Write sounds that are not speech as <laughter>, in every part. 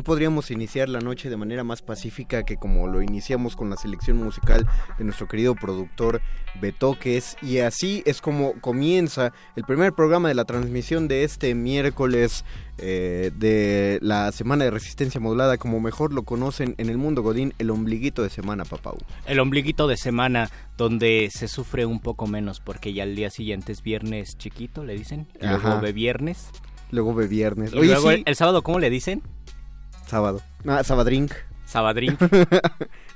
No podríamos iniciar la noche de manera más pacífica que como lo iniciamos con la selección musical de nuestro querido productor Betoques. Y así es como comienza el primer programa de la transmisión de este miércoles eh, de la Semana de Resistencia Modulada, como mejor lo conocen en el mundo Godín, el ombliguito de semana, papau. El ombliguito de semana donde se sufre un poco menos porque ya el día siguiente es viernes chiquito, le dicen. Y luego Ajá. ve viernes. Luego ve viernes. Y Oye, luego sí, el, el sábado, ¿cómo le dicen? Sábado. Ah, sabadrink. Sabadrín. <laughs>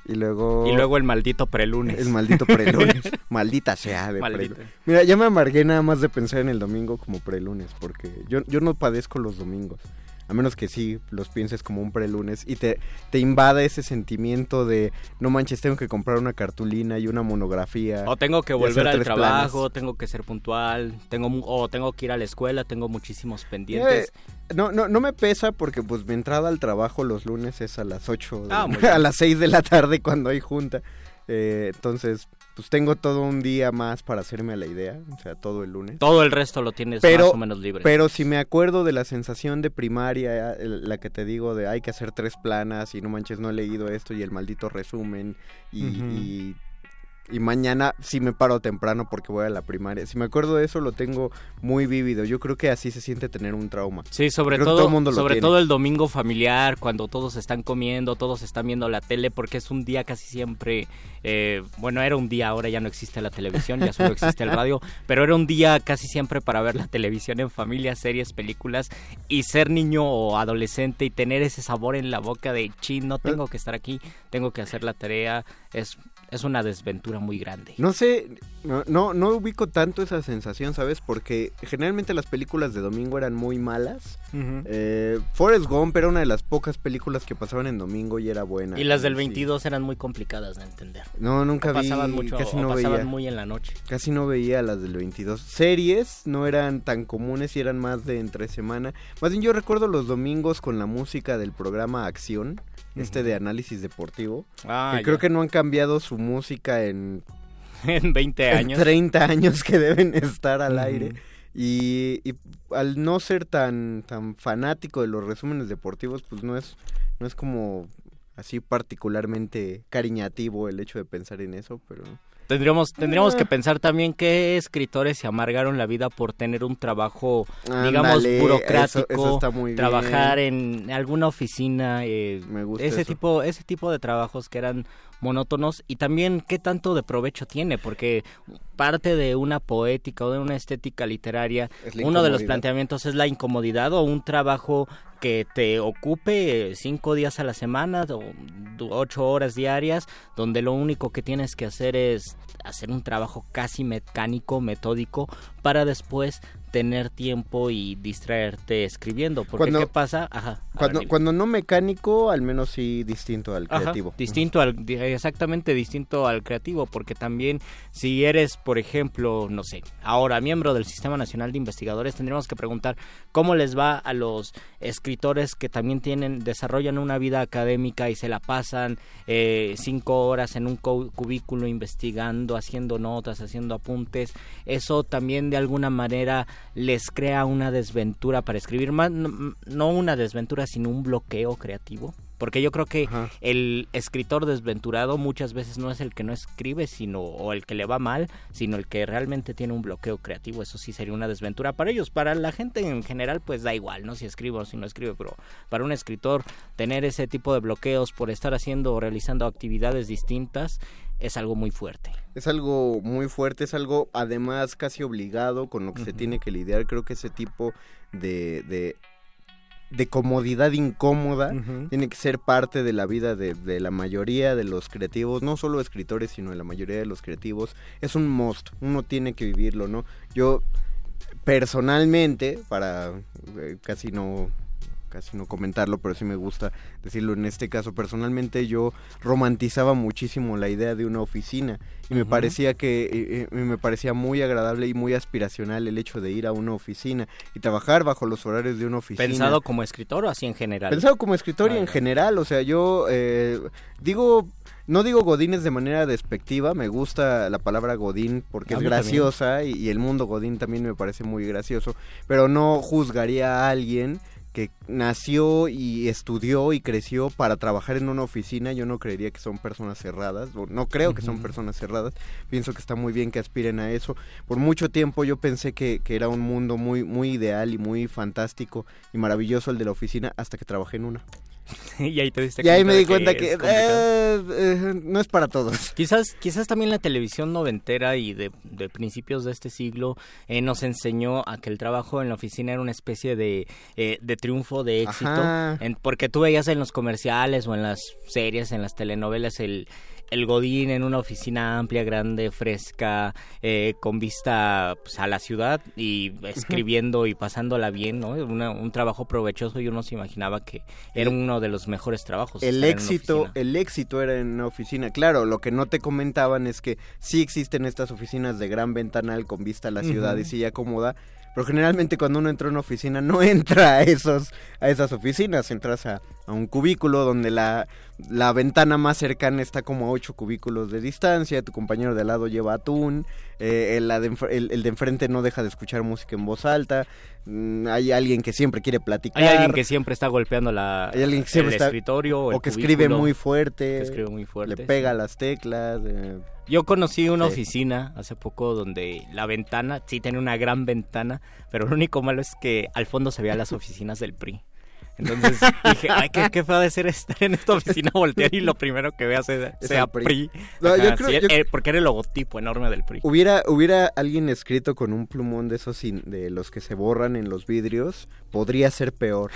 Y luego... y luego el maldito prelunes. El maldito prelunes. <laughs> Maldita sea de Maldito. prelunes. Mira, ya me amargué nada más de pensar en el domingo como prelunes, porque yo, yo no padezco los domingos. A menos que sí los pienses como un prelunes y te, te invada ese sentimiento de no manches, tengo que comprar una cartulina y una monografía. O tengo que volver al trabajo, planes. tengo que ser puntual, tengo o tengo que ir a la escuela, tengo muchísimos pendientes. Eh, no, no, no me pesa porque pues mi entrada al trabajo los lunes es a las 8, de- Ah, <laughs> a las 6 de la tarde cuando hay junta. Eh, entonces, pues tengo todo un día más para hacerme a la idea, o sea, todo el lunes. Todo el resto lo tienes Pero- más o menos libre. Pero si me acuerdo de la sensación de primaria, el- la que te digo de hay que hacer tres planas y no manches, no he leído esto y el maldito resumen y, y, y mañana sí me paro temprano porque voy a la primaria. Si me acuerdo de eso lo tengo muy vívido. Yo creo que así se siente tener un trauma. Sí, sobre Creo todo, todo el mundo sobre todo el domingo familiar, cuando todos están comiendo, todos están viendo la tele, porque es un día casi siempre, eh, bueno, era un día, ahora ya no existe la televisión, ya solo existe el radio, <laughs> pero era un día casi siempre para ver la televisión en familia, series, películas, y ser niño o adolescente y tener ese sabor en la boca de, chin, no tengo que estar aquí, tengo que hacer la tarea, es, es una desventura muy grande. No sé, no, no, no ubico tanto esa sensación, ¿sabes? Porque generalmente las películas de domingo eran muy malas. Eh, Forrest Gump era una de las pocas películas que pasaban en domingo y era buena. Y las del Sí. 22 eran muy complicadas de entender. No, nunca O vi, pasaban mucho, casi o no pasaban veía. muy en la noche. Casi no veía las del 22. Series no eran tan comunes y eran más de entre semana. Más bien yo recuerdo los domingos con la música del programa Acción, este de análisis deportivo. Ah, que creo que no han cambiado su música en, <laughs> en 20 en años. 30 años que deben estar al aire. Y, y al no ser tan, tan fanático de los resúmenes deportivos, pues no es, no es como así particularmente cariñativo el hecho de pensar en eso, pero... Tendríamos, tendríamos Ah. que pensar también qué escritores se amargaron la vida por tener un trabajo, digamos, burocrático, eso- eso está muy trabajar bien. en alguna oficina, eh, Me gusta ese eso. tipo, ese tipo de trabajos que eran monótonos y también qué tanto de provecho tiene, porque parte de una poética o de una estética literaria, Es uno de los planteamientos es la incomodidad o un trabajo que te ocupe eh, cinco días a la semana o ocho horas diarias, donde lo único que tienes que hacer es hacer un trabajo casi mecánico, metódico, para después tener tiempo y distraerte escribiendo. Porque Cuando- ¿qué pasa? Ajá. ver, Cuando, cuando no mecánico, al menos sí distinto al Ajá, creativo. distinto al, exactamente distinto al creativo, porque también si eres, por ejemplo, no sé, ahora miembro del Sistema Nacional de Investigadores, tendríamos que preguntar cómo les va a los escritores que también tienen, desarrollan una vida académica y se la pasan eh, cinco horas en un cu- cubículo investigando, haciendo notas, haciendo apuntes. Eso también de alguna manera les crea una desventura para escribir, más, no, una desventura, sino un bloqueo creativo. Porque yo creo que Ajá. el escritor desventurado muchas veces no es el que no escribe, sino o el que le va mal, sino el que realmente tiene un bloqueo creativo. Eso sí sería una desventura para ellos. Para la gente en general, pues da igual, ¿no? Si escribe o si no escribe, pero para un escritor tener ese tipo de bloqueos por estar haciendo o realizando actividades distintas es algo muy fuerte. Es algo muy fuerte, es algo además casi obligado con lo que se tiene que lidiar. Creo que ese tipo de, de de comodidad incómoda, tiene que ser parte de la vida de, de, la mayoría de los creativos, no solo escritores, sino de la mayoría de los creativos. Es un must, uno tiene que vivirlo, ¿no? Yo personalmente, para eh, casi no casi no comentarlo, pero sí me gusta decirlo en este caso. Personalmente yo romantizaba muchísimo la idea de una oficina y me parecía que eh, eh, me parecía muy agradable y muy aspiracional el hecho de ir a una oficina y trabajar bajo los horarios de una oficina. ¿Pensado como escritor o así en general? Pensado como escritor y en general, o sea, yo eh, digo no digo godines de manera despectiva, me gusta la palabra godín porque es graciosa y, y, el mundo godín también me parece muy gracioso, pero no juzgaría a alguien que nació y estudió y creció para trabajar en una oficina, yo no creería que son personas cerradas, no creo que son personas cerradas, pienso que está muy bien que aspiren a eso. Por mucho tiempo yo pensé que, que era un mundo muy, muy ideal y muy fantástico y maravilloso el de la oficina hasta que trabajé en una. <laughs> y ahí te diste y ahí me di cuenta que, eh, eh, no es para todos. <laughs> Quizás, quizás también la televisión noventera y de, de principios de este siglo eh, nos enseñó a que el trabajo en la oficina era una especie de, eh, de triunfo, de éxito, en, porque tú veías en los comerciales o en las series, en las telenovelas el el Godín en una oficina amplia, grande, fresca, eh, con vista pues, a la ciudad y escribiendo y pasándola bien, ¿no? un trabajo provechoso y uno se imaginaba que era uno de los mejores trabajos. El éxito, el éxito era en una oficina. Claro, lo que no te comentaban es que sí existen estas oficinas de gran ventanal con vista a la ciudad y silla cómoda, pero generalmente cuando uno entra a una oficina no <laughs> entra a esos a esas oficinas, entras a, a un cubículo donde la, la ventana más cercana está como a ocho cubículos de distancia, tu compañero de al lado lleva atún, eh, el, el, el, de enfrente no deja de escuchar música en voz alta, mm, hay alguien que siempre quiere platicar. Hay alguien que siempre está golpeando la, hay alguien que siempre el está, escritorio o, o que escribe muy fuerte, que escribe muy fuerte, le pega las teclas. Eh. Yo conocí una sí. oficina hace poco donde la ventana, sí tiene una gran ventana, pero lo único malo es que al fondo se veían las oficinas del PRI. Entonces dije, ay, qué, qué feo de ser estar en esta oficina, voltear y lo primero que veas sea, sea PRI. PRI. No, Ajá, yo creo, sí, yo... eh, porque era el logotipo enorme del PRI. Hubiera, hubiera alguien escrito con un plumón de esos in, de los que se borran en los vidrios, podría ser peor.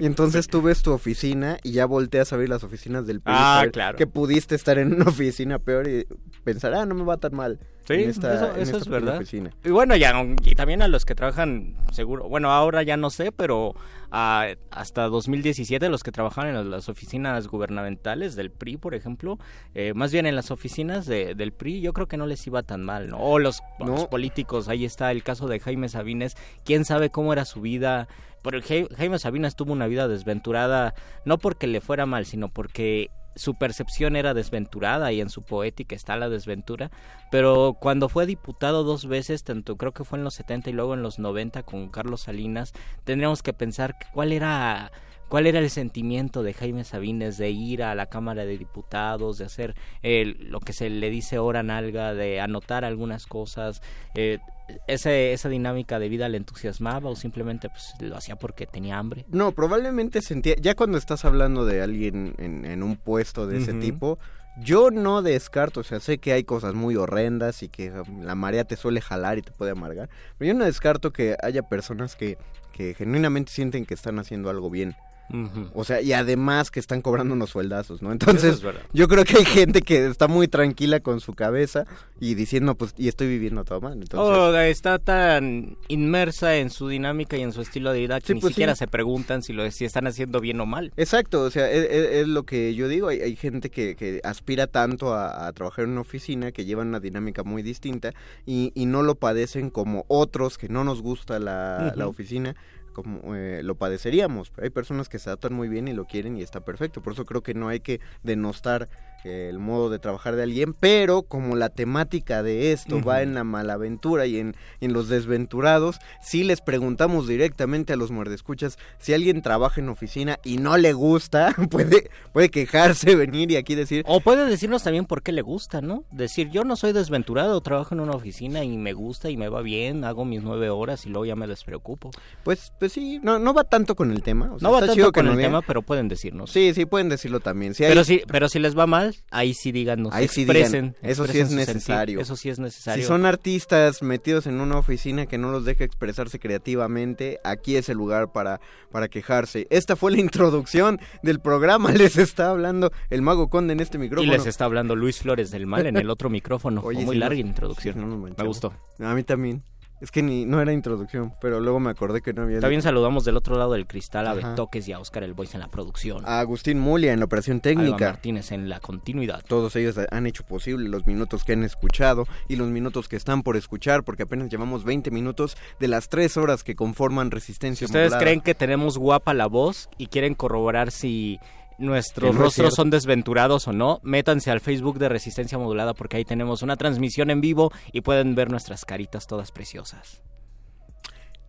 y entonces tú ves tu oficina y ya volteas a ver las oficinas del PRI. Ah, claro. Que pudiste estar en una oficina peor y pensar, ah, no me va tan mal. Sí, en esta, eso, es verdad. Oficina. Y bueno, ya y también a los que trabajan, seguro, bueno, ahora ya no sé, pero uh, hasta 2017 los que trabajaban en las oficinas gubernamentales del PRI, por ejemplo, eh, más bien en las oficinas de, del PRI, yo creo que no les iba tan mal, ¿no? O los, no. los políticos, ahí está el caso de Jaime Sabines, quién sabe cómo era su vida. Porque Jaime Sabines tuvo una vida desventurada, no porque le fuera mal, sino porque su percepción era desventurada y en su poética está la desventura, pero cuando fue diputado dos veces, tanto creo que fue en los 70 y luego en los 90 con Carlos Salinas, tendríamos que pensar cuál era cuál era el sentimiento de Jaime Sabines de ir a la Cámara de Diputados, de hacer eh, lo que se le dice hora nalga, de anotar algunas cosas, eh, ese, esa dinámica de vida le entusiasmaba o simplemente pues, lo hacía porque tenía hambre? No, probablemente sentía, ya cuando estás hablando de alguien en, en un puesto de ese uh -huh. tipo, yo no descarto, o sea, sé que hay cosas muy horrendas y que la marea te suele jalar y te puede amargar, pero yo no descarto que haya personas que, que genuinamente sienten que están haciendo algo bien. Uh -huh. O sea, y además que están cobrando unos sueldazos, ¿no? Entonces, es yo creo que hay gente que está muy tranquila con su cabeza y diciendo, pues, y estoy viviendo todo mal. Entonces... Oh, está tan inmersa en su dinámica y en su estilo de vida que sí, ni pues siquiera sí. se preguntan si lo si están haciendo bien o mal. Exacto, o sea, es, es, es lo que yo digo. Hay, hay gente que, que, aspira tanto a, a, trabajar en una oficina, que llevan una dinámica muy distinta y, y no lo padecen como otros que no nos gusta la, uh -huh. la oficina como eh, lo padeceríamos. Hay personas que se adaptan muy bien y lo quieren y está perfecto. Por eso creo que no hay que denostar el modo de trabajar de alguien, pero como la temática de esto uh -huh. va en la malaventura y en, en, los desventurados, si les preguntamos directamente a los muerdescuchas si alguien trabaja en oficina y no le gusta, <laughs> puede, puede quejarse, <laughs> venir y aquí decir... O puede decirnos también por qué le gusta, ¿no? Decir, yo no soy desventurado, trabajo en una oficina y me gusta y me va bien, hago mis nueve horas y luego ya me despreocupo. Pues, pues sí, no, no va tanto con el tema. O sea, no va tanto con el tema, pero pueden decirnos. Sí, sí, pueden decirlo también. Si hay... pero, si, pero si les va mal, musical, ahí sí díganos, Ahí sí expresen, digan, eso sí es necesario. eso sí es necesario. Si son artistas metidos en una oficina que no los deja expresarse creativamente, aquí es el lugar para, para quejarse. Esta fue la <laughs> introducción del programa. <laughs> Les está hablando el Mago Conde en este y micrófono. les está hablando Luis Flores del Mal en el otro micrófono. <laughs> Oye, Fue muy larga la introducción. no Me gustó. A mí también. Es que ni no era introducción, pero luego me acordé que no había. También saludamos del otro lado del cristal a. Betoques y a Oscar El Voice en la producción. A Agustín Mulia en la operación técnica. Martínez en la continuidad. Todos ellos han hecho posible los minutos que han escuchado y los minutos que están por escuchar, porque apenas llevamos 20 minutos de las 3 horas que conforman Si Resistencia ustedes Modulada. creen que tenemos guapa la voz y quieren corroborar si nuestros no rostros son desventurados o no, métanse al Facebook de Resistencia Modulada porque ahí tenemos una transmisión en vivo y pueden ver nuestras caritas todas preciosas.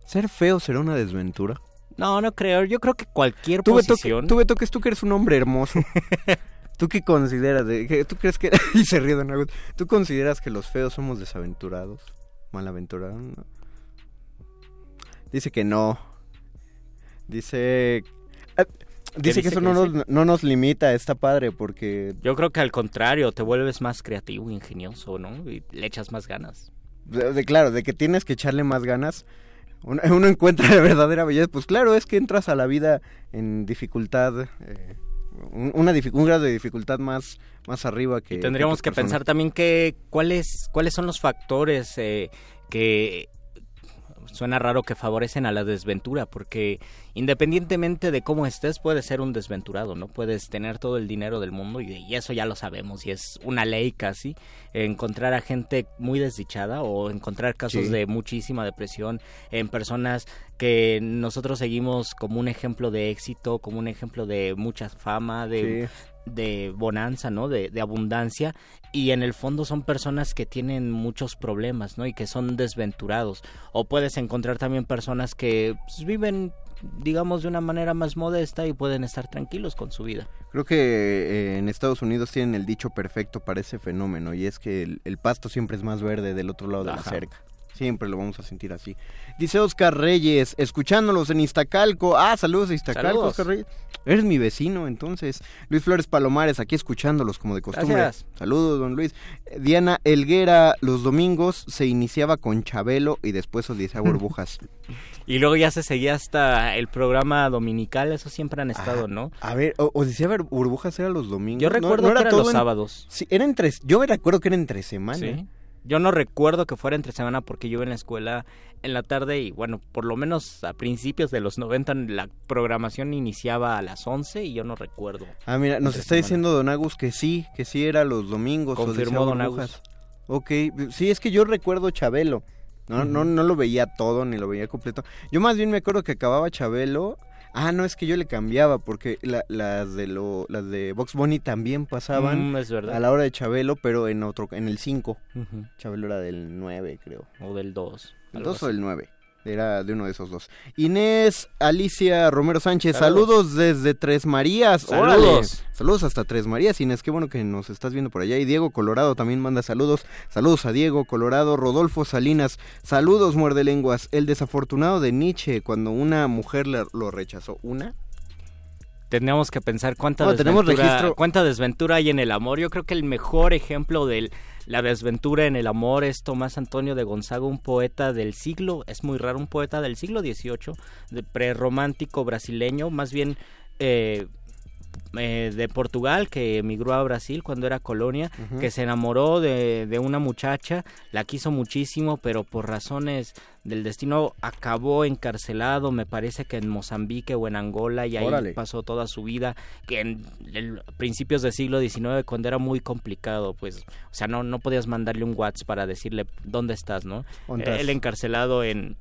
¿Ser feo será una desventura? No, no creo. Yo creo que cualquier Tú, posición... tú, Beto, que tú que eres un hombre hermoso. <laughs> ¿Tú qué consideras? De, ¿Tú crees que... <laughs> y se ríe Don Agus. ¿Tú consideras que los feos somos desaventurados? ¿Malaventurados? No. Dice que no. Dice... dice que eso ¿Qué no dice? nos, no nos limita, está padre, porque... Yo creo que al contrario, te vuelves más creativo, ingenioso, ¿no? Y le echas más ganas. De, de- claro, de que tienes que echarle más ganas. Uno, <laughs> uno encuentra la verdadera belleza. Pues claro, es que entras a la vida en dificultad... eh, un, una un grado de dificultad más, más arriba que... Y tendríamos que personas. pensar también que cuáles cuáles son los factores eh, que suena raro que favorecen a la desventura, porque independientemente de cómo estés, puedes ser un desventurado, ¿no? Puedes tener todo el dinero del mundo y, y eso ya lo sabemos y es una ley casi, encontrar a gente muy desdichada o encontrar casos Sí. de muchísima depresión en personas que nosotros seguimos como un ejemplo de éxito, como un ejemplo de mucha fama, de, Sí. De bonanza, ¿no? De, de abundancia. Y en el fondo son personas que tienen muchos problemas, ¿no? Y que son desventurados. O puedes encontrar también personas que pues, viven, digamos, de una manera más modesta y pueden estar tranquilos con su vida. Creo que eh, en Estados Unidos tienen el dicho perfecto para ese fenómeno y es que el, el pasto siempre es más verde del otro lado de la cerca. Siempre lo vamos a sentir así. Dice Oscar Reyes, escuchándolos en Iztacalco. Ah, saludos a Iztacalco, Saludos. Oscar Reyes. Eres mi vecino, entonces. Luis Flores Palomares, aquí escuchándolos como de costumbre. Gracias. Saludos, don Luis. Diana Elguera, los domingos se iniciaba con Chabelo y después Odisea <laughs> Burbujas. Y luego ya se seguía hasta el programa dominical, eso siempre han estado, Ah, ¿no? A ver, Odisea Burbujas era los domingos. Yo ¿No- recuerdo no que era los en- sábados. Sí, era entre, yo me recuerdo que era entre semana. Sí. Yo no recuerdo que fuera entre semana porque yo iba en la escuela en la tarde y bueno, por lo menos a principios de los 90 la programación iniciaba a las 11 y yo no recuerdo. Ah, mira, nos está semana. diciendo Don Agus que sí, que sí era los domingos. Confirmó Odisea Don Burbujas. Ok, sí, es que yo recuerdo Chabelo. No, no, no lo veía todo ni lo veía completo. Yo más bien me acuerdo que acababa Chabelo. Ah, no, es que yo le cambiaba porque la- las de lo, las de Box Bunny también pasaban Mm, es verdad. a la hora de Chabelo, pero en otro, en el 5. Ujú. Chabelo era del 9, creo. O del 2. ¿El 2 o el 9? Era de uno de esos dos. Inés Alicia Romero Sánchez, saludos, Saludos. desde Tres Marías. Saludos. Órale. Saludos hasta Tres Marías, Inés, qué bueno que nos estás viendo por allá. Y Diego Colorado también manda saludos. Saludos a Diego Colorado, Rodolfo Salinas. Saludos, muerde lenguas. El desafortunado de Nietzsche, cuando una mujer le- lo rechazó. ¿Una? Tenemos que pensar cuánta, No, tenemos desventura, registro. cuánta desventura hay en el amor. Yo creo que el mejor ejemplo de la desventura en el amor es Tomás Antonio de Gonzaga, un poeta del siglo, es muy raro, un poeta del siglo XVIII, de prerromántico brasileño, más bien eh, eh, de Portugal, que emigró a Brasil cuando era colonia, que se enamoró de, de una muchacha, la quiso muchísimo, pero por razones del destino acabó encarcelado, me parece que en Mozambique o en Angola, y ahí Órale. pasó toda su vida, que en el- principios del siglo XIX, cuando era muy complicado, pues, o sea, no, no podías mandarle un WhatsApp para decirle dónde estás, ¿no? ¿Dónde Él estás? encarcelado en,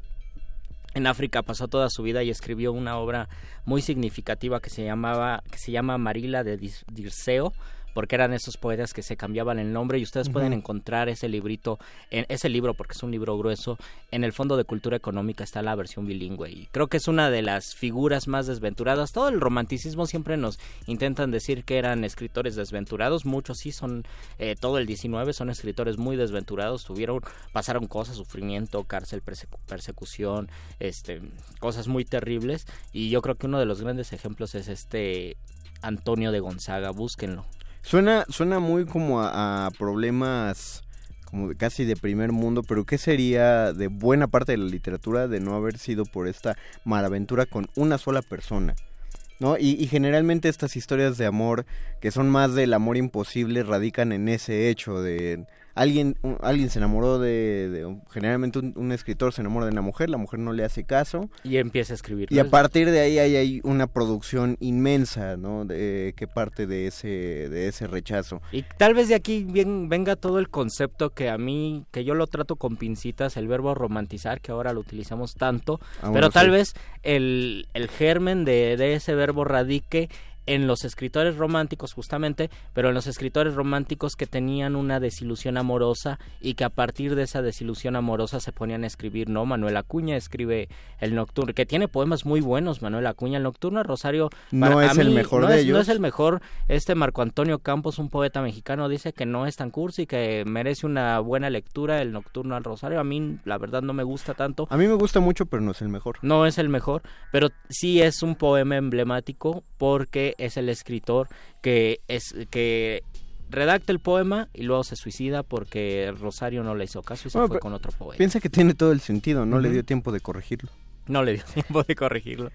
en África pasó toda su vida y escribió una obra muy significativa que se llamaba que se llama Marila de Dirceo porque eran esos poetas que se cambiaban el nombre y ustedes pueden encontrar ese librito en ese libro porque es un libro grueso en el Fondo de Cultura Económica está la versión bilingüe y creo que es una de las figuras más desventuradas. Todo el romanticismo siempre nos intentan decir que eran escritores desventurados muchos sí son eh, todo el 19 son escritores muy desventurados tuvieron pasaron cosas sufrimiento cárcel persecu- persecución este cosas muy terribles y yo creo que uno de los grandes ejemplos es este Antonio de Gonzaga búsquenlo Suena, suena muy como a, problemas como de- casi de primer mundo, pero ¿qué sería de buena parte de la literatura de no haber sido por esta malaventura con una sola persona? ¿No? Y, y generalmente estas historias de amor, que son más del amor imposible, radican en ese hecho de alguien, un- alguien se enamoró de, de- generalmente un, un escritor se enamora de una mujer, la mujer no le hace caso, Y empieza a escribir. y a partir de ahí hay, hay una producción inmensa, ¿no? De, que parte de ese, de ese rechazo. Y tal vez de aquí bien, venga todo el concepto que a mí, que yo lo trato con pincitas, el verbo romantizar, que ahora lo utilizamos tanto, Ah, pero tal sí. vez el, el germen de, de ese verbo radique en los escritores románticos justamente, pero en los escritores románticos que tenían una desilusión amorosa y que a partir de esa desilusión amorosa se ponían a escribir, ¿no? Manuel Acuña escribe El Nocturno, que tiene poemas muy buenos, Manuel Acuña, El Nocturno de Rosario. No para- es el mejor no de es- No ellos. es el mejor, este Marco Antonio Campos, un poeta mexicano, dice que no es tan cursi, que merece una buena lectura, El Nocturno al Rosario. A mí, la verdad, no me gusta tanto. A mí me gusta mucho, pero no es el mejor. No es el mejor, pero sí es un poema emblemático porque es el escritor que es que redacta el poema y luego se suicida porque Rosario no le hizo caso y se Bueno, fue con otro poeta. Piensa que tiene todo el sentido, no le dio tiempo de corregirlo. No le dio <laughs> tiempo de corregirlo.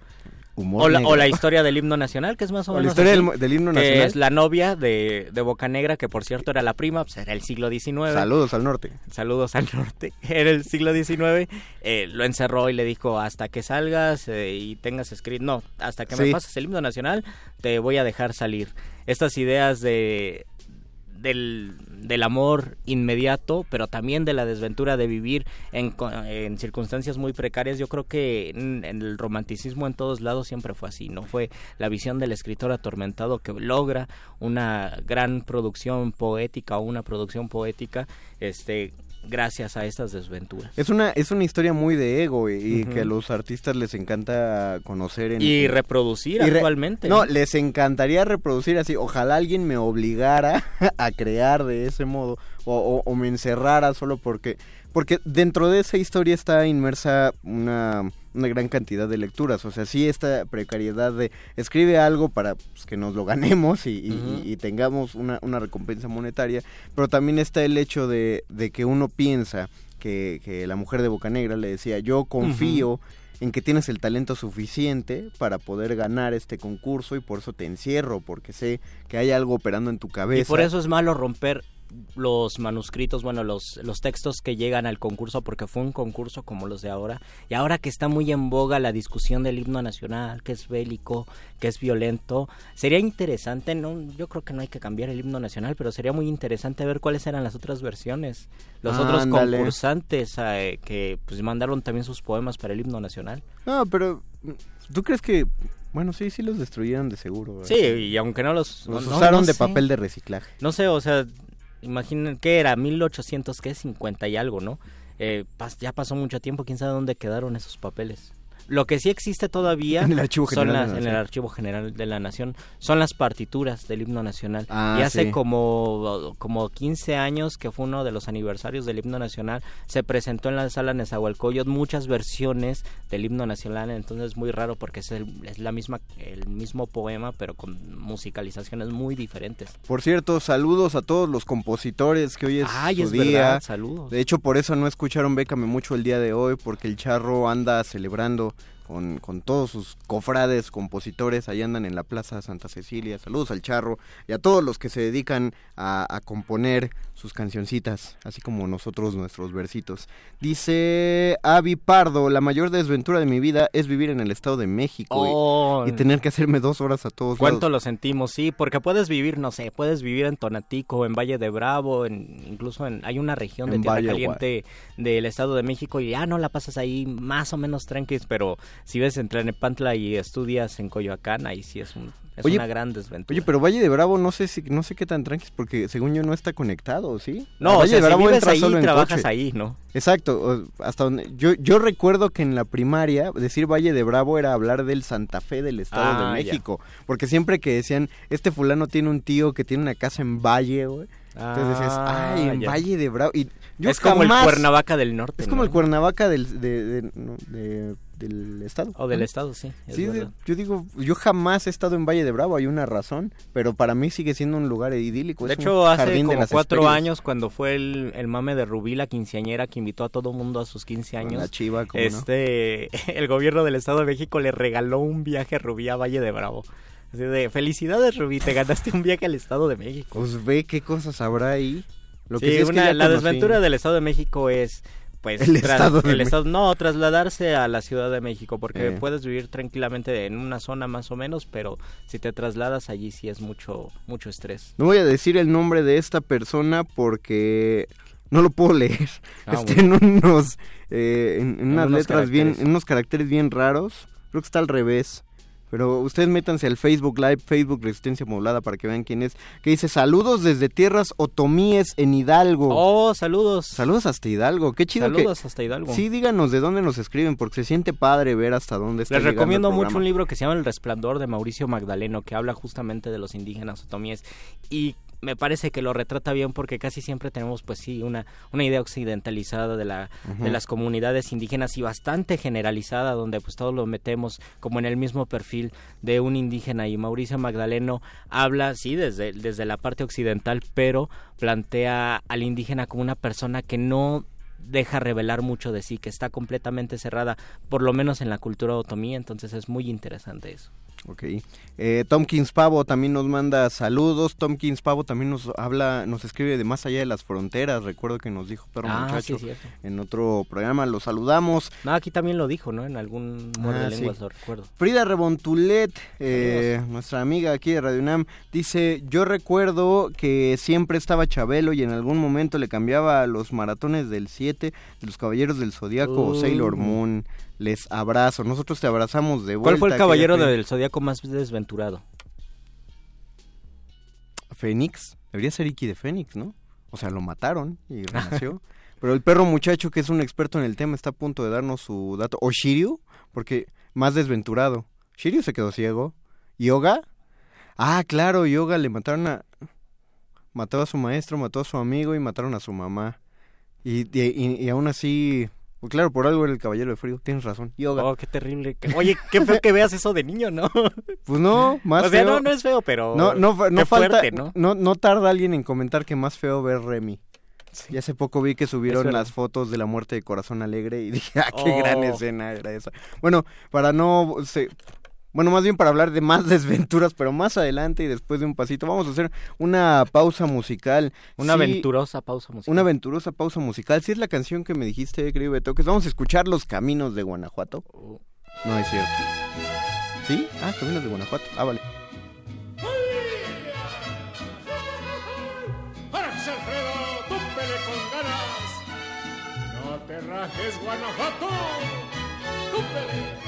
Humor O la, negro. o la historia del himno nacional, que es más o, O la menos historia así, del, del himno que nacional. es la novia de, de Boca Negra, que por cierto era la prima, pues era el siglo XIX. Saludos al norte. saludos al norte, <laughs> era el siglo XIX, eh, lo encerró y le dijo, hasta que salgas eh, y tengas escrito, no, hasta que me pases el himno nacional, te voy a dejar salir. Estas ideas de del, del amor inmediato, pero también de la desventura de vivir en, en circunstancias muy precarias. Yo creo que el romanticismo en todos lados siempre fue así, ¿no? Fue la visión del escritor atormentado que logra una gran producción poética o una producción poética, este gracias a estas desventuras. Es una, es una historia muy de ego y, y que a los artistas les encanta conocer en... Y reproducir y re- actualmente. No, les encantaría reproducir así. Ojalá alguien me obligara <laughs> a crear de ese modo o, o- o me encerrara solo porque... Porque dentro de esa historia está inmersa una, una gran cantidad de lecturas. O sea, sí esta precariedad de escribe algo para pues, que nos lo ganemos y, y- Ujú. y tengamos una, una recompensa monetaria. Pero también está el hecho de, de que uno piensa que, que la mujer de Bocanegra le decía, yo confío en que tienes el talento suficiente para poder ganar este concurso y por eso te encierro, porque sé que hay algo operando en tu cabeza. Y por eso es malo romper los manuscritos, bueno, los, los textos que llegan al concurso, porque fue un concurso como los de ahora. Y ahora que está muy en boga la discusión del himno nacional, que es bélico, que es violento, sería interesante, no, yo creo que no hay que cambiar el himno nacional, pero sería muy interesante ver cuáles eran las otras versiones, los otros Ándale. concursantes eh, que pues mandaron también sus poemas para el himno nacional. No, pero ¿tú crees que... Bueno, sí, sí los destruyeron de seguro. Sí, y aunque no los... Los no- no- usaron no de sé. papel de reciclaje. No sé, o sea, imaginen que era 1800, que 50 y algo, ¿no? Eh, ya pasó mucho tiempo, quién sabe dónde quedaron esos papeles. Lo que sí existe todavía En el Archivo General de las, la en el Nación. Archivo General de la Nación son las partituras del himno nacional. Ah, y hace sí. como, como 15 años, que fue uno de los aniversarios del himno nacional, se presentó en la sala Nezahualcóyotl muchas versiones del himno nacional, entonces es muy raro porque es, el- es la misma, el mismo poema, pero con musicalizaciones muy diferentes. Por cierto, saludos a todos los compositores que hoy es Ay, su es día. verdad, saludos. De hecho, por eso no escucharon Bécame mucho el día de hoy, porque el Charro anda celebrando con, con todos sus cofrades, compositores, ahí andan en la Plaza Santa Cecilia. Saludos al Charro y a todos los que se dedican a, a componer sus cancioncitas, así como nosotros nuestros versitos. Dice Avi Pardo, la mayor desventura de mi vida es vivir en el Estado de México y- Oh, y, tener que hacerme dos horas a todos ¿Cuánto lados. lo sentimos? Sí, porque puedes vivir, no sé, puedes vivir en Tonatico, en Valle de Bravo, en, incluso en, hay una región de Tierra Valle, Caliente del Estado de México y ya no la pasas ahí más o menos tranquis, pero si ves en Tlanepantla y estudias en Coyoacán, ahí sí es, un, es Oye, una gran desventura. Oye, pero Valle de Bravo no sé si no sé qué tan tranquis porque según yo no está conectado, ¿sí? no, o Valle sea, de Bravo si vives ahí, solo en trabajas coche. ahí, ¿no? Exacto, o- hasta donde yo yo recuerdo que en la primaria decir Valle de Bravo era hablar del Santa Fe del Estado Ah, de ya. México, porque siempre que decían, este fulano tiene un tío que tiene una casa en Valle, güey, Entonces decías, Ah, ay, en ya. Valle de Bravo. Y yo es como el Cuernavaca del Norte. Es como ¿no? el Cuernavaca del, de- de- no, de- del estado. O del estado, sí. es Sí, yo digo, yo jamás he estado en Valle de Bravo, hay una razón, pero para mí sigue siendo un lugar idílico. De es un hecho, hace como cuatro años, cuando fue el, el mame de Rubí, la quinceañera que invitó a todo mundo a sus 15 Con años, La chiva, como no. este, <laughs> el gobierno del Estado de México le regaló un viaje a Rubí a Valle de Bravo. Así de, felicidades Rubí, te ganaste un viaje al Estado de México. Pues ve qué cosas habrá ahí. Lo que Sí, sí es que una- ya la conocí. desventura del Estado de México es pues El Estado el estado- no trasladarse a la Ciudad de México porque Eh. puedes vivir tranquilamente en una zona más o menos pero si te trasladas allí sí es mucho mucho estrés No voy a decir el nombre de esta persona porque no lo puedo <laughs> leer. Ah, está bueno. en unos, eh, en, en En unas unos letras bien, en unos caracteres bien raros. Creo que está al revés. Pero ustedes métanse al Facebook Live, Facebook Resistencia Modulada para que vean quién es. Que dice saludos desde tierras otomíes en Hidalgo. oh saludos Saludos hasta Hidalgo. Qué chido saludos que... hasta Hidalgo Sí, díganos de dónde nos escriben porque se siente padre ver hasta dónde está Les llegando recomiendo el mucho un libro que se llama El Resplandor de Mauricio Magdaleno, que habla justamente de los indígenas otomíes y me parece que lo retrata bien porque casi siempre tenemos pues sí una, una idea occidentalizada de la de las comunidades indígenas y bastante generalizada donde pues todos lo metemos como en el mismo perfil de un indígena. Y Mauricio Magdaleno habla sí desde desde la parte occidental pero plantea al indígena como una persona que no deja revelar mucho de sí, que está completamente cerrada, por lo menos en la cultura otomí, entonces es muy interesante eso. Ok. Eh, Tomkins Pavo también nos manda saludos. Tomkins Pavo también nos habla, nos escribe de más allá de las fronteras. Recuerdo que nos dijo Perro ah, Muchacho sí, en otro programa. Lo saludamos. No, aquí también lo dijo, ¿no? En algún muerde Ah, lenguas sí. lo recuerdo. Frida Rebontulet, eh, nuestra amiga aquí de Radio UNAM, dice, yo recuerdo que siempre estaba Chabelo y en algún momento le cambiaba a los maratones del 7, de los Caballeros del Zodíaco o. Sailor Moon. Les abrazo, nosotros te abrazamos de vuelta. ¿Cuál fue el caballero del zodiaco más desventurado? Fénix, debería ser Iki de Fénix, ¿no? O sea, lo mataron y <laughs> renació. Pero el perro muchacho, que es un experto en el tema, está a punto de darnos su dato. O Shiryu, porque más desventurado. Shiryu se quedó ciego. ¿Yoga? Ah, claro, Yoga le mataron a... Mató a su maestro, mató a su amigo y mataron a su mamá. Y- y aún así... pues claro, por algo era el caballero de frío. Tienes razón. Yoga. Oh, qué terrible. <laughs> Oye, qué feo que veas eso de niño, ¿no? <laughs> Pues no, más o sea, feo. no, no es feo, pero... No, no, no qué falta, fuerte, ¿no? ¿no? No, tarda alguien en comentar que más feo ver Remy. Y hace poco vi que subieron las fotos de la muerte de Corazón Alegre y dije, <laughs> ah, qué Oh. gran escena era esa. Bueno, para no... se- bueno, más bien para hablar de más <laughs> desventuras, pero más adelante y después de un pasito, vamos a hacer una pausa musical. Una Sí, aventurosa pausa musical. Una aventurosa pausa musical. Si es la canción que me dijiste, querido Beto, que vamos a escuchar Los Caminos de Guanajuato. Oh. No es cierto. ¿Sí? Ah, Caminos de Guanajuato. Ah, vale. ¡Árase, Alfredo! ¡Túmpele con ganas! ¡No te rajes, Guanajuato! ¡Túmpele!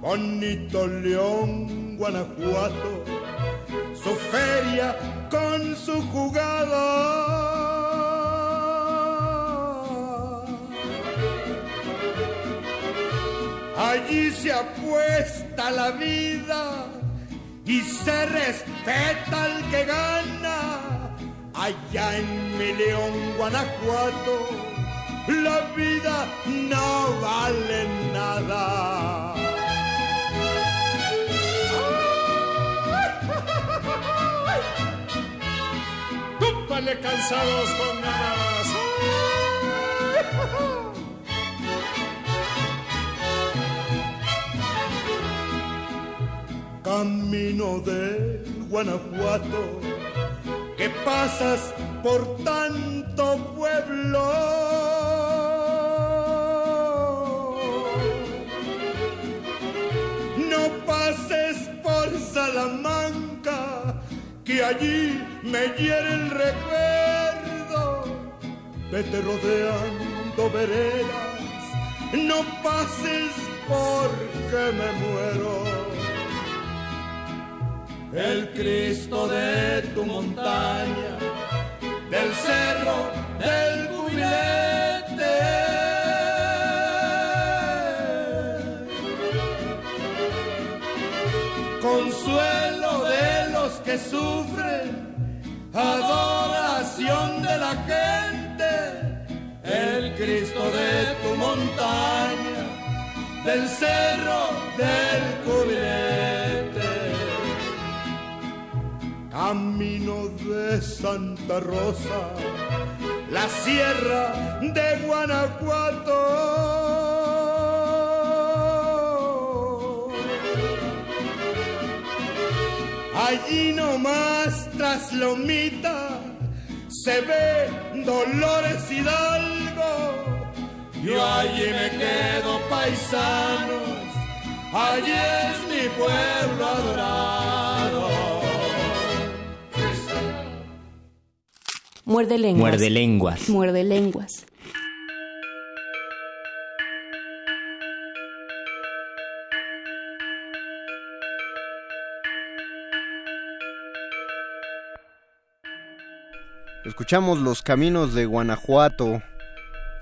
Bonito León, Guanajuato, su feria con su jugada. Allí se apuesta la vida y se respeta al que gana. Allá en mi León, Guanajuato, la vida no vale nada. <laughs> ¡Túpale cansados con ganas! Camino de Guanajuato, que pasas por tanto pueblo. No pases por Salamanca, y allí me hiere el recuerdo. Vete rodeando veredas, no pases porque me muero. El Cristo de tu montaña, del cerro, del cubilete consuelo de los que sufren, adoración de la gente, el Cristo de tu montaña, del cerro del cubilete. Camino de Santa Rosa, la sierra de Guanajuato Allí nomás tras Lomita se ve Dolores Hidalgo. Yo allí me quedo paisanos, allí es mi pueblo adorado. Muerde lenguas. Muerde lenguas. Muerde lenguas. Escuchamos Los Caminos de Guanajuato.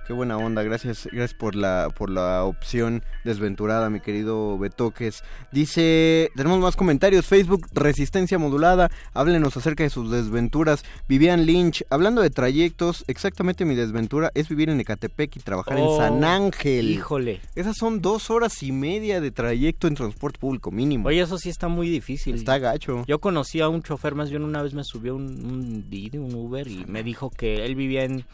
Qué buena onda, gracias, gracias por la, por la opción desventurada, mi querido Betoques. Dice, tenemos más comentarios, Facebook, Resistencia Modulada, háblenos acerca de sus desventuras. Vivian Lynch, hablando de trayectos, exactamente mi desventura es vivir en Ecatepec y trabajar en Oh, San Ángel. Híjole. Esas son dos horas y media de trayecto en transporte público mínimo. Oye, eso sí está muy difícil. Está gacho. Yo conocí a un chofer, más bien una vez me subió un, un Didi, un Uber, y me dijo que él vivía en,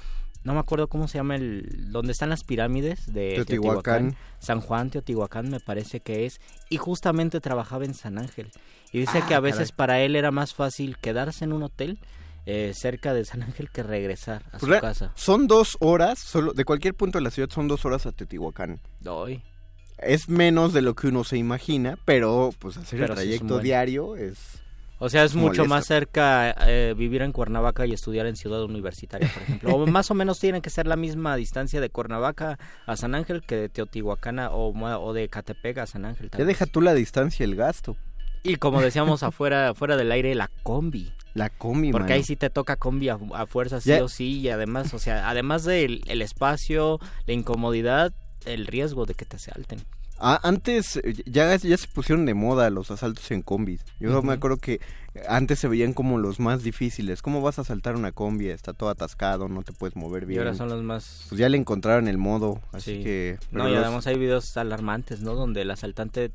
no me acuerdo cómo se llama, el donde están las pirámides de Teotihuacán. Teotihuacán. San Juan, Teotihuacán me parece que es, y justamente trabajaba en San Ángel. Y dice Ah, que a veces caray. para él era más fácil quedarse en un hotel eh, cerca de San Ángel que regresar a su casa. Son dos horas, solo de cualquier punto de la ciudad son dos horas a Teotihuacán. Doy. Es menos de lo que uno se imagina, pero pues hacer Pero el es trayecto diario es... O sea, es mucho más cerca eh, vivir en Cuernavaca y estudiar en Ciudad Universitaria, por ejemplo. o <laughs> más o menos tienen que ser la misma distancia de Cuernavaca a San Ángel que de Teotihuacán a- o, o de Catepec a San Ángel. vez. deja tú la distancia, el gasto. Y como decíamos <laughs> afuera, fuera del aire, la combi. La combi, Porque mano. ahí sí te toca combi a, a fuerza, sí Ya- o sí. Y además, o sea, además del el espacio, la incomodidad, el riesgo de que te asalten. Ah, antes eh, ya, ya se pusieron de moda los asaltos en combis. Yo me acuerdo que antes se veían como los más difíciles. ¿Cómo vas a asaltar una combi? Está todo atascado, no te puedes mover Y bien. ahora son los más... Pues ya le encontraron el modo, así Sí. que... No, y los- además hay videos alarmantes, ¿no? Donde el asaltante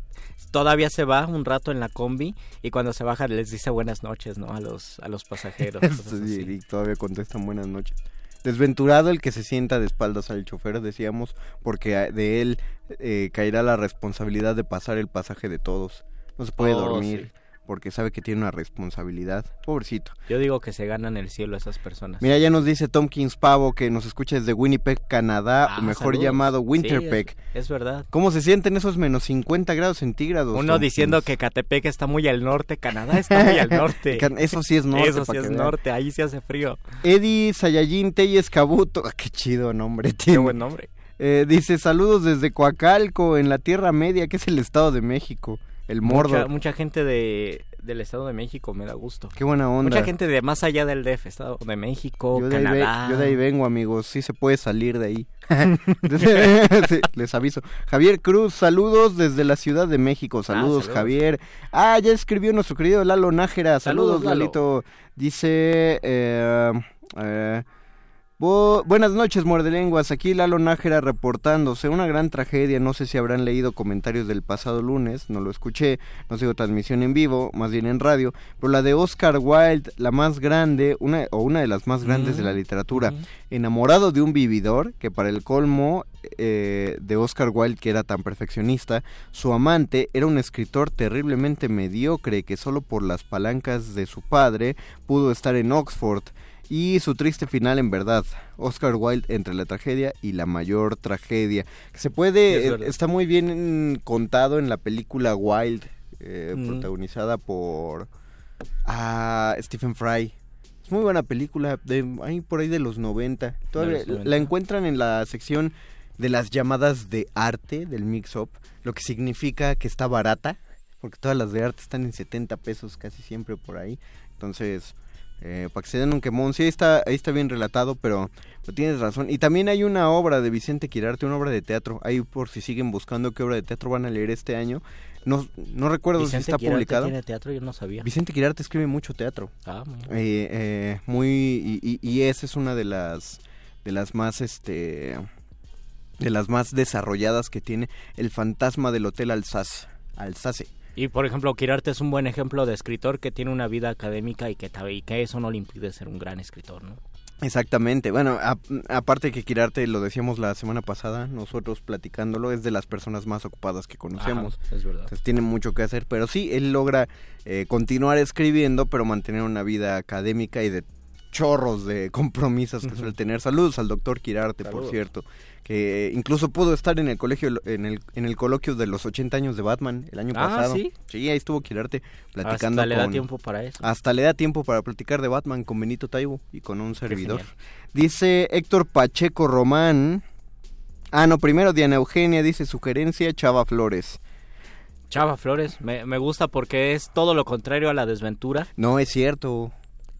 todavía se va un rato en la combi y cuando se baja les dice buenas noches, ¿no? A los, a los pasajeros. <laughs> Sí, y todavía contestan buenas noches. Desventurado el que se sienta de espaldas al chofer, decíamos, porque de él eh, caerá la responsabilidad de pasar el pasaje de todos. No se puede Oh, dormir sí. Porque sabe que tiene una responsabilidad. Pobrecito. Yo digo que se ganan el cielo esas personas. Mira, ya nos dice Tomkins Pavo que nos escucha desde Winnipeg, Canadá, Ah, o mejor saludos. llamado Sí, Winterpeg. es, es verdad. ¿Cómo se sienten esos menos 50 grados centígrados? Uno diciendo que Catepec está muy al norte, Canadá está muy al <laughs> norte. Eso sí es norte. Eso sí es vean. norte, ahí se hace frío. Eddie Sayajin Teyes Kabuto. Ah, Qué chido nombre Qué tiene. buen nombre. Eh, dice saludos desde Coacalco, en la Tierra Media, que es el Estado de México. El Mordor. Mucha, mucha gente de, del Estado de México, me da gusto. Qué buena onda. Mucha gente de más allá del DF, Estado de México, yo de, ahí ve- Canadá. yo de ahí vengo, amigos. Sí se puede salir de ahí. <laughs> <laughs> Sí, les aviso. Javier Cruz, saludos desde la Ciudad de México. Saludos, saludos. Javier. Ah, ya escribió nuestro querido Lalo Nájera. Saludos, Saludos, Lalo. Lalito. Dice... eh, eh, Bu- buenas noches, muerdelenguas. Aquí Lalo Nájera reportándose. Una gran tragedia. No sé si habrán leído comentarios del pasado lunes. No lo escuché. No sigo transmisión en vivo, más bien en radio. Pero la de Oscar Wilde, la más grande, una, o una de las más grandes de la Mm, literatura. ujú. Enamorado de un vividor, que para el colmo eh, de Oscar Wilde, que era tan perfeccionista, su amante era un escritor terriblemente mediocre que solo por las palancas de su padre pudo estar en Oxford. Y su triste final en verdad, Oscar Wilde entre la tragedia y la mayor tragedia. Que se puede, Es eh, está muy bien contado en la película Wilde, eh, Mm. protagonizada por... a Stephen Fry. Es muy buena película, de ahí por ahí de los 90. Todavía los 90. la encuentran en la sección de las llamadas de arte del mix-up, lo que significa que está barata, porque todas las de arte están en 70 pesos casi siempre por ahí. Entonces, eh, para que se den un quemón, sí, ahí está, ahí está bien relatado, pero, pero tienes razón. Y también hay una obra de Vicente Quirarte, una obra de teatro. Ahí por si siguen buscando qué obra de teatro van a leer este año. No, no recuerdo Vicente si está Quirarte publicado. tiene teatro? Yo no sabía. Vicente Quirarte escribe mucho teatro. Ah, muy. Eh, eh, muy y, y- y esa es una de las de las más este de las más desarrolladas que tiene el fantasma del hotel Alsace Alsace Y por ejemplo, Quirarte es un buen ejemplo de escritor que tiene una vida académica y que, y que eso no le impide ser un gran escritor, ¿no? exactamente bueno a- aparte que Quirarte lo decíamos la semana pasada nosotros platicándolo es de las personas más ocupadas que conocemos Ajá, es verdad. Entonces tiene mucho que hacer, pero sí, él logra eh, continuar escribiendo, pero mantener una vida académica y de chorros de <laughs> compromisos que suele tener. Saludos al doctor Quirarte, por cierto, que incluso pudo estar en el colegio, en el, en el coloquio de los 80 años de Batman el año Ah, pasado. ¿sí? ahí estuvo Quirarte platicando Hasta le da con- tiempo para eso. hasta le da tiempo para platicar de Batman con Benito Taibo y con un servidor. Dice Héctor Pacheco Román. Ah, no, primero Diana Eugenia dice sugerencia Chava Flores. Chava Flores, me, me gusta porque es todo lo contrario a la desventura. No es cierto.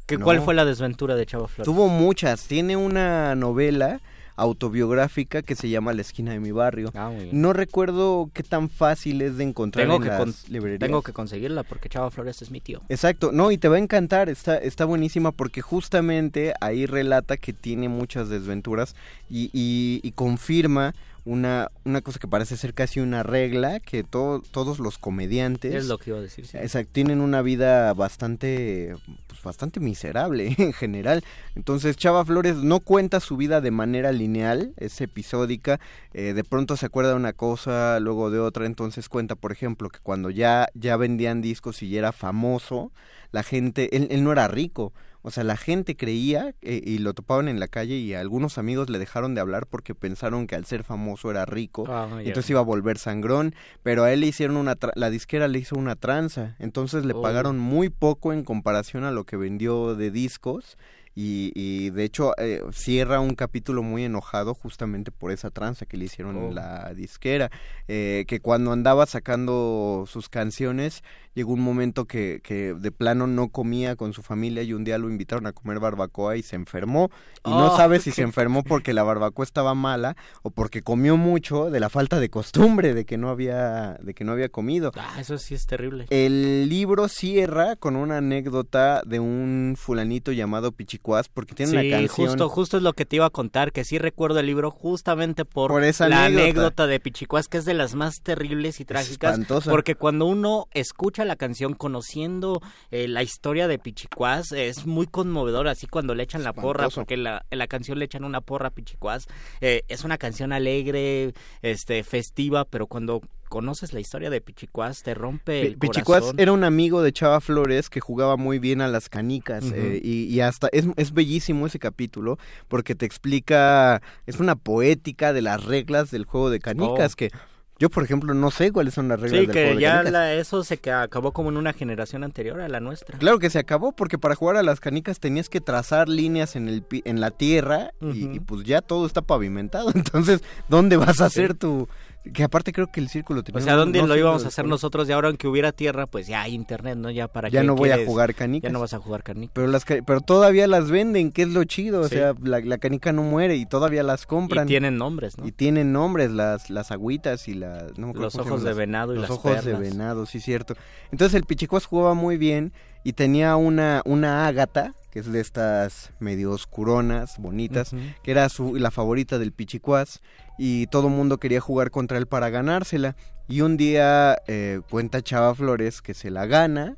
¿Qué, No. ¿Cuál fue la desventura de Chava Flores? Tuvo muchas. Tiene una novela autobiográfica que se llama La esquina de mi barrio. Ah. No recuerdo qué tan fácil es de encontrar tengo, en que las con- librerías. tengo que conseguirla porque Chava Flores es mi tío. Exacto, no, y te va a encantar, está, está buenísima porque justamente ahí relata que tiene muchas desventuras y, y- y confirma una, una cosa que parece ser casi una regla, que to- todos los comediantes... Es lo que iba a decir. sí. Exacto, tienen una vida bastante pues, bastante miserable <laughs> en general. Entonces Chava Flores no cuenta su vida de manera lineal, es episódica, eh, de pronto se acuerda de una cosa, luego de otra, entonces cuenta, por ejemplo, que cuando ya, ya vendían discos y ya era famoso, la gente, él, él no era rico. O sea, la gente creía eh, y lo topaban en la calle y algunos amigos le dejaron de hablar porque pensaron que al ser famoso era rico. Ah. Entonces iba a volver sangrón, pero a él le hicieron una, tra- la disquera le hizo una tranza, entonces le Oh. pagaron muy poco en comparación a lo que vendió de discos y, y de hecho eh, cierra un capítulo muy enojado justamente por esa tranza que le hicieron Oh. en la disquera, eh, que cuando andaba sacando sus canciones llegó un momento que, que de plano no comía con su familia y un día lo invitaron a comer barbacoa y se enfermó y no Oh, sabe si se enfermó porque la barbacoa estaba mala o porque comió mucho de la falta de costumbre de que no había de que no había comido. Ah, eso sí es terrible. El libro cierra con una anécdota de un fulanito llamado Pichicuás porque tiene sí, una canción justo, justo es lo que te iba a contar, que sí recuerdo el libro justamente por, Por esa la anécdota. anécdota. de Pichicuás, que es de las más terribles y trágicas. espantosa. Porque cuando uno escucha la canción conociendo eh, la historia de Pichicuás, es muy conmovedor, así cuando le echan la porra, porque la, en la canción le echan una porra a Pichicuás. Eh, es una canción alegre, este, festiva, pero cuando conoces la historia de Pichicuás, te rompe el Pi- Pichicuás corazón. era un amigo de Chava Flores que jugaba muy bien a las canicas eh, y, y hasta es, es bellísimo ese capítulo porque te explica, es una poética de las reglas del juego de canicas Oh. que yo por ejemplo no sé cuáles son las reglas Sí, del juego que de ya la- eso se que acabó como en una generación anterior a la nuestra. Claro que se acabó porque para jugar a las canicas tenías que trazar líneas en el en la tierra y, pues ya todo está pavimentado. <laughs> Entonces, ¿dónde vas a hacer tu que aparte creo que el círculo O sea, ¿dónde no lo íbamos a hacer nosotros? Y ahora aunque hubiera tierra, pues ya hay internet, ¿no? Ya para Ya no voy a jugar canicas. Ya no vas a jugar canicas. Pero las pero todavía las venden, que es lo chido, o sea, la, la canica no muere y todavía las compran. Y tienen nombres, ¿no? Y tienen nombres las las agüitas y las no Los ojos de venado y los las ojos de venado, sí cierto. Entonces el Pichicuás jugaba muy bien y tenía una una ágata, que es de estas medio oscuronas, bonitas, que era su, la favorita del Pichicuás y todo el mundo quería jugar contra él para ganársela. Y un día eh, cuenta Chava Flores que se la gana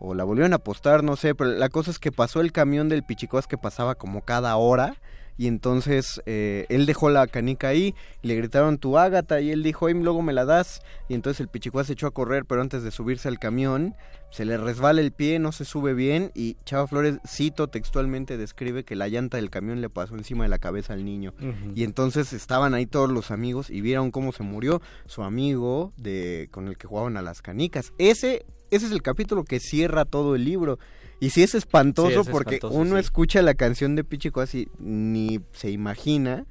o la volvieron a apostar, no sé, pero la cosa es que pasó el camión del Pichicuás que pasaba como cada hora y entonces eh, él dejó la canica ahí, y le gritaron tu ágata y él dijo, luego me la das y entonces el Pichicuás se echó a correr, pero antes de subirse al camión se le resbala el pie, no se sube bien y Chava Flores, cito textualmente, describe que la llanta del camión le pasó encima de la cabeza al niño. Y entonces estaban ahí todos los amigos y vieron cómo se murió su amigo de con el que jugaban a las canicas. Ese ese es el capítulo que cierra todo el libro. Y sí es espantoso Sí, es porque espantoso, uno sí. escucha la canción de Pichico así, ni se imagina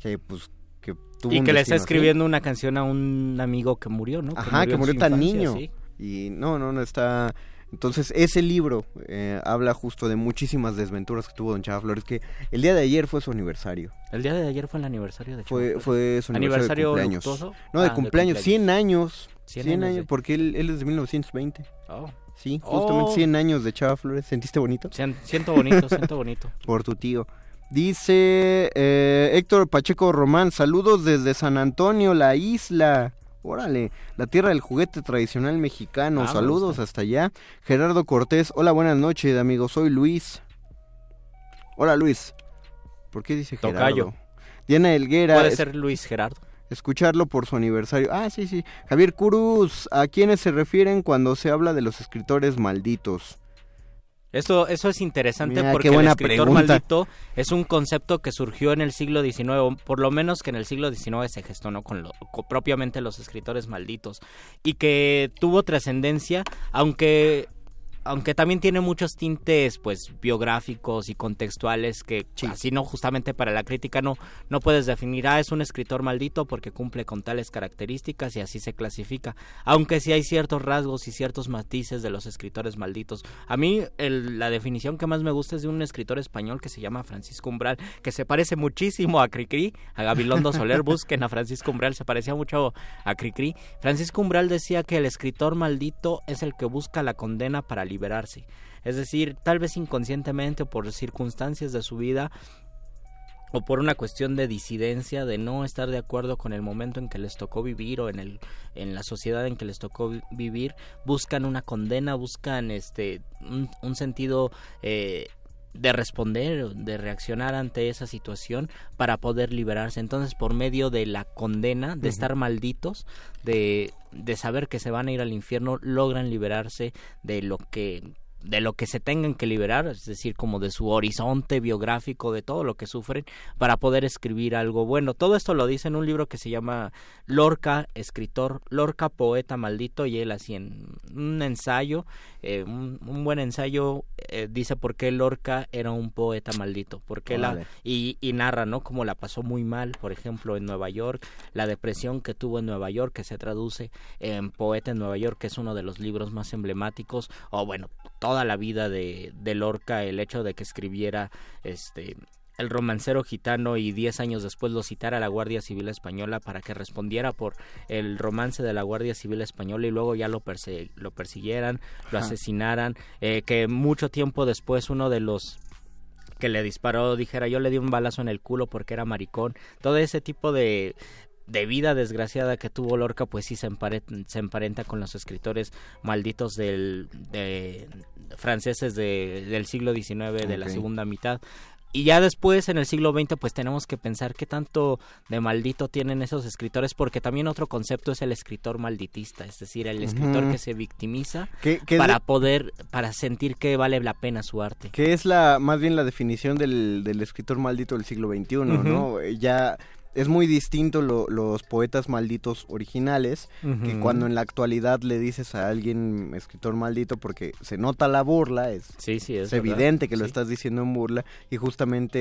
que pues que tuvo Y un que le está así. escribiendo una canción a un amigo que murió, ¿no? Ajá, que murió tan infancia, niño. Y no, no, no está... Entonces, ese libro eh, habla justo de muchísimas desventuras que tuvo Don Chava Flores, que el día de ayer fue su aniversario. El día de ayer fue el aniversario de Chava Fue, fue su aniversario, ¿Aniversario de cumpleaños. luctuoso? No, de Ah, de cumpleaños, cumpleaños. 100 años. 100 100 años de- porque él, él es de 1920. Oh. Sí, justamente Oh. 100 años de Chava Flores. ¿Sentiste bonito? Sien- Siento bonito, <laughs> siento bonito. Por tu tío. Dice eh, Héctor Pacheco Román, saludos desde San Antonio, la isla. Órale, la tierra del juguete tradicional mexicano. Ah, saludos hasta allá. Gerardo Cortés, hola, buenas noches, amigo. Soy Luis. Hola, Luis. ¿Por qué dice Gerardo? Tocayo. Diana Elguera, Puede es- ser Luis Gerardo. Escucharlo por su aniversario. Ah, sí, sí. Javier Cruz, ¿a quiénes se refieren cuando se habla de los escritores malditos? Eso, eso es interesante Mira, porque el escritor pregunta. maldito es un concepto que surgió en el siglo XIX, por lo menos que en el siglo XIX se gestó ¿no? con, lo- con propiamente los escritores malditos y que tuvo trascendencia, aunque aunque también tiene muchos tintes pues biográficos y contextuales que así no justamente para la crítica no no puedes definir ah es un escritor maldito porque cumple con tales características y así se clasifica aunque sí hay ciertos rasgos y ciertos matices de los escritores malditos. A mí el- la definición que más me gusta es de un escritor español que se llama Francisco Umbral que se parece muchísimo a Cricri a Gabilondo Soler. <laughs> Busquen a Francisco Umbral se parecía mucho a Cricri. Francisco Umbral decía que el escritor maldito es el que busca la condena para liberarse. Es decir, tal vez inconscientemente o por circunstancias de su vida o por una cuestión de disidencia, de no estar de acuerdo con el momento en que les tocó vivir o en el en la sociedad en que les tocó vi- vivir, buscan una condena, buscan este un, un sentido eh, de responder, de reaccionar ante esa situación para poder liberarse. Entonces, por medio de la condena, de estar malditos, de, de saber que se van a ir al infierno, logran liberarse de lo que de lo que se tengan que liberar, es decir, como de su horizonte biográfico, de todo lo que sufren, para poder escribir algo bueno. Todo esto lo dice en un libro que se llama Lorca, escritor, Lorca, poeta maldito, y él así en un ensayo, eh, un, un buen ensayo, eh, dice por qué Lorca era un poeta maldito, porque la, y, y narra, ¿no? Como la pasó muy mal, por ejemplo, en Nueva York, la depresión que tuvo en Nueva York, que se traduce en Poeta en Nueva York, que es uno de los libros más emblemáticos, o bueno, toda la vida de, de Lorca, el hecho de que escribiera este el romancero gitano y diez años después lo citara a la Guardia Civil Española para que respondiera por el romance de la Guardia Civil Española y luego ya lo, perse- lo persiguieran, lo Ajá. asesinaran, eh, que mucho tiempo después uno de los que le disparó dijera yo le di un balazo en el culo porque era maricón, todo ese tipo de de vida desgraciada que tuvo Lorca, pues sí se emparenta, se emparenta con los escritores malditos del, de, franceses de- del siglo XIX, de la segunda mitad. Y ya después, en el siglo XX, pues tenemos que pensar qué tanto de maldito tienen esos escritores, porque también otro concepto es el escritor malditista, es decir, el escritor que se victimiza ¿Qué, qué es para poder, para sentir que vale la pena su arte. que es la más bien la definición del, del escritor maldito del siglo XXI, ¿no? Ya es muy distinto lo- los poetas malditos originales que cuando en la actualidad le dices a alguien escritor maldito porque se nota la burla, es, Sí, sí, es, es verdad. evidente que lo Sí. estás diciendo en burla y justamente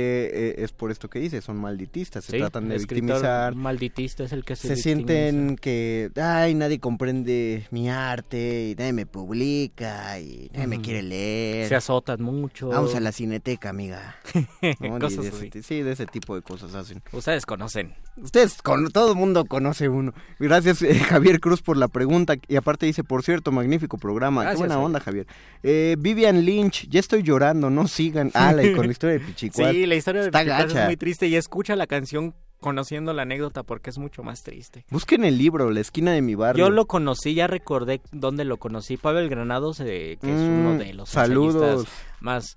eh, es por esto que dices, son malditistas, se tratan de victimizar. malditista es el que se, sienten que, ay, nadie comprende mi arte y nadie me publica y nadie me quiere leer. se azotan mucho. Vamos a la cineteca, amiga. <laughs> ¿no? Cosas de ese- sí, de ese tipo de cosas hacen. Ustedes conocen. Ustedes, con, todo el mundo conoce uno. Gracias, eh, Javier Cruz, por la pregunta. Y aparte dice, por cierto, magnífico programa. Gracias, Qué buena Javier. onda, Javier. Eh, Vivian Lynch, ya estoy llorando, no sigan. <laughs> Ah, la, con la historia de Pichicuat. Sí, la historia de Pichicuat es muy triste y escucha la canción conociendo la anécdota porque es mucho más triste. Busquen el libro, La esquina de mi barrio. Yo lo conocí, ya recordé dónde lo conocí. Pavel Granados, eh, que es Mm, uno de los saludos. más,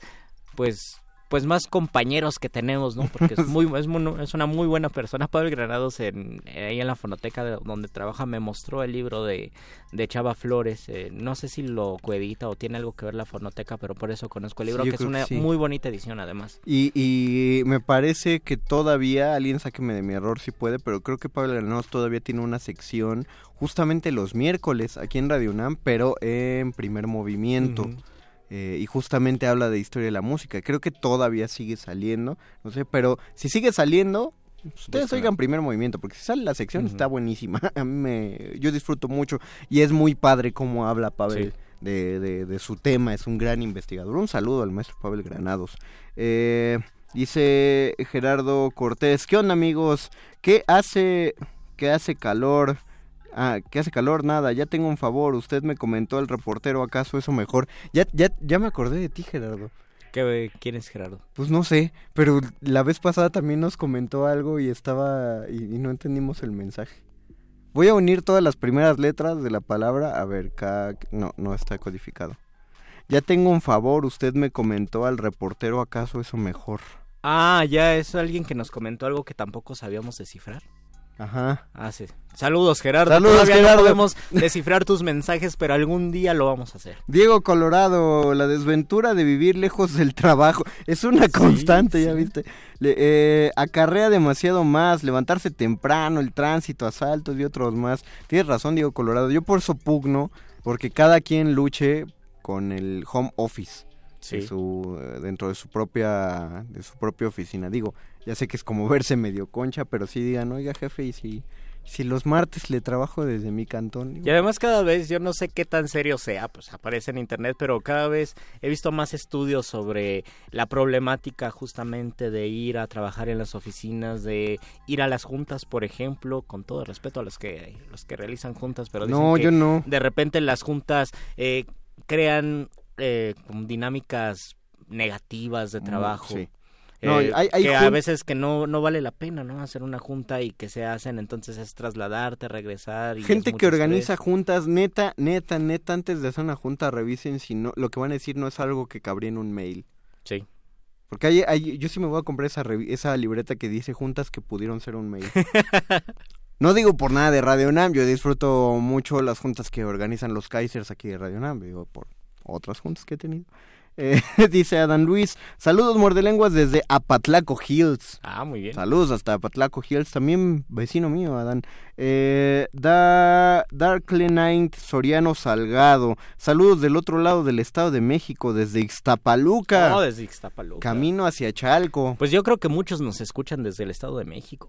pues, pues más compañeros que tenemos, ¿no? Porque es <laughs> muy es, muy- es una muy buena persona. Pablo Granados en ahí en la fonoteca de- donde trabaja me mostró el libro de, de Chava Flores. eh, no sé si lo coedita o tiene algo que ver la fonoteca, pero por eso conozco el libro, que es que una sí. muy bonita edición además. Y, y me parece que todavía, alguien sáqueme de mi error si puede, pero creo que Pablo Granados todavía tiene una sección justamente los miércoles aquí en Radio UNAM, pero en primer movimiento. Eh, y justamente habla de historia de la música. Creo que todavía sigue saliendo, no sé, pero si sigue saliendo, ustedes Búscala. oigan primer movimiento, porque si sale la sección está buenísima. <laughs> A mí me, yo disfruto mucho y es muy padre cómo habla Pavel Sí. de, de- de su tema, es un gran investigador. Un saludo al maestro Pavel Granados. Eh, dice Gerardo Cortés, ¿qué onda amigos? ¿Qué hace, qué hace calor? Ah, ¿qué hace calor? Nada, ya tengo un favor. Usted me comentó el reportero, ¿acaso eso mejor? Ya, ya, ya me acordé de ti, Gerardo. ¿Qué, ¿Quién es Gerardo? Pues no sé, pero la vez pasada también nos comentó algo y estaba y, y no entendimos el mensaje. Voy a unir todas las primeras letras de la palabra. A ver, ca- no, no está codificado. Ya tengo un favor, usted me comentó al reportero, ¿acaso eso mejor? Ah, ya es alguien que nos comentó algo que tampoco sabíamos descifrar. Ajá. Ah, sí. Saludos, Gerardo. Saludos, Todavía Gerardo. no podemos descifrar tus mensajes, pero algún día lo vamos a hacer. Diego Colorado, la desventura de vivir lejos del trabajo. Es una constante, ya sí. viste. Le- eh, acarrea demasiado más, levantarse temprano, el tránsito, asaltos y otros más. Tienes razón, Diego Colorado. Yo por eso pugno, porque cada quien luche con el home office. Sí. de su- eh, dentro de su propia de su propia oficina. Digo, ya sé que es como <laughs> verse medio concha, pero sí digan, oiga jefe, y si, si los martes le trabajo desde mi cantón. Digo, Y además cada vez, yo no sé qué tan serio sea, pues aparece en internet, pero cada vez he visto más estudios sobre la problemática justamente de ir a trabajar en las oficinas, de ir a las juntas, por ejemplo, con todo respeto a los que los que realizan juntas, pero dicen no, que yo no. de repente las juntas eh, crean eh, como dinámicas negativas de Mm, trabajo. sí. No, Eh, hay- hay que a veces que no, no vale la pena, ¿no? Hacer una junta y que se hacen, entonces es trasladarte, regresar. Y Gente que organiza estrés. juntas, neta, neta, neta, antes de hacer una junta revisen si no, lo que van a decir no es algo que cabría en un mail. Sí. Porque hay, hay- yo sí me voy a comprar esa, esa libreta que dice juntas que pudieron ser un mail. <laughs> no digo por nada de Radio Nam, yo disfruto mucho las juntas que organizan los Kaisers aquí de Radio Nam, digo por otras juntas que he tenido. Eh, <laughs> dice Adán Luis, saludos mordelenguas desde Apatlaco Hills. Ah, muy bien. Saludos hasta Apatlaco Hills, también vecino mío, Adán. Eh, da, Darkly Night Soriano Salgado, saludos del otro lado del Estado de México, desde Ixtapaluca, No, desde Ixtapaluca. camino hacia Chalco. Pues yo creo que muchos nos escuchan desde el Estado de México.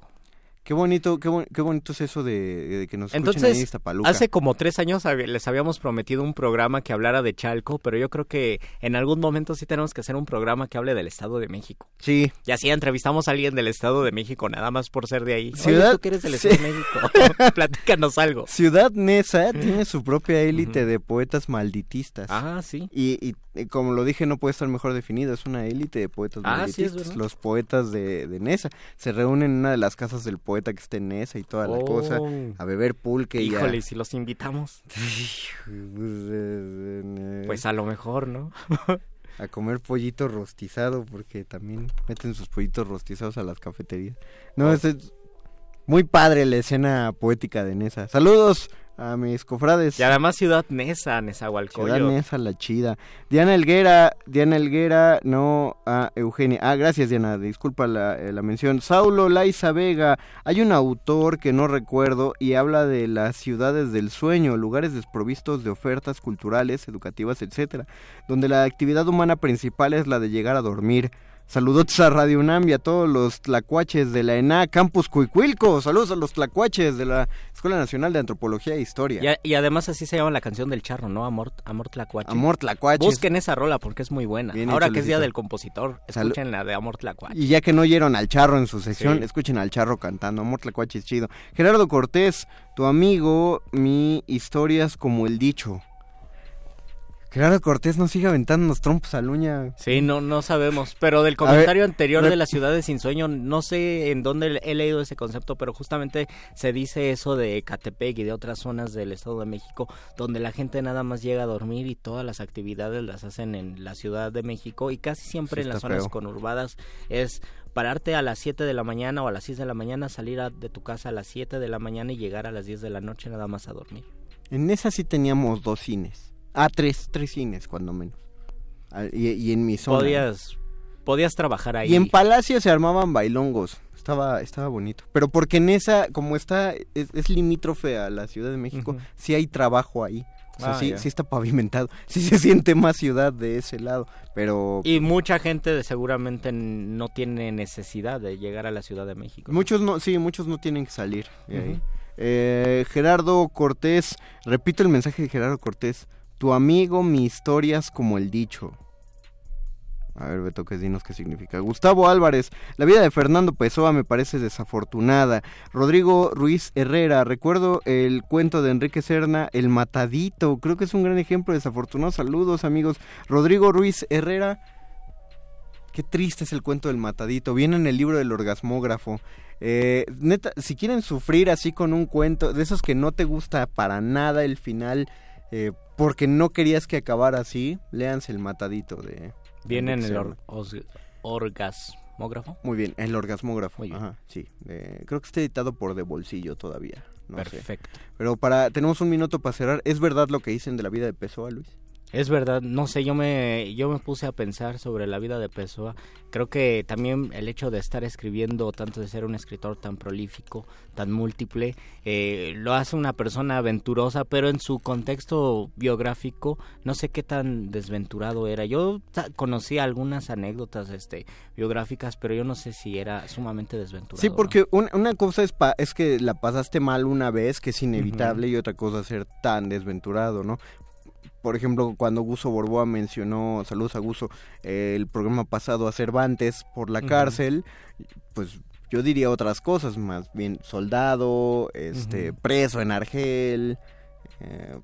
Qué bonito, qué, bon- qué bonito es eso de, de que nos escuchen ahí en Entonces, Ixtapaluca. hace como tres años les habíamos prometido un programa que hablara de Chalco, pero yo creo que en algún momento sí tenemos que hacer un programa que hable del Estado de México. Sí, Y así entrevistamos a alguien del Estado de México, nada más por ser de ahí. Oye, Ciudad- tú que eres del sí. Estado de México, <laughs> platícanos algo. Ciudad Neza tiene su propia élite de poetas malditistas. Ah, sí. Y, y como lo dije, no puede estar mejor definido. Es una élite de poetas Ah, sí, es. Los poetas de, de Nesa se reúnen en una de las casas del poeta que está en Nesa y toda la Oh. cosa a beber pulque y a... Híjole, ¿y si los invitamos, <laughs> Pues, eh, eh, pues a lo mejor, ¿no? <laughs> a comer pollito rostizado porque también meten sus pollitos rostizados a las cafeterías. No, es, es muy padre la escena poética de Nesa. Saludos a mis cofrades. Y además Ciudad Nesa, Ciudad Nezahualcóyotl. Nesa, la chida. Diana Elguera, Diana Elguera, no a Eugenia. Ah, gracias Diana, disculpa la, eh, la mención. Saulo Laiza Vega, hay un autor que no recuerdo y habla de las ciudades del sueño, lugares desprovistos de ofertas culturales, educativas, etcétera, donde la actividad humana principal es la de llegar a dormir. Saludos a Radio UNAM y a todos los tlacuaches de la ENA Campus Cuicuilco. Saludos a los tlacuaches de la Escuela Nacional de Antropología e Historia. Y, y además así se llama la canción del charro, ¿no? Amor, Amor Tlacuache. Amor tlacuaches. Busquen esa rola porque es muy buena. Bien Ahora hecho, que es Día del Compositor, escuchen la de Amor Tlacuache. Y ya que no oyeron al charro en su sección, Sí. escuchen al charro cantando. Amor Tlacuache es chido. Gerardo Cortés, tu amigo, mi historias como el dicho. Gerardo Cortés no sigue aventando los trompos a uña. Sí, no, no sabemos. Pero del comentario anterior de la ciudad de Sin Sueño, no sé en dónde he leído ese concepto, pero justamente se dice eso de Catepec y de otras zonas del Estado de México, donde la gente nada más llega a dormir y todas las actividades las hacen en la Ciudad de México y casi siempre en las zonas conurbadas es pararte a las 7 de la mañana o a las 6 de la mañana, salir de tu casa a las 7 de la mañana y llegar a las 10 de la noche nada más a dormir. En esa sí teníamos dos cines. Ah, tres, tres cines, cuando menos. Y, en mi zona. Podías, podías trabajar ahí. Y en Palacio se armaban bailongos. Estaba, estaba bonito. Pero porque en esa, como está, es, limítrofe a la Ciudad de México, sí hay trabajo ahí. O sea, ah, sí, sí, está pavimentado, <laughs> sí se siente más ciudad de ese lado, pero... Y mucha gente seguramente no tiene necesidad de llegar a la Ciudad de México. Muchos no, sí, muchos no tienen que salir. Eh, Gerardo Cortés, repito el mensaje de Gerardo Cortés, tu amigo, mi historias como el dicho. A ver, Beto, ¿qué dinos qué significa? Gustavo Álvarez, la vida de Fernando Pessoa me parece desafortunada. Rodrigo Ruiz Herrera, recuerdo el cuento de Enrique Serna, El Matadito. Creo que es un gran ejemplo de desafortunado. Saludos, amigos. Rodrigo Ruiz Herrera, qué triste es el cuento del Matadito. Viene en el libro del orgasmógrafo. Eh, neta, si quieren sufrir así con un cuento, de esos que no te gusta para nada el final, eh, porque no querías que acabara así, léanse el matadito de... Viene en el orgasmógrafo. Muy bien, el orgasmógrafo. Ajá, sí. creo que está editado por De Bolsillo todavía. Perfecto. Pero para tenemos un minuto para cerrar. ¿Es verdad lo que dicen de la vida de Pessoa, Luis? Es verdad, no sé, yo me, yo me puse a pensar sobre la vida de Pessoa. Creo que también el hecho de estar escribiendo, tanto de ser un escritor tan prolífico, tan múltiple, eh, lo hace una persona aventurosa, pero en su contexto biográfico no sé qué tan desventurado era. Yo conocí algunas anécdotas este, biográficas, pero yo no sé si era sumamente desventurado. Sí, porque una, cosa es, es que la pasaste mal una vez, que es inevitable, y otra cosa es ser tan desventurado, ¿no? Por ejemplo, cuando Guso Borboa mencionó, saludos a Guso, el programa pasado a Cervantes por la cárcel, pues yo diría otras cosas, más bien soldado, este, preso en Argel, eh,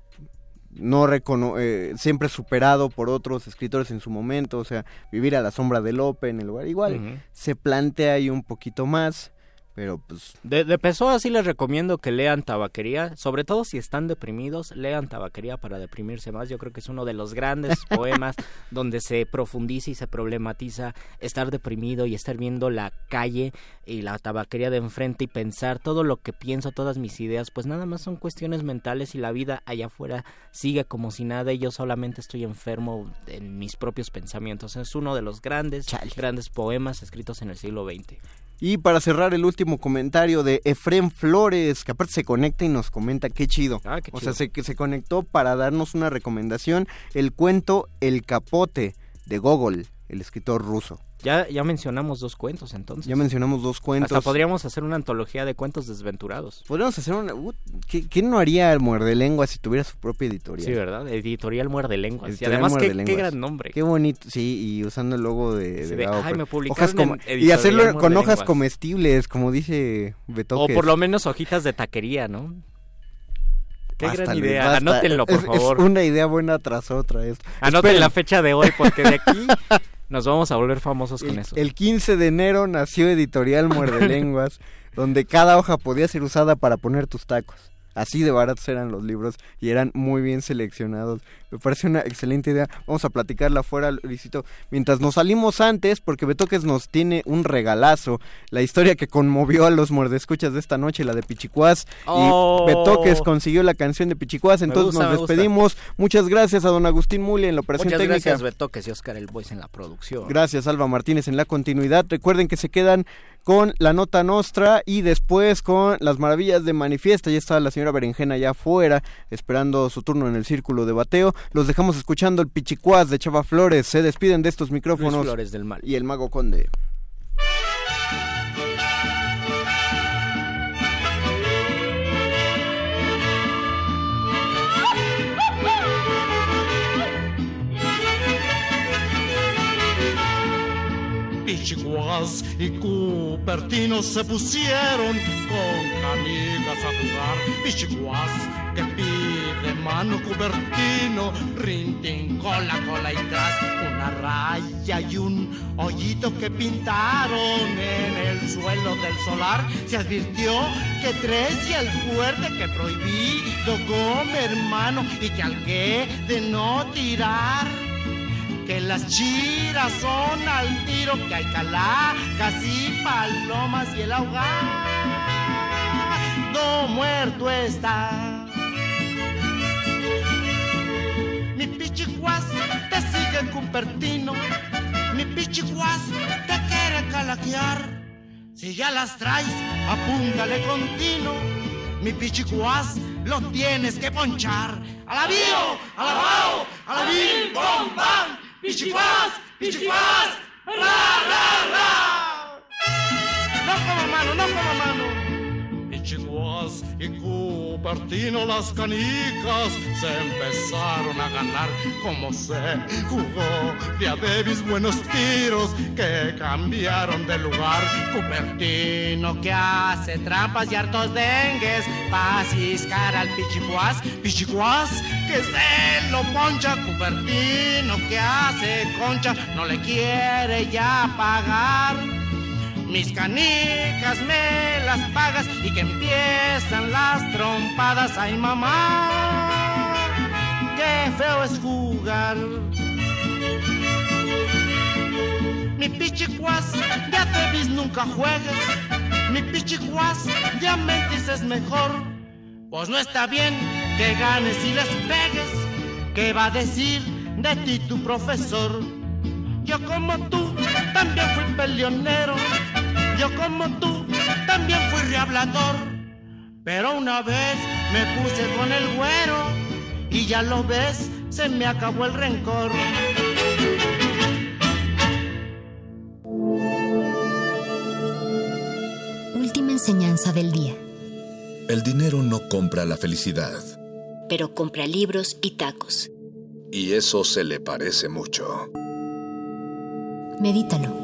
no recono eh, siempre superado por otros escritores en su momento, o sea, vivir a la sombra de Lope en el lugar igual, se plantea ahí un poquito más. Pero pues... De, de Pessoa sí les recomiendo que lean Tabaquería, sobre todo si están deprimidos, lean Tabaquería para deprimirse más. Yo creo que es uno de los grandes <laughs> poemas donde se profundiza y se problematiza estar deprimido y estar viendo la calle y la tabaquería de enfrente y pensar todo lo que pienso, todas mis ideas, pues nada más son cuestiones mentales y la vida allá afuera sigue como si nada y yo solamente estoy enfermo en mis propios pensamientos. Es uno de los grandes, grandes poemas escritos en el siglo XX. Y para cerrar el último comentario de Efren Flores, que aparte se conecta y nos comenta qué chido. Ah, qué chido. O sea, se, se conectó para darnos una recomendación, el cuento El Capote de Gogol, el escritor ruso. Ya, ya mencionamos dos cuentos entonces. Ya mencionamos dos cuentos. Hasta podríamos hacer una antología de cuentos desventurados. Podríamos hacer una... Uh, ¿Quién no haría el Muerde Lengua si tuviera su propia editorial? Sí, ¿verdad? Editorial Muerde Lengua. Y además, qué, qué, gran nombre. Qué bonito, sí, y usando el logo de... de, ay, me hojas Y hacerlo con hojas comestibles, como dice Beto. O por lo menos hojitas de taquería, ¿no? Qué gran idea, anótenlo por favor. Es una idea buena tras otra. Es... Anoten la fecha de hoy porque de aquí <laughs> Nos vamos a volver famosos con eso. El 15 de enero nació Editorial Muerde <laughs> Lenguas, donde cada hoja podía ser usada para poner tus tacos. Así de baratos eran los libros y eran muy bien seleccionados. Me parece una excelente idea. Vamos a platicarla afuera, Luisito. Mientras nos salimos antes, porque Betoques nos tiene un regalazo. La historia que conmovió a los mordescuchas de esta noche, la de Pichicuás. Oh. Y Betoques consiguió la canción de Pichicuás. Entonces nos despedimos. Muchas gracias a don Agustín Muli en la operación Muchas técnica. gracias, Betoques y Oscar El Boys en la producción. Gracias, Alba Martínez en la continuidad. Recuerden que se quedan con la nota nostra y después con las maravillas de manifiesta. Ya está la señora Berenjena allá afuera esperando su turno en el círculo de bateo. Los dejamos escuchando el Pichicuás de Chava Flores. Se despiden de estos micrófonos. Flores del Mal. Y el Mago Conde. Pichiguas y Cupertinos se pusieron con canicas a jugar. Pichiguas que pica de mano Cupertino, rintin, cola, cola y tras, una raya y un hoyito que pintaron en el suelo del solar. Se advirtió que tres y el fuerte que prohibido come hermano y que al que de no tirar que las chiras son al tiro, que hay calacas y palomas y el ahogado muerto está. Mi pichicuas te sigue Cupertino, mi pichicuas te quiere calaquear. Si ya las traes, apúntale continuo, mi pichicuas lo tienes que ponchar. ¡A la bio! ¡A la bao! ¡A la bim! ¡Bom! ¡Bam! ¡Pichicuas! ¡Pichicuas! ¡Ra, ra, ra! No como mano, no como mano. Pichicuas y Cupertino las canicas se empezaron a ganar como se jugó de buenos tiros que cambiaron de lugar. Cupertino que hace trampas y hartos dengues pa' ciscar al Pichicuas. Pichicuas que se lo poncha. Cupertino que hace concha no le quiere ya pagar. Mis canicas me las pagas y que empiezan las trompadas. Ay mamá, qué feo es jugar. Mi pichicuas, ya te vis, nunca juegues. Mi pichicuas, ya mentis es mejor. Pues no está bien que ganes y les pegues. ¿Qué va a decir de ti tu profesor? Yo como tú también fui peleonero. Yo como tú también fui rehablador. Pero una vez me puse con el güero y ya lo ves, se me acabó el rencor. Última enseñanza del día. El dinero no compra la felicidad. Pero compra libros y tacos. Y eso se le parece mucho. Medítalo.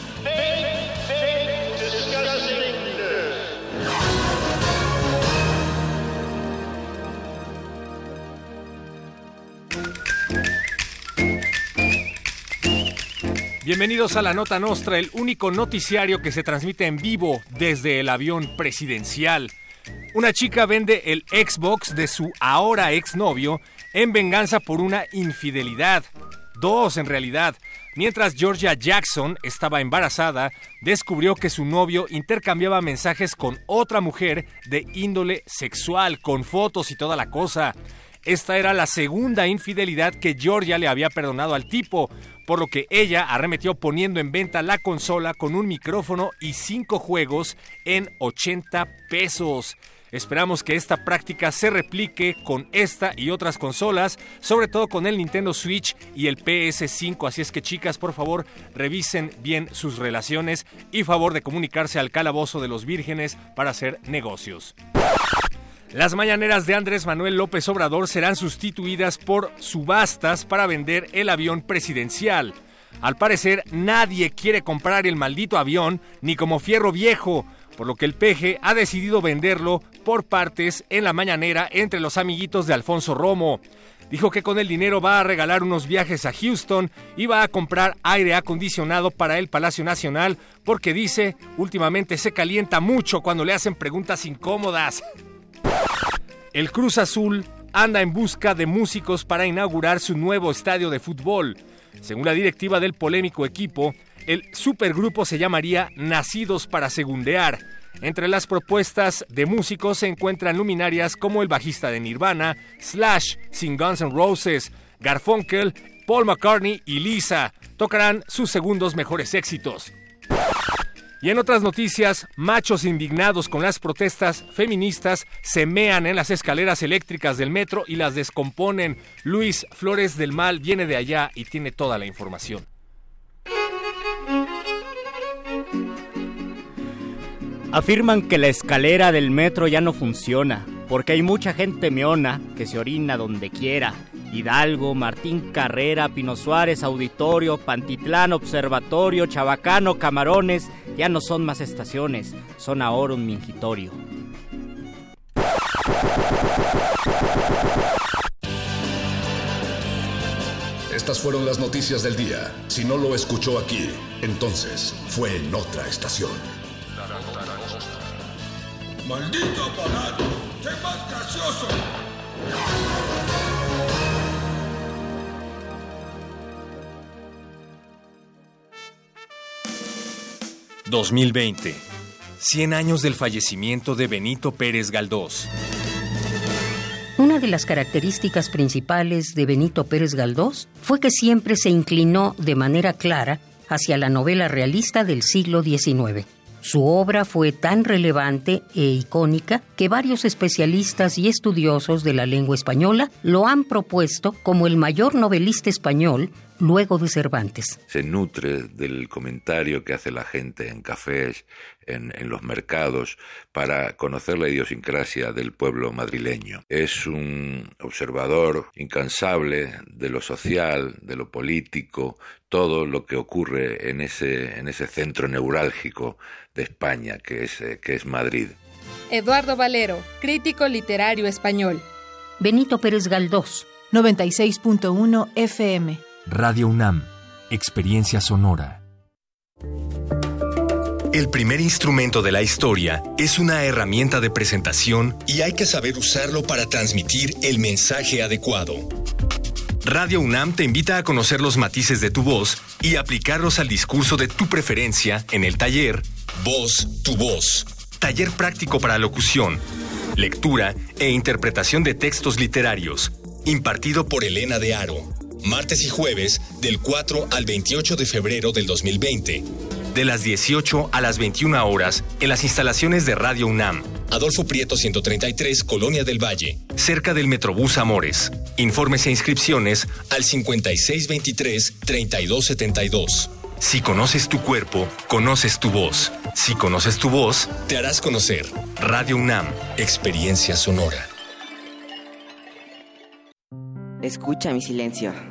Bienvenidos a la Nota Nostra, el único noticiario que se transmite en vivo desde el avión presidencial. Una chica vende el Xbox de su ahora exnovio en venganza por una infidelidad. Dos en realidad. Mientras Georgia Jackson estaba embarazada, descubrió que su novio intercambiaba mensajes con otra mujer de índole sexual, con fotos y toda la cosa. Esta era la segunda infidelidad que Georgia le había perdonado al tipo, por lo que ella arremetió poniendo en venta la consola con un micrófono y cinco juegos en 80 pesos. Esperamos que esta práctica se replique con esta y otras consolas, sobre todo con el Nintendo Switch y el PS5. Así es que chicas, por favor, revisen bien sus relaciones y favor de comunicarse al calabozo de los vírgenes para hacer negocios. Las mañaneras de Andrés Manuel López Obrador serán sustituidas por subastas para vender el avión presidencial. Al parecer, nadie quiere comprar el maldito avión ni como fierro viejo, por lo que el peje ha decidido venderlo por partes en la mañanera entre los amiguitos de Alfonso Romo. Dijo que con el dinero va a regalar unos viajes a Houston y va a comprar aire acondicionado para el Palacio Nacional porque dice, últimamente se calienta mucho cuando le hacen preguntas incómodas. <laughs> El Cruz Azul anda en busca de músicos para inaugurar su nuevo estadio de fútbol. Según la directiva del polémico equipo, el supergrupo se llamaría Nacidos para Segundear. Entre las propuestas de músicos se encuentran luminarias como el bajista de Nirvana, Slash, Sin Guns N' Roses, Garfunkel, Paul McCartney y Lisa. Tocarán sus segundos mejores éxitos. Y en otras noticias, machos indignados con las protestas feministas se mean en las escaleras eléctricas del metro y las descomponen. Luis Flores del Mal viene de allá y tiene toda la información. Afirman que la escalera del metro ya no funciona, porque hay mucha gente meona que se orina donde quiera. Hidalgo, Martín Carrera, Pino Suárez, Auditorio, Pantitlán, Observatorio, Chabacano, Camarones, ya no son más estaciones, son ahora un mingitorio. Estas fueron las noticias del día. Si no lo escuchó aquí, entonces fue en otra estación. ¡Maldito aparato! ¡Sé más gracioso! 2020. 100 años del fallecimiento de Benito Pérez Galdós. Una de las características principales de Benito Pérez Galdós fue que siempre se inclinó de manera clara hacia la novela realista del siglo XIX. Su obra fue tan relevante e icónica que varios especialistas y estudiosos de la lengua española lo han propuesto como el mayor novelista español luego de Cervantes. Se nutre del comentario que hace la gente en cafés, en, los mercados, para conocer la idiosincrasia del pueblo madrileño. Es un observador incansable de lo social, de lo político, todo lo que ocurre en ese, en ese centro neurálgico de España, que es, eh, que es Madrid. Eduardo Valero, crítico literario español. Benito Pérez Galdós. 96.1 FM. Radio UNAM, Experiencia Sonora. El primer instrumento de la historia es una herramienta de presentación y hay que saber usarlo para transmitir el mensaje adecuado. Radio UNAM te invita a conocer los matices de tu voz y aplicarlos al discurso de tu preferencia en el taller Voz, tu voz. Taller práctico para locución, lectura e interpretación de textos literarios, impartido por Elena de Aro martes y jueves del 4 al 28 de febrero del 2020. De las 18 a las 21 horas en las instalaciones de Radio UNAM. Adolfo Prieto 133, Colonia del Valle, cerca del Metrobús Amores. Informes e inscripciones al 5623-3272. Si conoces tu cuerpo, conoces tu voz. Si conoces tu voz, te harás conocer. Radio UNAM, Experiencia Sonora. Escucha mi silencio.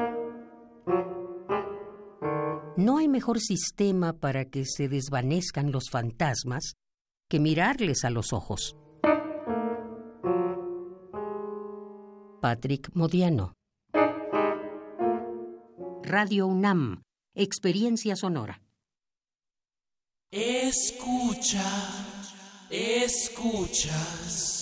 No hay mejor sistema para que se desvanezcan los fantasmas que mirarles a los ojos. Patrick Modiano. Radio UNAM, Experiencia Sonora. Escucha, escuchas.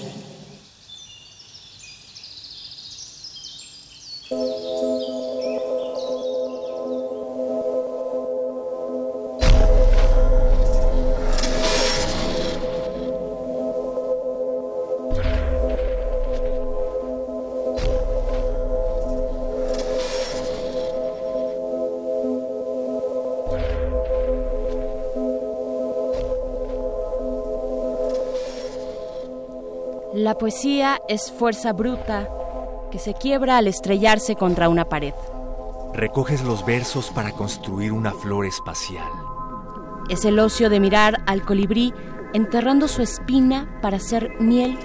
La poesía es fuerza bruta que se quiebra al estrellarse contra una pared. Recoges los versos para construir una flor espacial. Es el ocio de mirar al colibrí enterrando su espina para hacer miel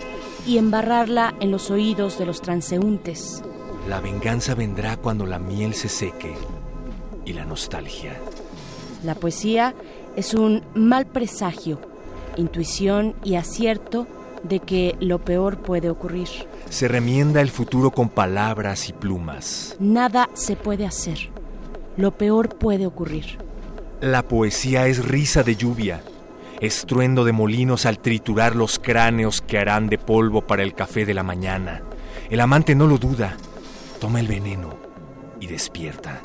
y embarrarla en los oídos de los transeúntes. La venganza vendrá cuando la miel se seque y la nostalgia. La poesía es un mal presagio, intuición y acierto de que lo peor puede ocurrir. Se remienda el futuro con palabras y plumas. Nada se puede hacer. Lo peor puede ocurrir. La poesía es risa de lluvia, estruendo de molinos al triturar los cráneos que harán de polvo para el café de la mañana. El amante no lo duda, toma el veneno y despierta.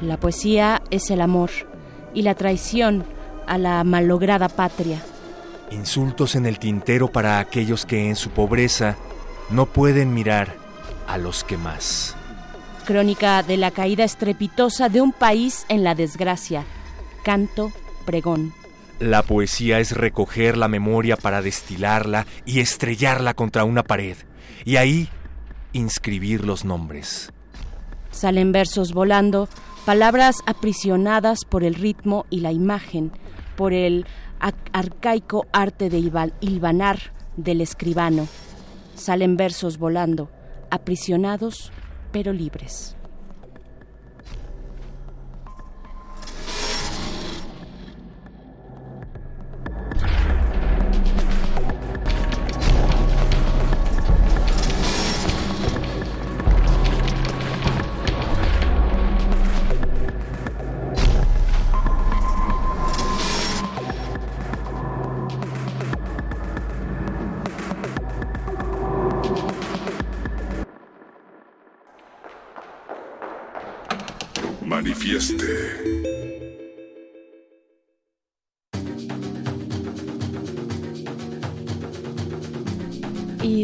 La poesía es el amor y la traición a la malograda patria. Insultos en el tintero para aquellos que en su pobreza no pueden mirar a los que más. Crónica de la caída estrepitosa de un país en la desgracia. Canto, pregón. La poesía es recoger la memoria para destilarla y estrellarla contra una pared. Y ahí inscribir los nombres. Salen versos volando, palabras aprisionadas por el ritmo y la imagen, por el arcaico arte de hilvanar del escribano. Salen versos volando, aprisionados pero libres.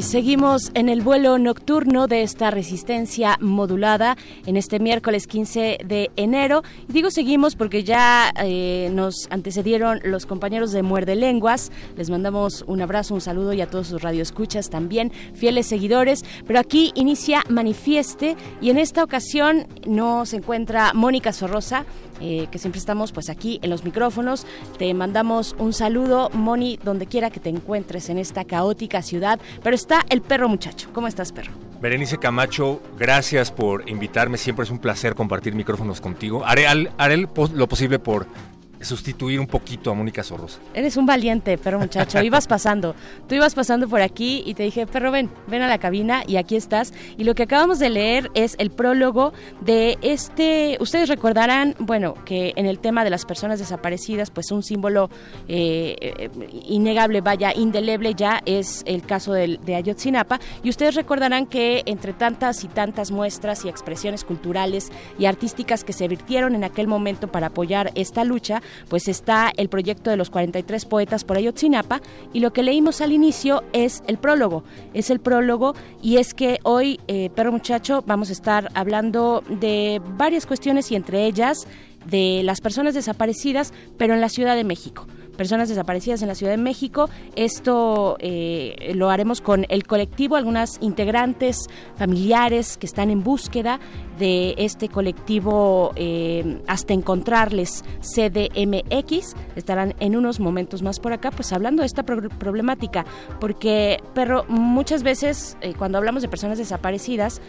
Seguimos en el vuelo nocturno de esta resistencia modulada en este miércoles 15 de enero. Digo seguimos porque ya eh, nos antecedieron los compañeros de Muerde Lenguas. Les mandamos un abrazo, un saludo y a todos sus radioescuchas también, fieles seguidores. Pero aquí inicia Manifieste y en esta ocasión nos encuentra Mónica Sorrosa. Eh, que siempre estamos pues aquí en los micrófonos. Te mandamos un saludo, Moni, donde quiera que te encuentres en esta caótica ciudad. Pero está el perro muchacho. ¿Cómo estás, perro? Berenice Camacho, gracias por invitarme. Siempre es un placer compartir micrófonos contigo. Haré, haré lo posible por sustituir un poquito a Mónica Sorrosa. Eres un valiente, perro muchacho. Ibas pasando. Tú ibas pasando por aquí y te dije, perro, ven, ven a la cabina y aquí estás. Y lo que acabamos de leer es el prólogo de este. Ustedes recordarán, bueno, que en el tema de las personas desaparecidas, pues un símbolo eh, eh, innegable, vaya, indeleble ya es el caso de, de Ayotzinapa. Y ustedes recordarán que entre tantas y tantas muestras y expresiones culturales y artísticas que se virtieron en aquel momento para apoyar esta lucha, pues está el proyecto de los 43 poetas por Ayotzinapa y lo que leímos al inicio es el prólogo, es el prólogo y es que hoy, eh, perro muchacho, vamos a estar hablando de varias cuestiones y entre ellas de las personas desaparecidas, pero en la Ciudad de México personas desaparecidas en la Ciudad de México. Esto eh, lo haremos con el colectivo, algunas integrantes familiares que están en búsqueda de este colectivo eh, hasta encontrarles CDMX. Estarán en unos momentos más por acá, pues hablando de esta problemática, porque, pero muchas veces eh, cuando hablamos de personas desaparecidas,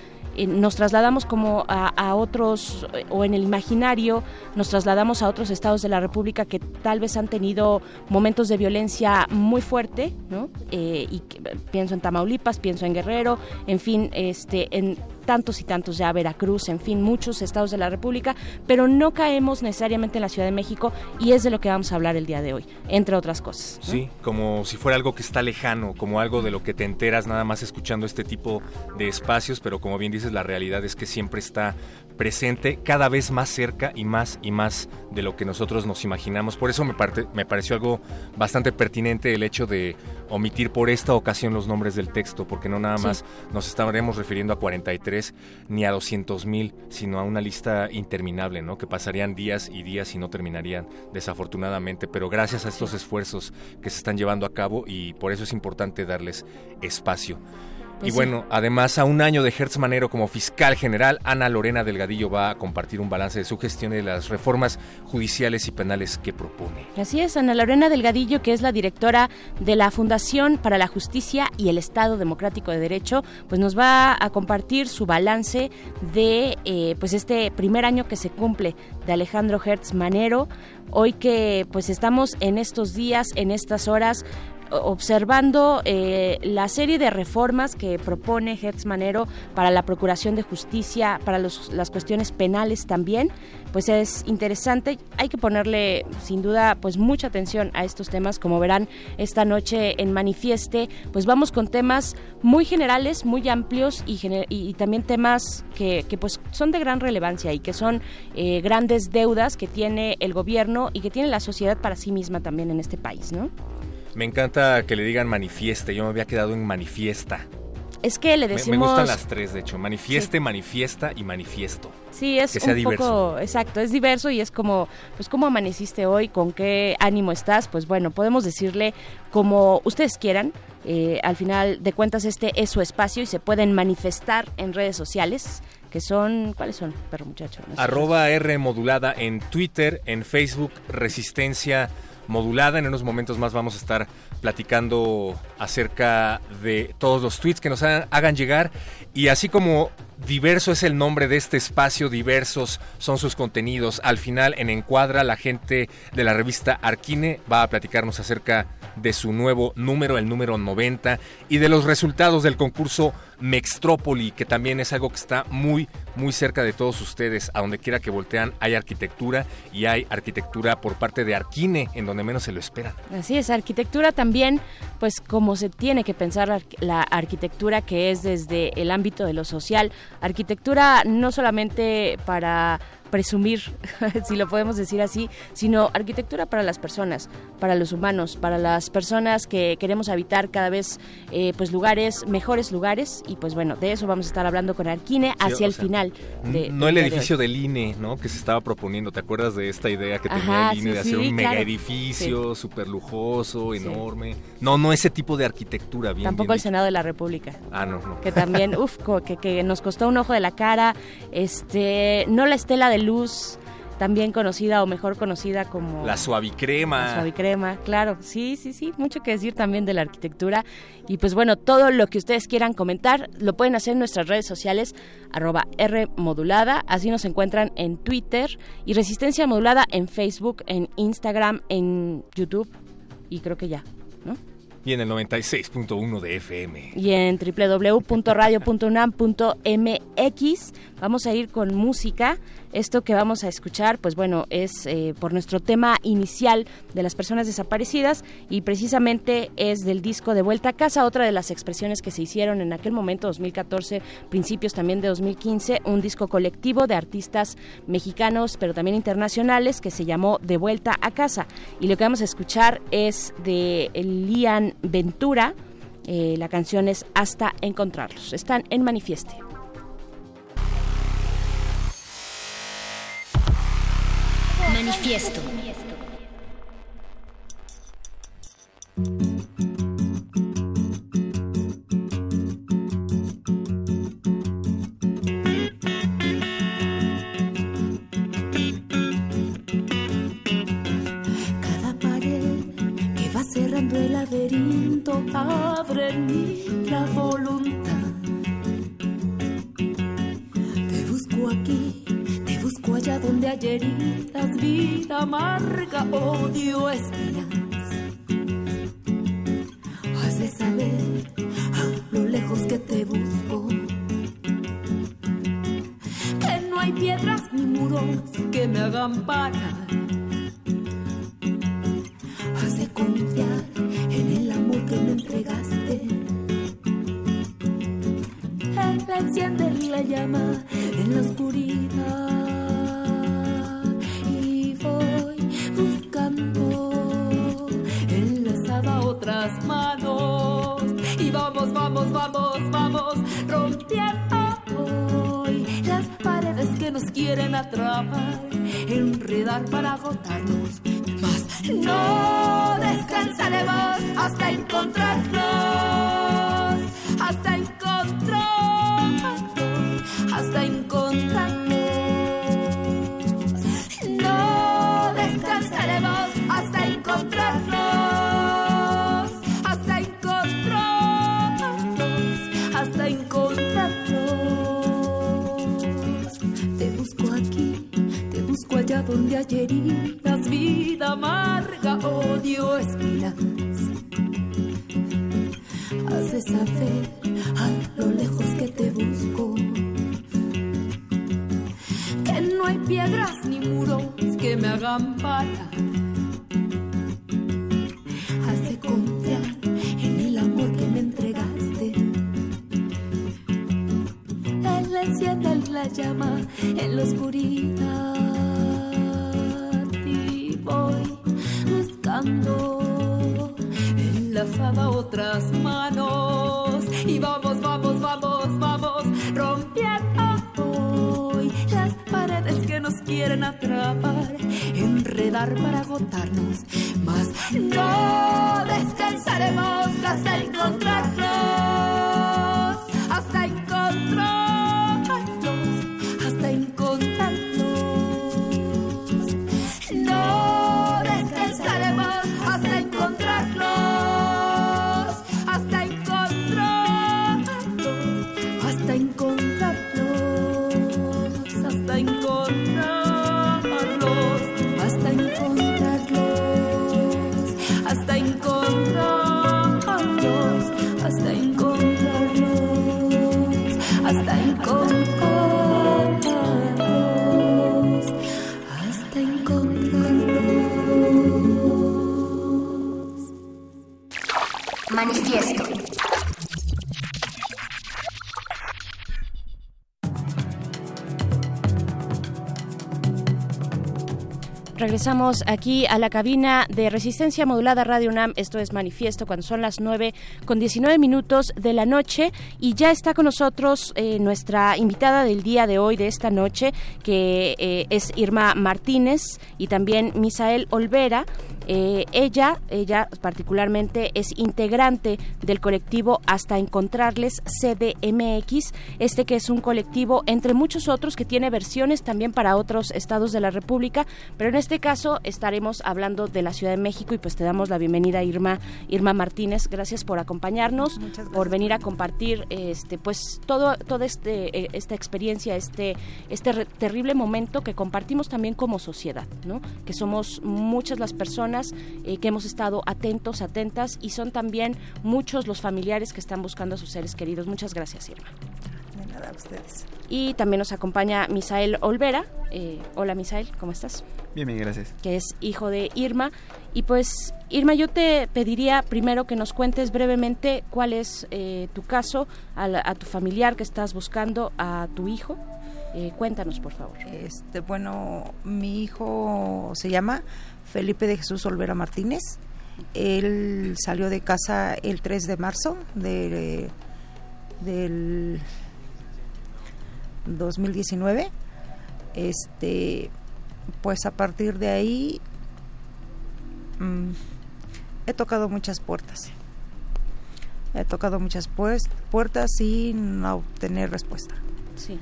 nos trasladamos como a, otros, o en el imaginario, nos trasladamos a otros estados de la República que tal vez han tenido momentos de violencia muy fuerte, ¿no? Eh, y pienso en Tamaulipas, pienso en Guerrero, en fin, este, en tantos y tantos ya, Veracruz, en fin, muchos estados de la República, pero no caemos necesariamente en la Ciudad de México y es de lo que vamos a hablar el día de hoy, entre otras cosas. Sí, como si fuera algo que está lejano, como algo de lo que te enteras nada más escuchando este tipo de espacios, pero como bien dices, la realidad es que siempre está presente cada vez más cerca y más y más de lo que nosotros nos imaginamos. Por eso me, me pareció algo bastante pertinente el hecho de omitir por esta ocasión los nombres del texto, porque no nada más nos estaremos refiriendo a 43 ni a 200 mil, sino a una lista interminable, ¿no? que pasarían días y días y no terminarían, desafortunadamente. Pero gracias a estos esfuerzos que se están llevando a cabo y por eso es importante darles espacio. Y bueno, además a un año de Hertz Manero como fiscal general, Ana Lorena Delgadillo va a compartir un balance de su gestión y de las reformas judiciales y penales que propone. Así es, Ana Lorena Delgadillo, que es la directora de la Fundación para la Justicia y el Estado Democrático de Derecho, pues nos va a compartir su balance de eh, pues este primer año que se cumple de Alejandro Hertz Manero. Hoy que pues estamos en estos días, en estas horas, observando eh, la serie de reformas que propone Hertz Manero para la Procuración de Justicia, para las cuestiones penales también, pues es interesante. Hay que ponerle, sin duda, pues mucha atención a estos temas. Como verán esta noche en Manifieste, pues vamos con temas muy generales, muy amplios y, y también temas que, que, pues son de gran relevancia y que son eh, grandes deudas que tiene el gobierno y que tiene la sociedad para sí misma también en este país, ¿no? Me encanta que le digan manifieste, yo me había quedado en manifiesta. Es que le decimos... Me, gustan las tres, de hecho. Manifieste, manifiesta y manifiesto. Sí, es un diverso. poco... Exacto, es diverso y es como, pues, ¿cómo amaneciste hoy? ¿Con qué ánimo estás? Pues bueno, podemos decirle como ustedes quieran. Eh, al final de cuentas, este es su espacio y se pueden manifestar en redes sociales que son, ¿cuáles son, perro muchacho? Arroba R modulada en Twitter, en Facebook, Resistencia modulada. En unos momentos más vamos a estar platicando acerca de todos los tweets que nos hagan llegar y así como diverso es el nombre de este espacio, diversos son sus contenidos. Al final en Encuadra la gente de la revista Arquine va a platicarnos acerca de su nuevo número, el número 90 y de los resultados del concurso Mextrópoli, que también es algo que está muy, muy cerca de todos ustedes. A donde quiera que voltean hay arquitectura y hay arquitectura por parte de Arquine, en donde menos se lo esperan. Así es, arquitectura también, pues como se tiene que pensar la arquitectura que es desde el ámbito de lo social. Arquitectura no solamente para presumir, <laughs> si lo podemos decir así, sino arquitectura para las personas, para los humanos, para las personas que queremos habitar cada vez eh, pues lugares, mejores lugares y pues bueno, de eso vamos a estar hablando con Arquine hacia el final. no el edificio del INE, ¿no? Que se estaba proponiendo, ¿te acuerdas de esta idea que tenía el INE de hacer un mega edificio súper lujoso, enorme? No, no ese tipo de arquitectura. Bien, Tampoco el Senado de la República. Ah, no, no. Que también, uff, que, que nos costó un ojo de la cara, este, no la estela del luz, también conocida o mejor conocida como... La suavicrema. La suavicrema, claro. Sí, sí, sí. Mucho que decir también de la arquitectura. Y pues bueno, todo lo que ustedes quieran comentar lo pueden hacer en nuestras redes sociales, arroba R modulada. Así nos encuentran en Twitter y Resistencia Modulada en Facebook, en Instagram, en YouTube. Y creo que ya, ¿no? Y en el 96.1 de FM. Y en www.radio.unam.mx. Vamos a ir con música. Esto que vamos a escuchar, pues bueno, es eh, por nuestro tema inicial de las personas desaparecidas y precisamente es del disco De Vuelta a Casa, otra de las expresiones que se hicieron en aquel momento, 2014, principios también de 2015, un disco colectivo de artistas mexicanos, pero también internacionales, que se llamó De Vuelta a Casa. Y lo que vamos a escuchar es de Lian Ventura. Eh, la canción es Hasta encontrarlos. Están en Manifieste. Manifiesto. Cada pared que va cerrando el laberinto abre en mí la voluntad. Te busco aquí allá donde hay heridas, vida amarga, odio, esperanza. Has de saber lo lejos que te busco. Que no hay piedras ni muros que me hagan parar. Has de confiar en el amor que me entregaste. Él enciende la llama en la oscuridad. Otras manos. Y vamos, vamos, vamos, vamos, rompiendo hoy las paredes que nos quieren atrapar, enredar para agotarnos. Mas no descansaremos hasta encontrarnos, hasta encontrarnos, hasta encontrarnos. Hasta encontrarnos, hasta encontrarnos, hasta encontrarnos. Te busco aquí, te busco allá donde hay heridas, vida amarga, odio, espinas. Hace saber a lo lejos que te busco no hay piedras ni muros que me hagan para. Hace confiar en el amor que me entregaste. Él enciende la llama en la oscuridad y voy buscando enlazada otras manos y vamos, vamos, vamos, vamos rompiendo quieren atrapar, enredar para agotarnos, mas no descansaremos hasta encontrarnos, Regresamos aquí a la cabina de Resistencia Modulada Radio UNAM. Esto es Manifiesto cuando son las 9 con 19 minutos de la noche. Y ya está con nosotros eh, nuestra invitada del día de hoy, de esta noche, que eh, es Irma Martínez y también Misael Olvera. Eh, ella, ella particularmente es integrante del colectivo Hasta Encontrarles CDMX, este que es un colectivo entre muchos otros que tiene versiones también para otros estados de la República, pero en este caso estaremos hablando de la Ciudad de México y pues te damos la bienvenida Irma, Irma Martínez, gracias por acompañarnos, por venir a compartir este pues todo toda este eh, esta experiencia, este este terrible momento que compartimos también como sociedad, ¿no? Que somos muchas las personas eh, que hemos estado atentos, atentas y son también muchos los familiares que están buscando a sus seres queridos. Muchas gracias, Irma. De nada, a ustedes. Y también nos acompaña Misael Olvera. Eh, hola, Misael, ¿cómo estás? Bien, bien, gracias. que es hijo de Irma. Y pues, Irma, yo te pediría primero que nos cuentes brevemente cuál es eh, tu caso, a, la- a tu familiar que estás buscando, a tu hijo. Eh, cuéntanos, por favor. Este, bueno, mi hijo se llama Felipe de Jesús Olvera Martínez. Él salió de casa el 3 de marzo de, del 2019. Este, pues a partir de ahí mm, he tocado muchas puertas. He tocado muchas puertas sin obtener respuesta. Sí.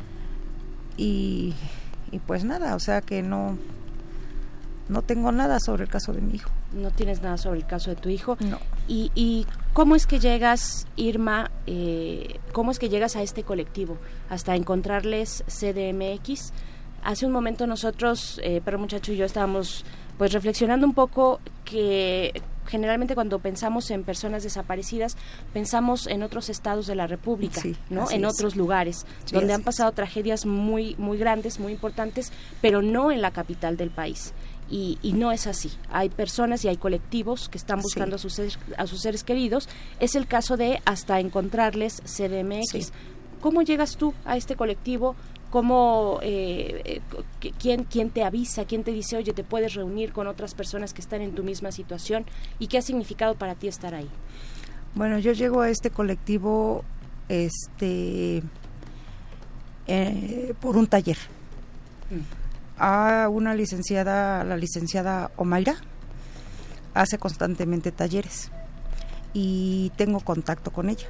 Y, y pues nada, o sea que no, no tengo nada sobre el caso de mi hijo. No tienes nada sobre el caso de tu hijo. No. ¿Y, y cómo es que llegas, Irma, eh, cómo es que llegas a este colectivo? Hasta encontrarles CDMX. Hace un momento nosotros, eh, Perro Muchacho y yo estábamos pues reflexionando un poco que generalmente cuando pensamos en personas desaparecidas pensamos en otros estados de la República, Sí, ¿no? En es. otros lugares Sí, donde han pasado tragedias muy muy grandes, muy importantes, pero no en la capital del país. Y, y no es así. Hay personas y hay colectivos que están buscando a, sus seres, a sus seres queridos. Es el caso de hasta encontrarles CDMX. ¿Cómo llegas tú a este colectivo? ¿Cómo, eh, eh, qu- quién, ¿Quién te avisa? ¿Quién te dice, oye, te puedes reunir con otras personas que están en tu misma situación? ¿Y qué ha significado para ti estar ahí? Bueno, yo llego a este colectivo este eh, por un taller. A una licenciada, la licenciada Omaira, hace constantemente talleres y tengo contacto con ella.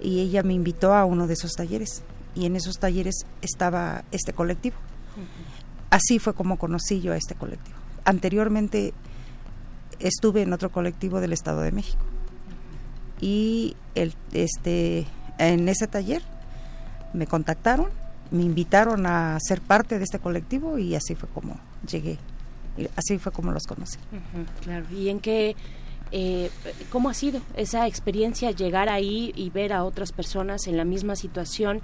y ella me invitó a uno de esos talleres y en esos talleres estaba este colectivo. Así fue como conocí yo a este colectivo. Anteriormente estuve en otro colectivo del Estado de México y el, este, en ese taller me contactaron, me invitaron a ser parte de este colectivo y así fue como llegué, y así fue como los conocí. Claro. ¿Y en qué, eh, cómo ha sido esa experiencia llegar ahí y ver a otras personas en la misma situación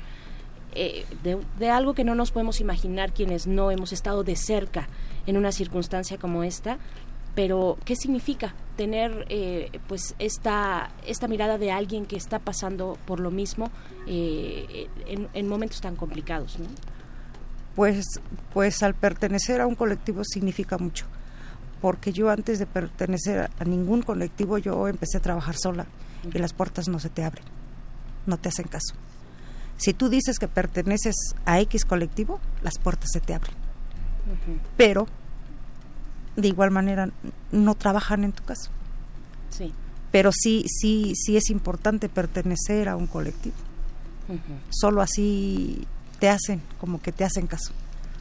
eh, de, de algo que no nos podemos imaginar quienes no hemos estado de cerca en una circunstancia como esta? Pero, ¿qué significa tener eh, pues esta, esta mirada de alguien que está pasando por lo mismo eh, en, en momentos tan complicados? ¿no? Pues, pues al pertenecer a un colectivo significa mucho, porque yo antes de pertenecer a ningún colectivo yo empecé a trabajar sola y las puertas no se te abren, no te hacen caso. Si tú dices que perteneces a X colectivo, las puertas se te abren, pero de igual manera no trabajan en tu caso. Sí. Pero sí, sí, sí es importante pertenecer a un colectivo. Solo así te hacen, como que te hacen caso.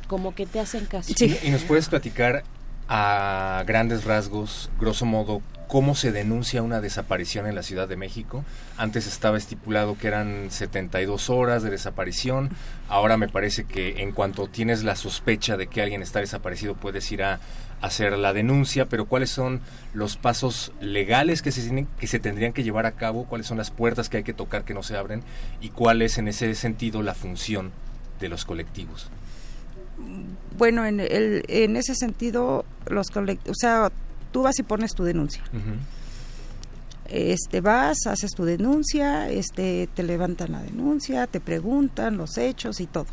Como que te hacen caso. Sí. ¿Y nos puedes platicar a grandes rasgos, grosso modo, cómo se denuncia una desaparición en la Ciudad de México? Antes estaba estipulado que eran 72 horas de desaparición. Ahora me parece que en cuanto tienes la sospecha de que alguien está desaparecido puedes ir a hacer la denuncia, pero ¿cuáles son los pasos legales que se, tienen- que se tendrían que llevar a cabo? ¿Cuáles son las puertas que hay que tocar que no se abren? ¿Y cuál es en ese sentido la función de los colectivos? Bueno, en, el, en ese sentido, los colectivos, o sea, tú vas y pones tu denuncia. Este, vas, haces tu denuncia, este, te levantan la denuncia, te preguntan los hechos y todo.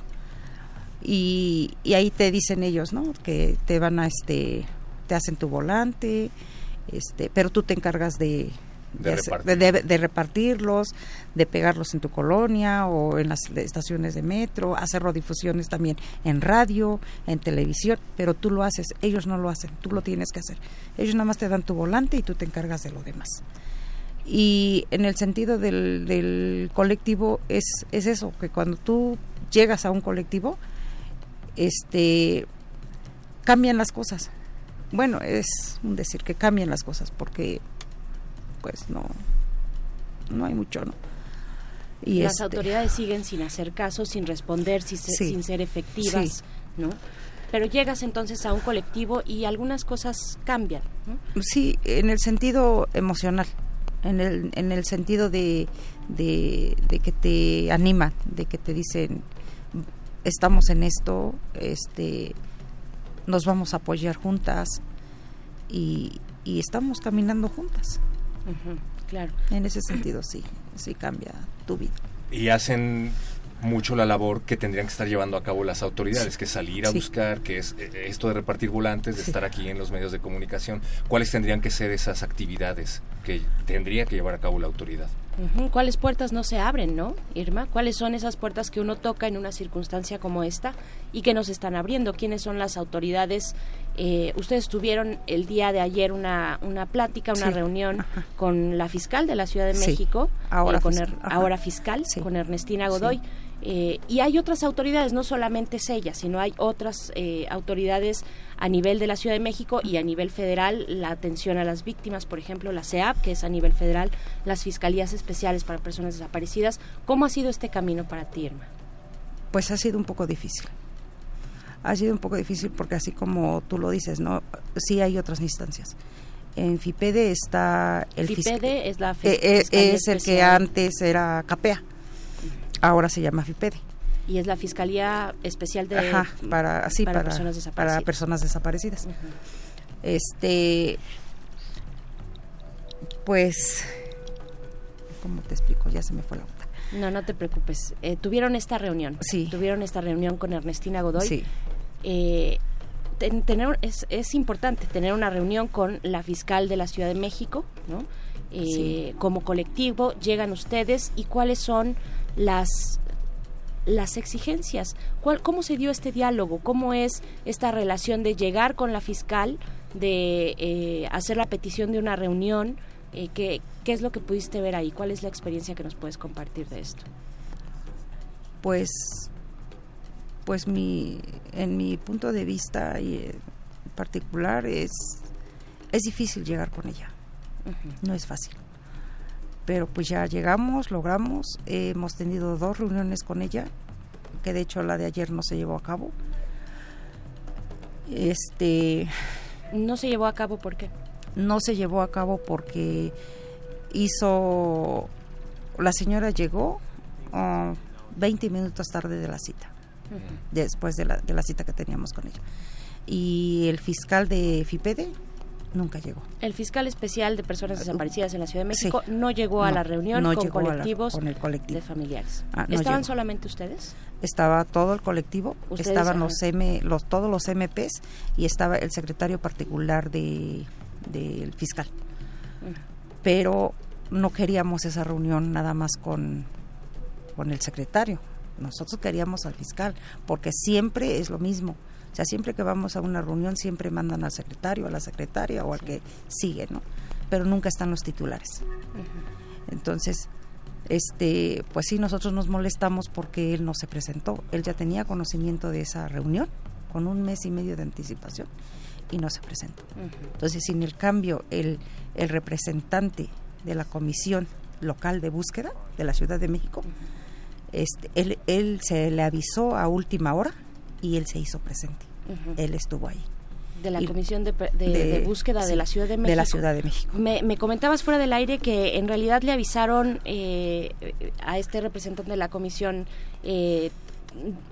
Y, y ahí te dicen ellos, ¿no? Que te van a, este, te hacen tu volante, este, pero tú te encargas de, De de- repartirlos, de pegarlos en tu colonia o en las estaciones de metro, hacer radiodifusiones también en radio, en televisión, pero tú lo haces, ellos no lo hacen, tú lo tienes que hacer. Ellos nada más te dan tu volante y tú te encargas de lo demás. Y en el sentido del, del colectivo es, es eso, que cuando tú llegas a un colectivo, este cambian las cosas. Bueno, es un decir que cambian las cosas porque pues no no hay mucho, ¿no? Y Las este, autoridades siguen sin hacer caso, sin responder, sin Sí. sin ser efectivas, Sí. ¿no? Pero llegas entonces a un colectivo y algunas cosas cambian, ¿no? Sí, en el sentido emocional, en el, en el sentido de, de, de que te animan, de que te dicen, estamos en esto, este, nos vamos a apoyar juntas y, y estamos caminando juntas. Claro. En ese sentido sí, sí cambia tu vida. y hacen mucho la labor que tendrían que estar llevando a cabo las autoridades, que es salir a Sí. buscar, que es eh, esto de repartir volantes, de Sí. estar aquí en los medios de comunicación. ¿Cuáles tendrían que ser esas actividades que tendría que llevar a cabo la autoridad? ¿Cuáles puertas no se abren, no, Irma? ¿Cuáles son esas puertas que uno toca en una circunstancia como esta y que nos están abriendo? ¿Quiénes son las autoridades? Eh, ustedes tuvieron el día de ayer una, una plática, una Sí. reunión con la fiscal de la Ciudad de Sí. México, Ahora eh, con fiscal, Er- ahora fiscal, con Ernestina Godoy. Eh, y hay otras autoridades, no solamente es ella, sino hay otras eh, autoridades a nivel de la Ciudad de México y a nivel federal, la atención a las víctimas, por ejemplo, la CEAP, que es a nivel federal, las fiscalías especiales para personas desaparecidas. ¿Cómo ha sido este camino para ti, Irma? Pues ha sido un poco difícil. Ha sido un poco difícil porque así como tú lo dices, ¿no? Sí hay otras instancias. En FIPEDE está el FIPEDE es la eh, eh, Fiscalía es el que antes era CAPEA. Ahora se llama FIPEDE. Y es la Fiscalía Especial de Ajá, para así para para, personas desaparecidas. para personas desaparecidas. Este pues ¿cómo te explico? Ya se me fue la. No, no te preocupes. Eh, tuvieron esta reunión. Sí. Tuvieron esta reunión con Ernestina Godoy. Sí. Eh, ten- tener, es, es importante tener una reunión con la fiscal de la Ciudad de México, ¿no? Eh, Sí. Como colectivo llegan ustedes y cuáles son las las exigencias. ¿Cuál, ¿Cómo se dio este diálogo? ¿Cómo es esta relación de llegar con la fiscal, de eh, hacer la petición de una reunión, Eh, ¿qué, ¿Qué es lo que pudiste ver ahí? ¿Cuál es la experiencia que nos puedes compartir de esto? Pues, pues mi, en mi punto de vista y eh, particular es, es difícil llegar con ella. No es fácil. Pero pues ya llegamos, logramos, hemos tenido dos reuniones con ella, que de hecho la de ayer no se llevó a cabo. Este no se llevó a cabo ¿por qué? No se llevó a cabo porque hizo la señora llegó uh, 20 minutos tarde de la cita. Después de la, de la cita que teníamos con ella. Y el fiscal de FIPEDE nunca llegó. El fiscal especial de personas desaparecidas en la Ciudad de México sí. no llegó a la reunión no con colectivos la, con el colectivo. de familiares. Ah, no ¿Estaban llegó. solamente ustedes? Estaba todo el colectivo, ¿Ustedes, estaban ajá. los M, los todos los MPs y estaba el secretario particular de del fiscal. Pero no queríamos esa reunión nada más con con el secretario. Nosotros queríamos al fiscal, porque siempre es lo mismo. O sea, siempre que vamos a una reunión siempre mandan al secretario, a la secretaria o al que sigue, ¿no? Pero nunca están los titulares. Entonces, este, pues sí, nosotros nos molestamos porque él no se presentó. Él ya tenía conocimiento de esa reunión con un mes y medio de anticipación y no se presentó. Entonces, sin el cambio, el, el representante de la comisión local de búsqueda de la Ciudad de México, este, él, él se le avisó a última hora y él se hizo presente. Él estuvo ahí. De la Y- Comisión de, de- de Búsqueda de la Ciudad de México. De la Ciudad de México. Me, me comentabas fuera del aire que en realidad le avisaron eh, a este representante de la comisión eh,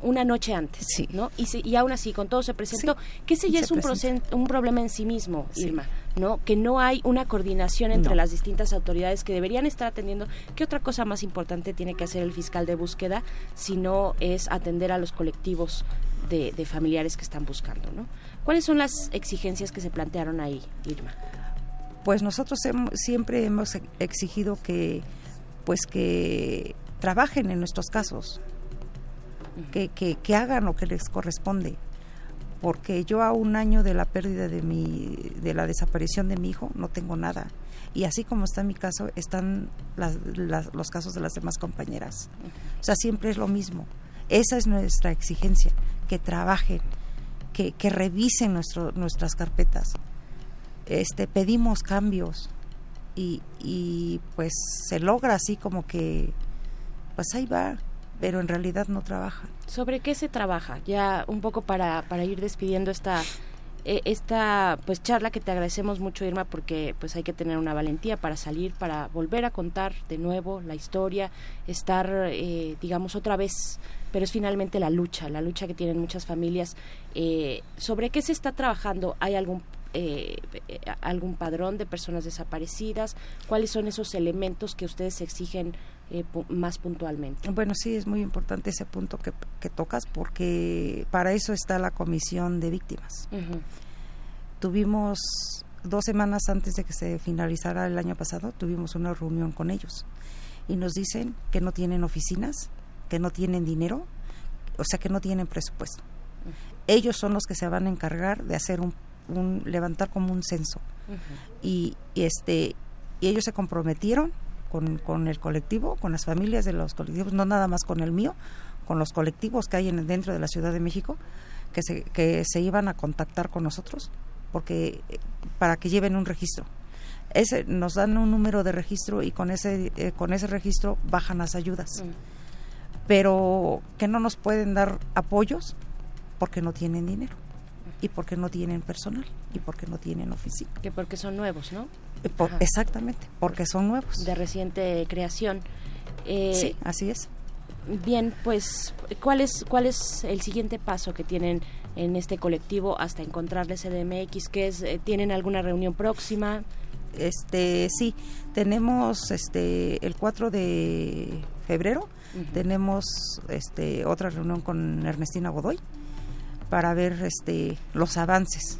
una noche antes, ¿no? Y, si- y aún así, con todo se presentó. Que ese ya se es un, un problema en sí mismo, Sí. Irma, ¿no? Que no hay una coordinación entre No. las distintas autoridades que deberían estar atendiendo. ¿Qué otra cosa más importante tiene que hacer el fiscal de búsqueda si no es atender a los colectivos de, de familiares que están buscando, ¿no? ¿Cuáles son las exigencias que se plantearon ahí, Irma? Pues nosotros hem- siempre hemos exigido que, pues que trabajen en nuestros casos, que, que, hagan lo que les corresponde, porque yo a un año de la pérdida de mi, de la desaparición de mi hijo no tengo nada. Y así como está mi caso, están las- los casos de las demás compañeras. O sea, siempre es lo mismo. Esa es nuestra exigencia, que trabajen, que, que revisen nuestro, nuestras carpetas. Este, pedimos cambios y, y pues se logra así como que, pues ahí va, pero en realidad no trabaja. ¿Sobre qué se trabaja? Ya un poco para, para ir despidiendo esta eh, esta pues charla que te agradecemos mucho Irma porque pues hay que tener una valentía para salir para volver a contar de nuevo la historia estar eh, digamos otra vez pero es finalmente la lucha la lucha que tienen muchas familias Eh, sobre qué se está trabajando hay algún eh, algún padrón de personas desaparecidas cuáles son esos elementos que ustedes exigen eh, pu- más puntualmente Bueno, sí, es muy importante ese punto que, que tocas porque para eso está la comisión de víctimas. Tuvimos dos semanas antes de que se finalizara el año pasado, tuvimos una reunión con ellos y nos dicen que no tienen oficinas, que no tienen dinero, o sea, que no tienen presupuesto. Ellos son los que se van a encargar de hacer un, un levantar como un censo y, y, este y ellos se comprometieron con, con el colectivo, con las familias de los colectivos, no nada más con el mío, con los colectivos que hay en, dentro de la Ciudad de México, que se, que se iban a contactar con nosotros porque eh, para que lleven un registro. Ese, nos dan un número de registro y con ese, eh, con ese registro bajan las ayudas. Pero que no nos pueden dar apoyos porque no tienen dinero y porque no tienen personal y porque no tienen oficina. que porque son nuevos no Eh, por- exactamente, porque son nuevos. de reciente creación. Eh, sí, así es. Bien, pues, ¿cuál es, ¿cuál es el siguiente paso que tienen en este colectivo hasta encontrarles CDMX? ¿Qué es, eh, ¿Tienen alguna reunión próxima? Este, sí, tenemos este el 4 de febrero tenemos este otra reunión con Ernestina Godoy para ver este los avances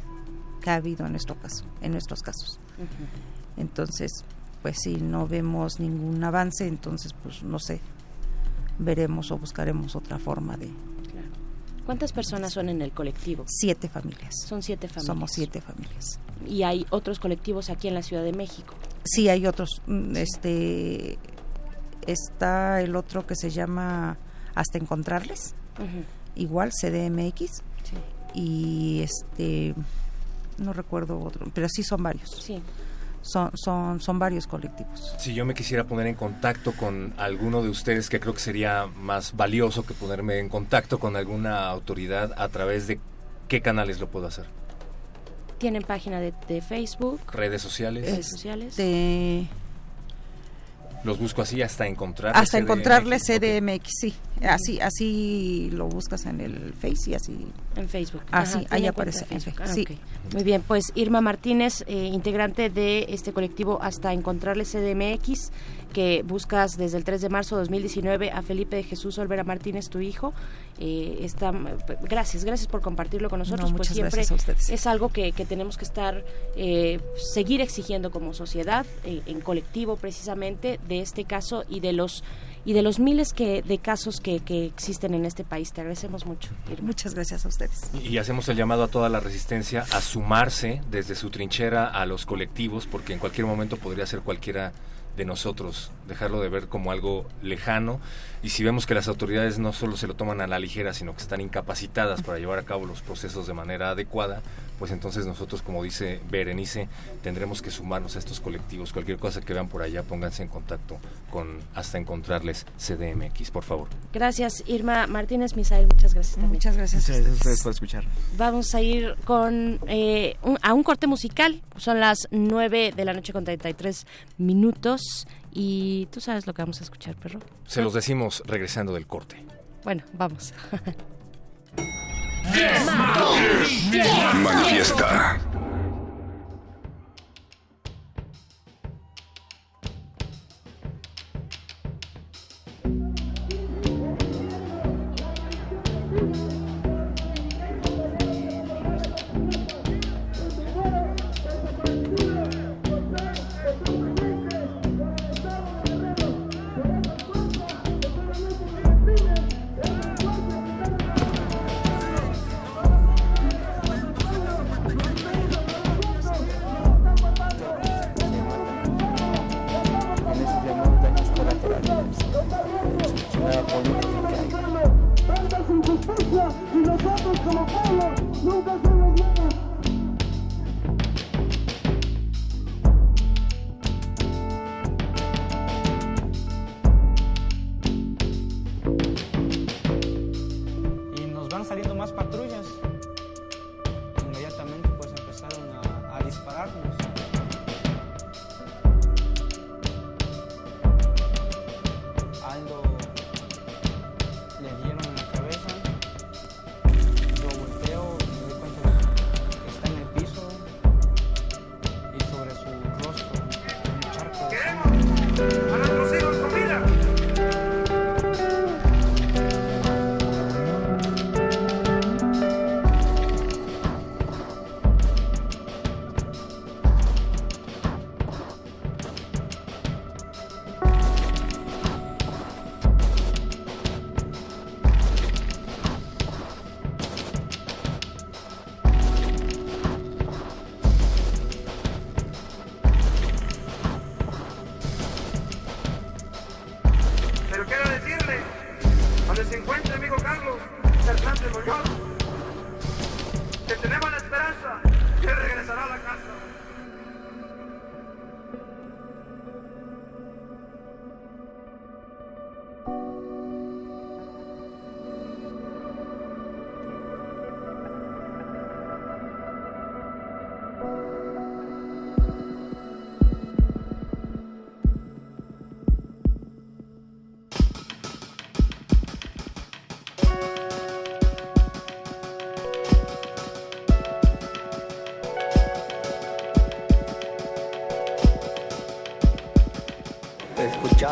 que ha habido en nuestro caso, en nuestros casos. Entonces, pues si no vemos ningún avance, entonces pues no sé, veremos o buscaremos otra forma de ¿Cuántas personas son en el colectivo? siete familias. Son siete familias. Somos siete familias. Y hay otros colectivos aquí en la Ciudad de México. Sí, hay otros. mm, Este está el otro que se llama Hasta encontrarles. Igual CDMX. Y este no recuerdo otro, pero sí son varios. Sí. Son son son varios colectivos. Si yo me quisiera poner en contacto con alguno de ustedes, que creo que sería más valioso que ponerme en contacto con alguna autoridad a través de qué canales lo puedo hacer. Tienen página de, de Facebook, Redes sociales. redes sociales. Este, Los busco así hasta encontrar. hasta encontrarle CDMX, sí. Así así lo buscas en el Face y así. En Facebook. Así, Ajá, ahí aparece. Facebook. Ah, Sí. Muy bien, pues Irma Martínez, eh, integrante de este colectivo Hasta Encontrarle CDMX, que buscas desde el 3 de marzo de 2019 a Felipe de Jesús Olvera Martínez, tu hijo. Eh, está, gracias, gracias por compartirlo con nosotros. No, pues muchas siempre gracias a ustedes. es algo que, que tenemos que estar, eh, seguir exigiendo como sociedad, eh, en colectivo precisamente, de este caso y de los y de los miles que, de casos que, que existen en este país. Te agradecemos mucho. Irma. Muchas gracias a ustedes. Y hacemos el llamado a toda la resistencia a sumarse desde su trinchera a los colectivos, porque en cualquier momento podría ser cualquiera de nosotros, dejarlo de ver como algo lejano. Y si vemos que las autoridades no solo se lo toman a la ligera, sino que están incapacitadas para llevar a cabo los procesos de manera adecuada, pues entonces nosotros, como dice Berenice, tendremos que sumarnos a estos colectivos. Cualquier cosa que vean por allá, pónganse en contacto con hasta encontrarles CDMX, por favor. Gracias, Irma Martínez, Misael, muchas gracias también. Muchas gracias. Muchas gracias a ustedes por escuchar. Vamos a ir con eh, un- a un corte musical. Son las 9 de la noche con 33 minutos. Y tú sabes lo que vamos a escuchar, perro. Se los decimos regresando del corte. Bueno, vamos. Manifiesta. Y nosotros como pueblo nunca hacemos nada. y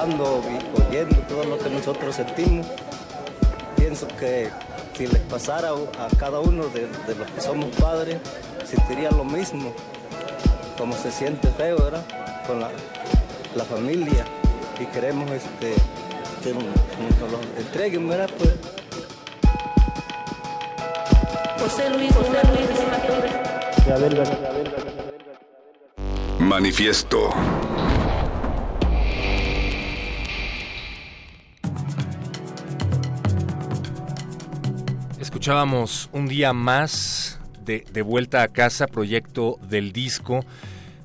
y oyendo todo lo que nosotros sentimos, pienso que si les pasara a cada uno de, los que somos padres, sentiría lo mismo, como se siente feo, ¿verdad? Con la, familia y queremos este, que nos entreguen, ¿verdad? Pues, José Luis, José Luis, Manifiesto. Escuchábamos un día más de, de, vuelta a casa, proyecto del disco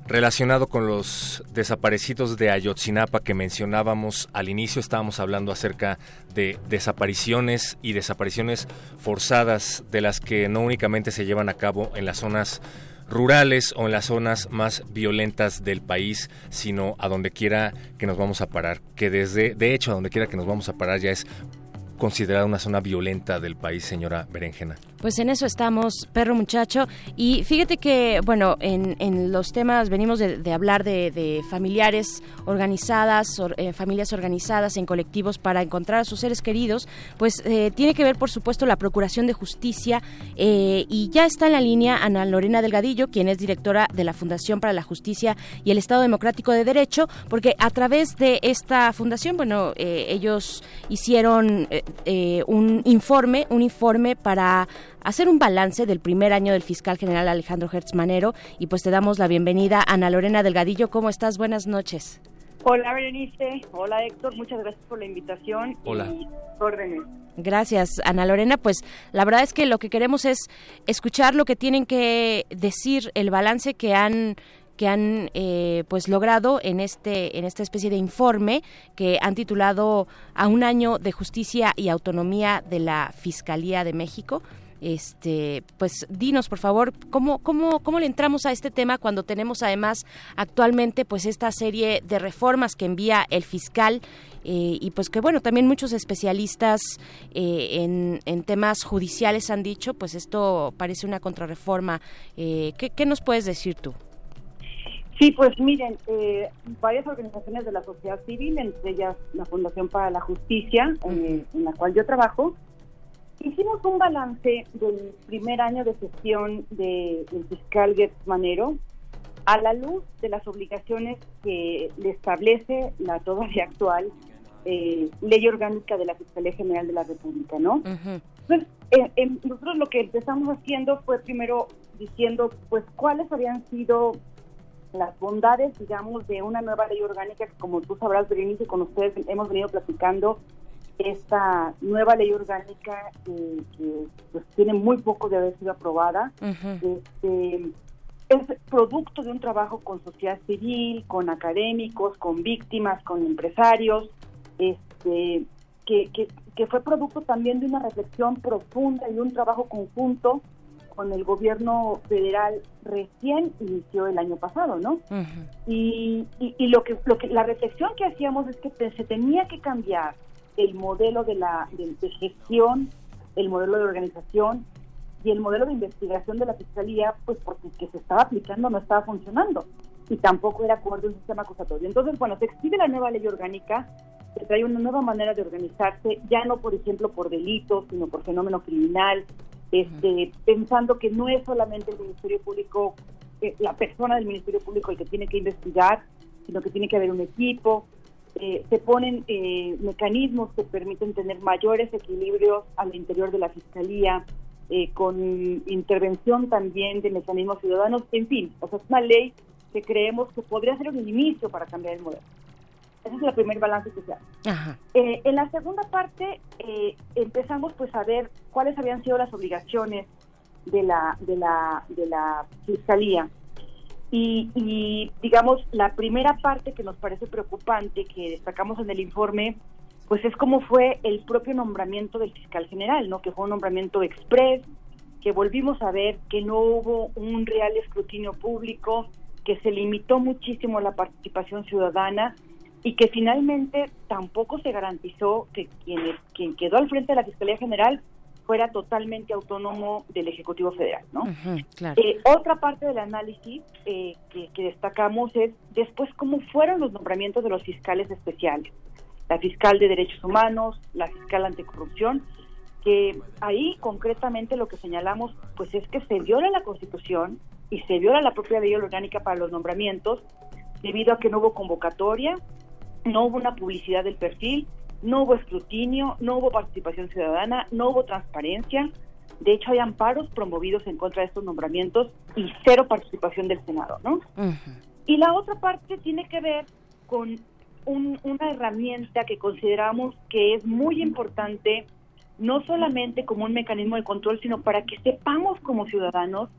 relacionado con los desaparecidos de Ayotzinapa que mencionábamos al inicio. Estábamos hablando acerca de desapariciones y desapariciones forzadas de las que no únicamente se llevan a cabo en las zonas rurales o en las zonas más violentas del país, sino a donde quiera que nos vamos a parar, que desde, de hecho, a donde quiera que nos vamos a parar ya es considerada una zona violenta del país, señora Berenjena. Pues en eso estamos, perro muchacho. Y fíjate que, bueno, en, en los temas venimos de, de hablar de, de, familiares organizadas, or, eh, familias organizadas en colectivos para encontrar a sus seres queridos. Pues eh, tiene que ver, por supuesto, la Procuración de Justicia. Eh, y ya está en la línea Ana Lorena Delgadillo, quien es directora de la Fundación para la Justicia y el Estado Democrático de Derecho, porque a través de esta fundación, bueno, ellos hicieron un informe, un informe para hacer un balance del primer año del fiscal general Alejandro Hertz Manero y pues te damos la bienvenida Ana Lorena Delgadillo. ¿Cómo estás? Buenas noches. Hola Berenice, hola Héctor, muchas gracias por la invitación hola. y órdenes. Gracias, Ana Lorena. Pues la verdad es que lo que queremos es escuchar lo que tienen que decir, el balance que han que han eh, pues logrado en este en esta especie de informe que han titulado a un año de justicia y autonomía de la Fiscalía de México este pues dinos por favor cómo cómo cómo le entramos a este tema cuando tenemos además actualmente pues esta serie de reformas que envía el fiscal eh, y pues que bueno también muchos especialistas eh, en, en, temas judiciales han dicho pues esto parece una contrarreforma. Eh, ¿qué, ¿qué, nos puedes decir tú Sí, pues miren, eh, varias organizaciones de la sociedad civil, entre ellas la Fundación para la Justicia, -huh. en la cual yo trabajo, Hicimos un balance del primer año de gestión del de fiscal Gertz Manero a la luz de las obligaciones que le establece la todavía actual eh, ley orgánica de la Fiscalía General de la República, ¿no? Uh -huh. Entonces, eh, eh, nosotros lo que empezamos haciendo fue primero diciendo, pues, cuáles habían sido las bondades, digamos, de una nueva ley orgánica que, como tú sabrás, Berenice, con ustedes hemos venido platicando esta nueva ley orgánica que, que pues, tiene muy poco de haber sido aprobada. Uh -huh. este, es producto de un trabajo con sociedad civil, con académicos, con víctimas, con empresarios, este, que, que, que fue producto también de una reflexión profunda y un trabajo conjunto con el gobierno federal recién inició el año pasado, ¿no? Uh -huh. y, y, y, lo que lo que la reflexión que hacíamos es que se tenía que cambiar el modelo de la de, de gestión, el modelo de organización y el modelo de investigación de la fiscalía, pues porque el que se estaba aplicando no estaba funcionando y tampoco era acorde un sistema acusatorio. Entonces, bueno, se exhibe la nueva ley orgánica, se trae una nueva manera de organizarse, ya no, por ejemplo, por delitos, sino por fenómeno criminal, este, pensando que no es solamente el Ministerio Público, eh, la persona del Ministerio Público el que tiene que investigar, sino que tiene que haber un equipo. Eh, se ponen eh, mecanismos que permiten tener mayores equilibrios al interior de la Fiscalía, eh, con intervención también de mecanismos ciudadanos, en fin, o sea, es una ley que creemos que podría ser un inicio para cambiar el modelo. Ese es el primer balance que se hace. Eh, en la segunda parte eh, empezamos pues a ver cuáles habían sido las obligaciones de la de la de la fiscalía y, y, digamos la primera parte que nos parece preocupante que destacamos en el informe pues es cómo fue el propio nombramiento del fiscal general no que fue un nombramiento express que volvimos a ver que no hubo un real escrutinio público que se limitó muchísimo la participación ciudadana y que finalmente tampoco se garantizó que quien, quien quedó al frente de la Fiscalía General fuera totalmente autónomo del Ejecutivo Federal, ¿no? Uh -huh, claro. eh, otra parte del análisis eh, que, que, destacamos es después cómo fueron los nombramientos de los fiscales especiales, la fiscal de Derechos Humanos, la fiscal anticorrupción, que ahí concretamente lo que señalamos pues es que se viola la Constitución y se viola la propia ley orgánica para los nombramientos debido a que no hubo convocatoria, no hubo una publicidad del perfil, no hubo escrutinio, no hubo participación ciudadana, no hubo transparencia. De hecho, hay amparos promovidos en contra de estos nombramientos y cero participación del Senado, ¿no? Uh -huh. Y la otra parte tiene que ver con un- una herramienta que consideramos que es muy importante, no solamente como un mecanismo de control, sino para que sepamos como ciudadanos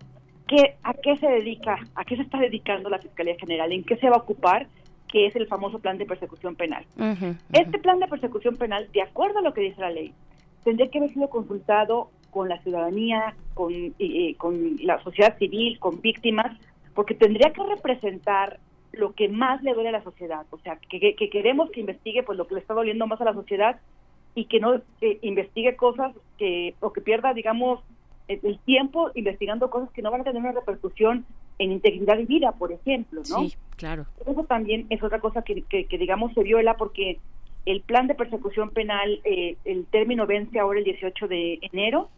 que, a qué se dedica, a qué se está dedicando la Fiscalía General, en qué se va a ocupar, que es el famoso plan de persecución penal. Este plan de persecución penal, de acuerdo a lo que dice la ley, tendría que haber sido consultado con la ciudadanía, con, eh, con la sociedad civil, con víctimas, porque tendría que representar lo que más le duele a la sociedad. O sea, que, que- que queremos que investigue pues lo que le está doliendo más a la sociedad y que no eh, investigue cosas que, o que pierda, digamos, el, el tiempo investigando cosas que no van a tener una repercusión en integridad de vida, por ejemplo, ¿no? Sí, claro. Eso también es otra cosa que, que- que, digamos, se viola porque el plan de persecución penal, eh, el término vence ahora el 18 de enero.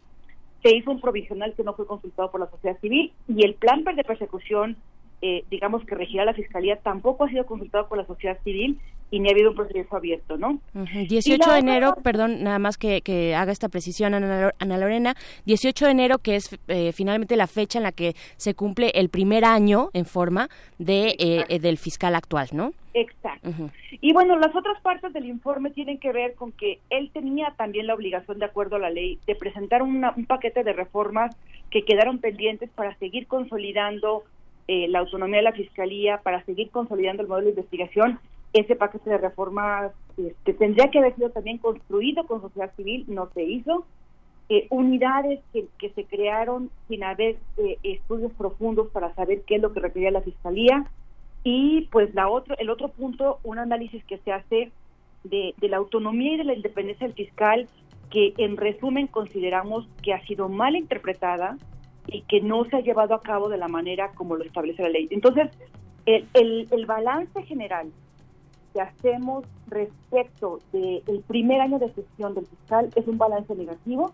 Se hizo un provisional que no fue consultado por la sociedad civil y el plan de persecución, eh, digamos, que regirá la fiscalía, tampoco ha sido consultado por la sociedad civil y ni ha habido un procedimiento abierto, ¿no? Y 18 la de otra enero, perdón, nada más que, que haga esta precisión Ana, Lor- Ana Lorena, 18 de enero que es eh, finalmente la fecha en la que se cumple el primer año en forma de eh, eh, del fiscal actual, ¿no? Exacto. Y bueno, las otras partes del informe tienen que ver con que él tenía también la obligación, de acuerdo a la ley, de presentar una- un paquete de reformas que quedaron pendientes para seguir consolidando eh, la autonomía de la Fiscalía, para seguir consolidando el modelo de investigación. Ese paquete de reformas este, tendría que haber sido también construido con sociedad civil, no se hizo. Eh, unidades que, se crearon sin haber eh, estudios profundos para saber qué es lo que requería la Fiscalía. Y pues la otro, el otro punto, un análisis que se hace de, de la autonomía y de la independencia del fiscal, que en resumen consideramos que ha sido mal interpretada y que no se ha llevado a cabo de la manera como lo establece la ley. Entonces, el, el, el balance general que hacemos respecto del primer año de gestión del fiscal es un balance negativo.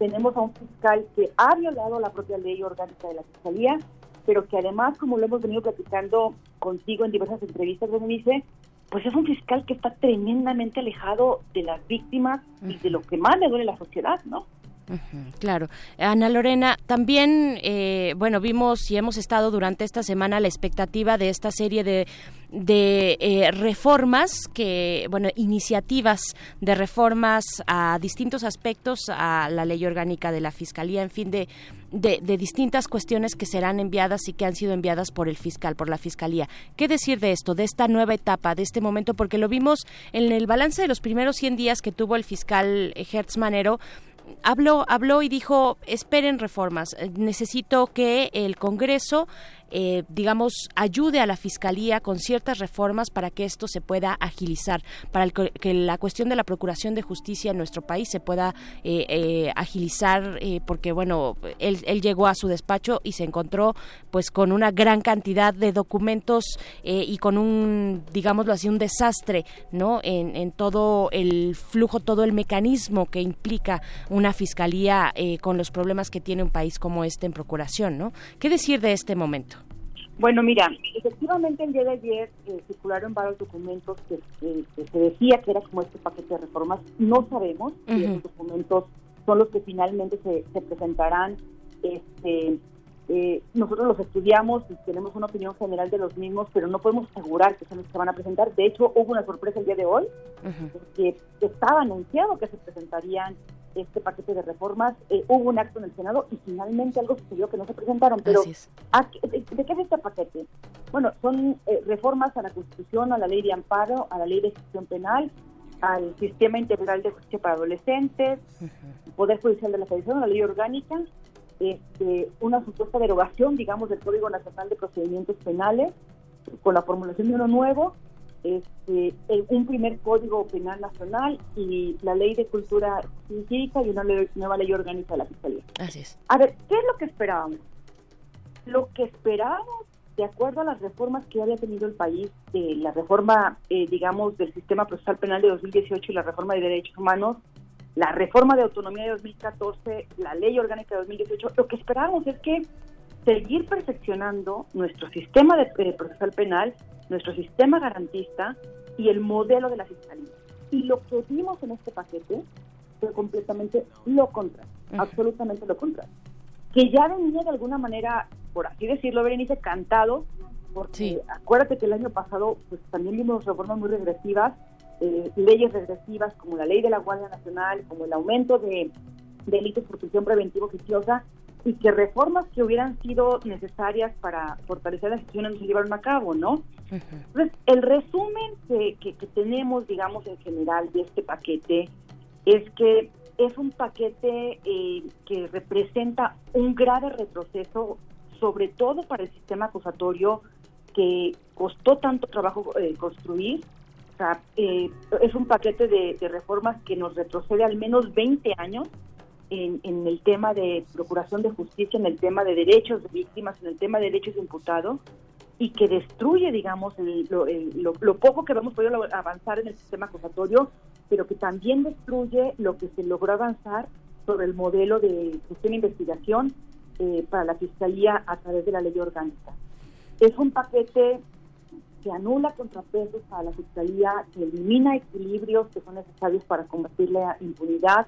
Tenemos a un fiscal que ha violado la propia ley orgánica de la fiscalía, pero que además, como lo hemos venido platicando contigo en diversas entrevistas, Berenice, pues es un fiscal que está tremendamente alejado de las víctimas y de lo que más le duele a la sociedad, ¿no? Claro. Ana Lorena, también, eh, bueno, vimos y hemos estado durante esta semana la expectativa de esta serie de, de eh, reformas, que, bueno, iniciativas de reformas a distintos aspectos a la ley orgánica de la Fiscalía, en fin, de, de, de distintas cuestiones que serán enviadas y que han sido enviadas por el fiscal, por la Fiscalía. ¿Qué decir de esto, de esta nueva etapa, de este momento? Porque lo vimos en el balance de los primeros 100 días que tuvo el fiscal Hertz Manero, habló, habló y dijo, esperen reformas, eh, necesito que el Congreso, eh, digamos, ayude a la Fiscalía con ciertas reformas para que esto se pueda agilizar, para que la cuestión de la Procuración de Justicia en nuestro país se pueda eh, eh, agilizar, eh, porque, bueno, él, él llegó a su despacho y se encontró, pues, con una gran cantidad de documentos eh, y con un, digámoslo así, un desastre, ¿no? En, en todo el flujo, todo el mecanismo que implica una fiscalía con los problemas que tiene un país como este en procuración, ¿no? ¿Qué decir de este momento? Bueno, mira, efectivamente el día de ayer eh, circularon varios documentos que, se decía que era como este paquete de reformas. No sabemos si Ujú. esos documentos son los que finalmente se, se presentarán. Este, eh, nosotros los estudiamos y tenemos una opinión general de los mismos, pero no podemos asegurar que son los que se van a presentar. De hecho, hubo una sorpresa el día de hoy, que estaba anunciado que se presentarían este paquete de reformas. Eh, hubo un acto en el Senado y finalmente algo sucedió que no se presentaron. Pero. ¿a qué- ¿de, de qué es este paquete? Bueno, son eh, reformas a la Constitución, a la Ley de Amparo, a la Ley de Ejecución Penal, al Sistema Integral de Justicia para Adolescentes, Poder Judicial de la Federación, la Ley Orgánica, este, una supuesta derogación, digamos, del Código Nacional de Procedimientos Penales, con la formulación de uno nuevo, este, el- un primer Código Penal Nacional y la Ley de Cultura Cívica y una ley- nueva Ley Orgánica de la Fiscalía. Así es. A ver, ¿qué es lo que esperábamos? Lo que esperábamos, de acuerdo a las reformas que había tenido el país, eh, la reforma, eh, digamos, del sistema procesal penal de 2018 y la reforma de derechos humanos, la reforma de autonomía de 2014, la ley orgánica de 2018, lo que esperábamos es que seguir perfeccionando nuestro sistema de, eh, procesal penal, nuestro sistema garantista y el modelo de la fiscalía. Y lo que vimos en este paquete fue completamente lo contrario, absolutamente lo contrario. Que ya venía de alguna manera, por así decirlo, Berenice, cantado Porque acuérdate que el año pasado pues también vimos reformas muy regresivas, eh, leyes regresivas como la ley de la Guardia Nacional, como el aumento de delitos por prisión preventiva oficiosa, y que reformas que hubieran sido necesarias para fortalecer las instituciones no se llevaron a cabo, ¿no? Entonces, el resumen que, que, que tenemos, digamos, en general de este paquete es que es un paquete eh, que representa un grave retroceso, sobre todo para el sistema acusatorio que costó tanto trabajo eh, construir. O sea, eh, es un paquete de, de reformas que nos retrocede al menos 20 años en, en el tema de procuración de justicia, en el tema de derechos de víctimas, en el tema de derechos de imputados y que destruye, digamos, el- lo, el- lo- poco que hemos podido avanzar en el sistema acusatorio, pero que también destruye lo que se logró avanzar sobre el modelo de gestión e investigación eh, para la Fiscalía a través de la ley orgánica. Es un paquete que anula contrapesos para la Fiscalía, que elimina equilibrios que son necesarios para combatir la impunidad,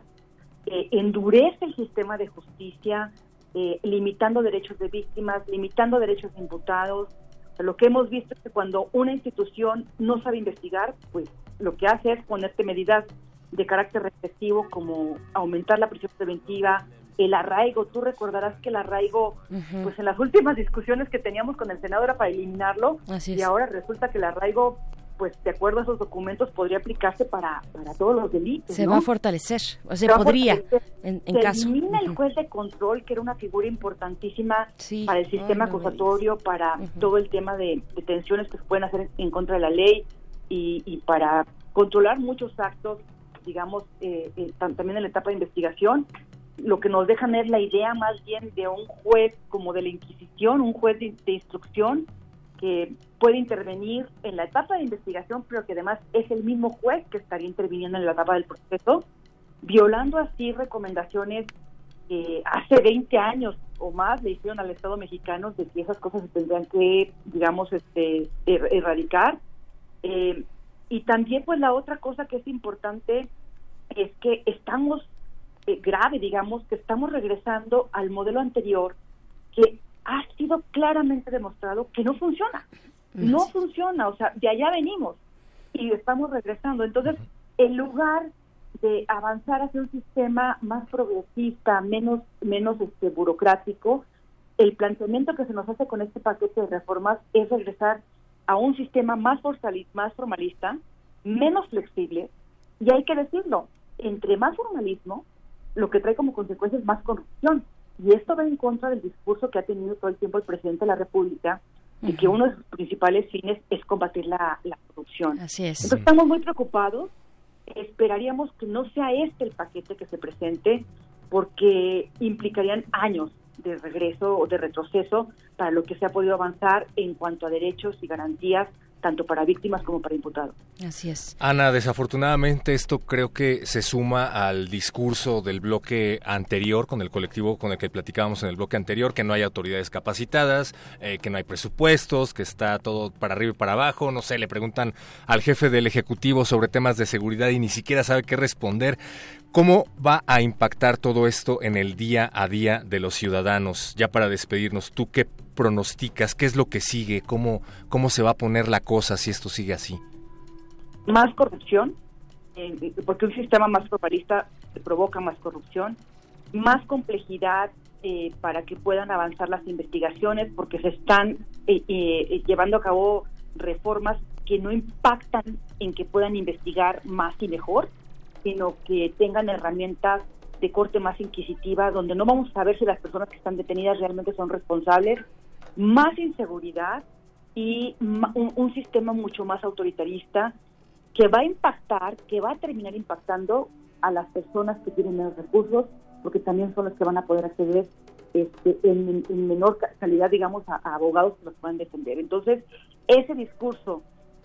eh, endurece el sistema de justicia, eh, limitando derechos de víctimas, limitando derechos de imputados. O sea, lo que hemos visto es que cuando una institución no sabe investigar, pues lo que hace es ponerte medidas de carácter represivo como aumentar la prisión preventiva, el arraigo. Tú recordarás que el arraigo, pues en las últimas <laughs> discusiones que teníamos con el Senado era para eliminarlo Así y ahora resulta que el arraigo, pues de acuerdo a esos documentos, podría aplicarse para, para todos los delitos. Se ¿no? va a fortalecer, o Se se podría, en, en se caso. elimina el Ujú. juez de control, que era una figura importantísima para el sistema Ay, no me acusatorio, para todo el tema de detenciones que se pueden hacer en contra de la ley y, y para controlar muchos actos, digamos, eh, eh, tam- también en la etapa de investigación. Lo que nos dejan es la idea más bien de un juez como de la Inquisición, un juez de, de instrucción que puede intervenir en la etapa de investigación, pero que además es el mismo juez que estaría interviniendo en la etapa del proceso, violando así recomendaciones que hace 20 años o más le hicieron al Estado mexicano de que esas cosas se tendrían que, digamos, este, er- erradicar. Eh, y también, pues, la otra cosa que es importante es que estamos, eh, grave, digamos, que estamos regresando al modelo anterior que ha sido claramente demostrado que no funciona. No funciona, o sea, de allá venimos y estamos regresando. Entonces, en lugar de avanzar hacia un sistema más progresista, menos menos este burocrático, el planteamiento que se nos hace con este paquete de reformas es regresar a un sistema más más formalista, menos flexible, y hay que decirlo, entre más formalismo, lo que trae como consecuencia es más corrupción. Y esto va en contra del discurso que ha tenido todo el tiempo el presidente de la República, de que uno de sus principales fines es combatir la, la corrupción. Así es. Entonces estamos muy preocupados. Esperaríamos que no sea este el paquete que se presente, porque implicarían años de regreso o de retroceso para lo que se ha podido avanzar en cuanto a derechos y garantías, tanto para víctimas como para imputados. Así es. Ana, desafortunadamente esto creo que se suma al discurso del bloque anterior, con el colectivo con el que platicábamos en el bloque anterior, que no hay autoridades capacitadas, eh, que no hay presupuestos, que está todo para arriba y para abajo. No sé, le preguntan al jefe del Ejecutivo sobre temas de seguridad y ni siquiera sabe qué responder. ¿Cómo va a impactar todo esto en el día a día de los ciudadanos? Ya para despedirnos, ¿tú qué pronosticas? ¿Qué es lo que sigue? ¿Cómo, cómo se va a poner la cosa si esto sigue así? Más corrupción, eh, porque un sistema más formalista provoca más corrupción, más complejidad eh, para que puedan avanzar las investigaciones, porque se están eh, eh, llevando a cabo reformas que no impactan en que puedan investigar más y mejor, sino que tengan herramientas de corte más inquisitiva, donde no vamos a saber si las personas que están detenidas realmente son responsables, más inseguridad y un, sistema mucho más autoritarista que va a impactar, que va a terminar impactando a las personas que tienen menos recursos, porque también son las que van a poder acceder este, en, en menor ca- calidad, digamos, a, a abogados que los puedan defender. Entonces, ese discurso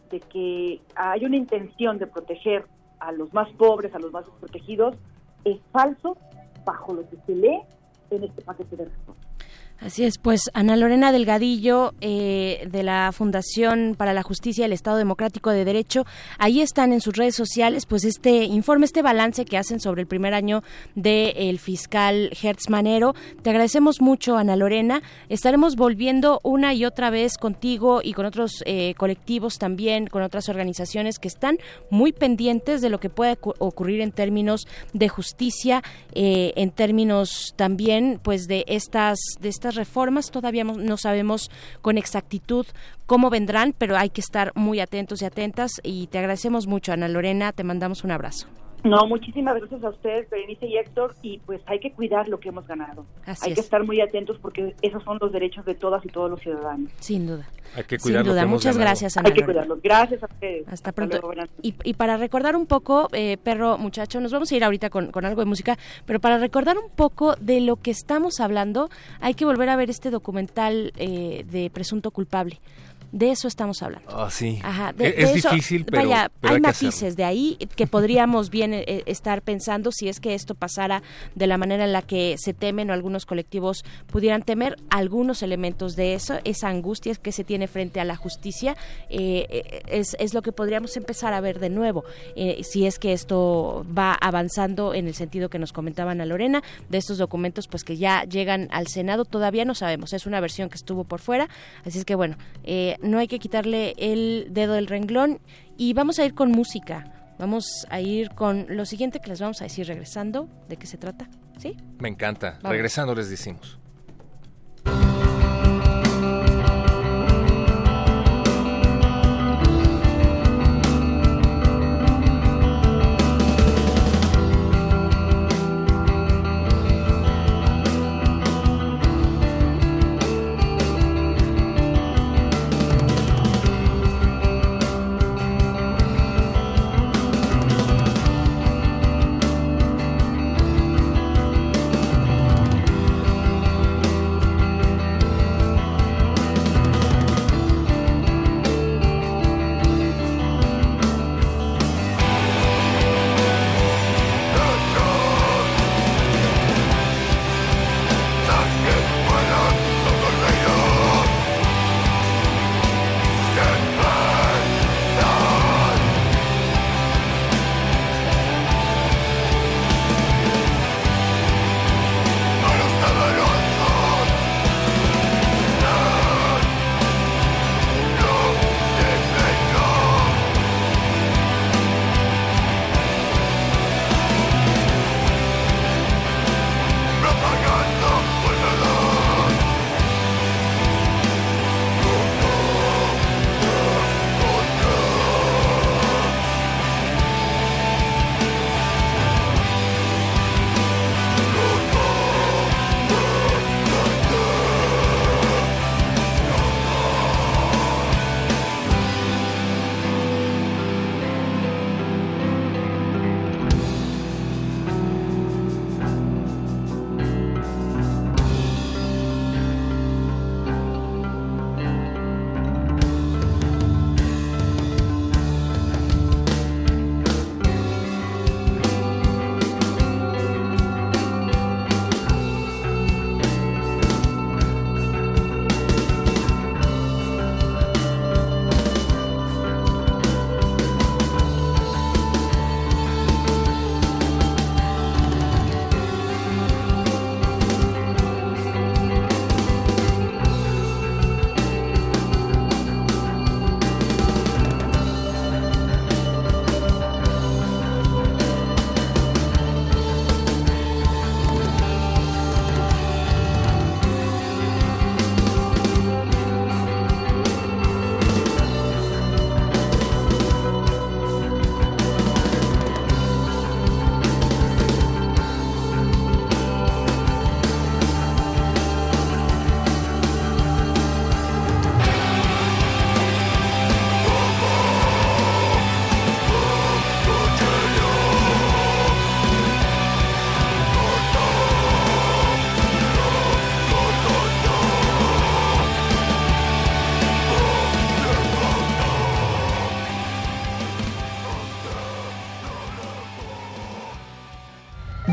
de que hay una intención de proteger a los más pobres, a los más desprotegidos, es falso bajo lo que se lee en este paquete de reforma. Así es, pues Ana Lorena Delgadillo eh, de la Fundación para la Justicia y el Estado Democrático de Derecho, ahí están en sus redes sociales, pues este informe, este balance que hacen sobre el primer año del fiscal Hertz Manero. Te agradecemos mucho, Ana Lorena. Estaremos volviendo una y otra vez contigo y con otros eh, colectivos también, con otras organizaciones que están muy pendientes de lo que puede ocurrir en términos de justicia, eh, en términos también, pues de estas de estas reformas. Todavía no sabemos con exactitud cómo vendrán, pero hay que estar muy atentos y atentas. Y te agradecemos mucho, Ana Lorena. Te mandamos un abrazo. No, muchísimas gracias a ustedes, Berenice y Héctor, y pues hay que cuidar lo que hemos ganado. hay que estar muy atentos porque esos son los derechos de todas y todos los ciudadanos. Sin duda. Hay que cuidar Sin duda. Muchas gracias, Ana. Hay que cuidarlos. Gracias a ustedes. Hasta pronto. y, y, para recordar un poco, eh, perro muchacho, nos vamos a ir ahorita con, con algo de música, pero para recordar un poco de lo que estamos hablando, hay que volver a ver este documental eh, de Presunto Culpable. De eso estamos hablando. Ah, sí. Ajá, de, es difícil, pero, vaya, pero hay, matices de ahí que podríamos bien eh, estar pensando si es que esto pasara de la manera en la que se temen o algunos colectivos pudieran temer algunos elementos de eso, esa angustia que se tiene frente a la justicia, eh, eh, es, es, lo que podríamos empezar a ver de nuevo, si es que esto va avanzando en el sentido que nos comentaban a Lorena, de estos documentos pues que ya llegan al Senado, todavía no sabemos, es una versión que estuvo por fuera, así es que bueno, eh, no hay que quitarle el dedo del renglón y vamos a ir con música. Vamos a ir con lo siguiente que les vamos a decir regresando. ¿De qué se trata? ¿Sí? Me encanta. Regresando les decimos.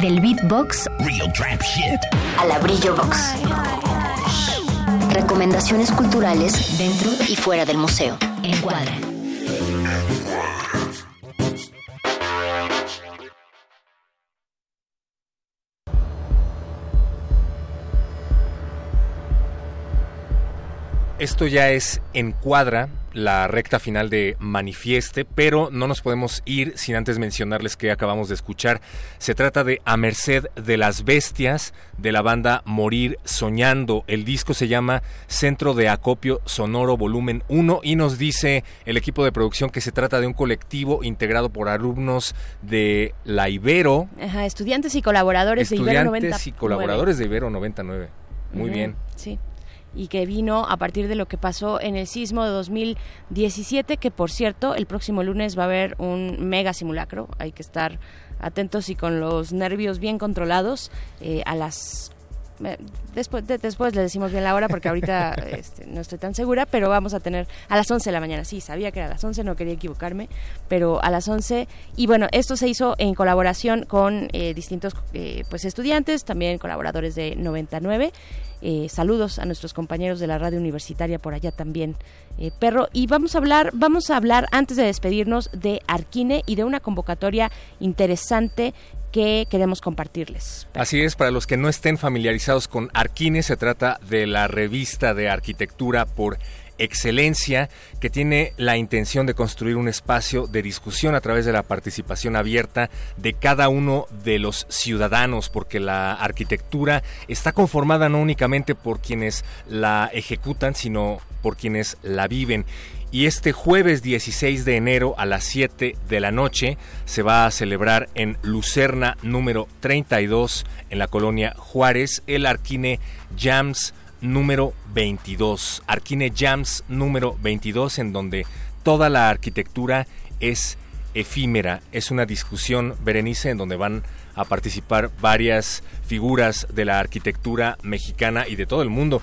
Del beatbox Real Trap Shit a la brillo box. Recomendaciones culturales dentro y fuera del museo. Encuadra. Esto ya es Encuadra, la recta final de Manifieste, pero no nos podemos ir sin antes mencionarles que acabamos de escuchar. Se trata de A Merced de las Bestias, de la banda Morir Soñando. El disco se llama Centro de Acopio Sonoro Volumen 1 y nos dice el equipo de producción que se trata de un colectivo integrado por alumnos de la Ibero. Ajá, estudiantes y colaboradores de Ibero 99. Estudiantes y colaboradores de Ibero 99. Muy bien. Sí y que vino a partir de lo que pasó en el sismo de 2017, que por cierto, el próximo lunes va a haber un mega simulacro. Hay que estar atentos y con los nervios bien controlados eh, a las después de- después le decimos bien la hora porque ahorita <laughs> este, no estoy tan segura, pero vamos a tener a las 11 de la mañana. Sí, sabía que era a las 11, no quería equivocarme, pero a las 11 y bueno, esto se hizo en colaboración con eh, distintos eh, pues estudiantes, también colaboradores de 99. Eh, saludos a nuestros compañeros de la radio universitaria por allá también, eh, perro. Y vamos a hablar, vamos a hablar antes de despedirnos de Arquine y de una convocatoria interesante que queremos compartirles. Así es, para los que no estén familiarizados con Arquine, se trata de la revista de arquitectura por excelencia que tiene la intención de construir un espacio de discusión a través de la participación abierta de cada uno de los ciudadanos, porque la arquitectura está conformada no únicamente por quienes la ejecutan, sino por quienes la viven. Y este jueves 16 de enero a las 7 de la noche se va a celebrar en Lucerna número 32 en la colonia Juárez el Arquine Jams número 22. Arquine Jams número 22 en donde toda la arquitectura es efímera. Es una discusión, Berenice, en donde van a participar varias figuras de la arquitectura mexicana y de todo el mundo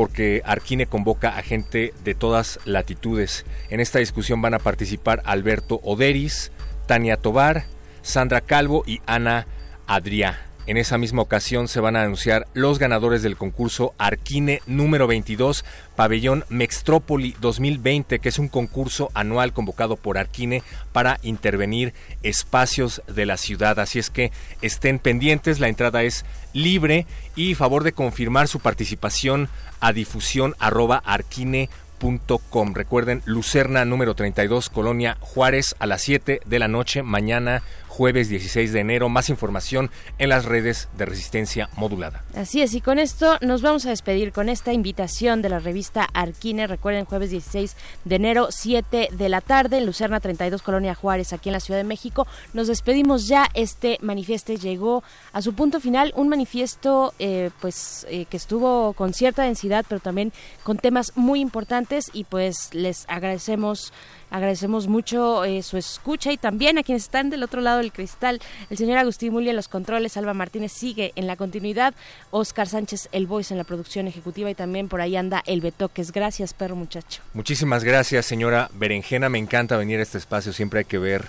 porque Arquine convoca a gente de todas latitudes. En esta discusión van a participar Alberto Oderis, Tania Tobar, Sandra Calvo y Ana Adrià. En esa misma ocasión se van a anunciar los ganadores del concurso Arquine número 22, Pabellón Mextrópoli 2020, que es un concurso anual convocado por Arquine para intervenir espacios de la ciudad. Así es que estén pendientes, la entrada es libre y favor de confirmar su participación a difusión arroba arquine.com. Recuerden, Lucerna número 32, Colonia Juárez, a las 7 de la noche, mañana jueves 16 de enero. Más información en las redes de Resistencia Modulada. Así es, y con esto nos vamos a despedir con esta invitación de la revista Arquine. Recuerden, jueves 16 de enero, 7 de la tarde, en Lucerna 32, Colonia Juárez, aquí en la Ciudad de México. Nos despedimos ya. Este manifiesto llegó a su punto final, un manifiesto eh, pues eh, que estuvo con cierta densidad, pero también con temas muy importantes y pues les agradecemos Agradecemos mucho eh, su escucha y también a quienes están del otro lado del cristal. El señor Agustín Muli en los controles, Alba Martínez sigue en la continuidad, Oscar Sánchez el voice en la producción ejecutiva y también por ahí anda el Betoques. Gracias, perro muchacho. Muchísimas gracias, señora Berenjena. Me encanta venir a este espacio. Siempre hay que ver,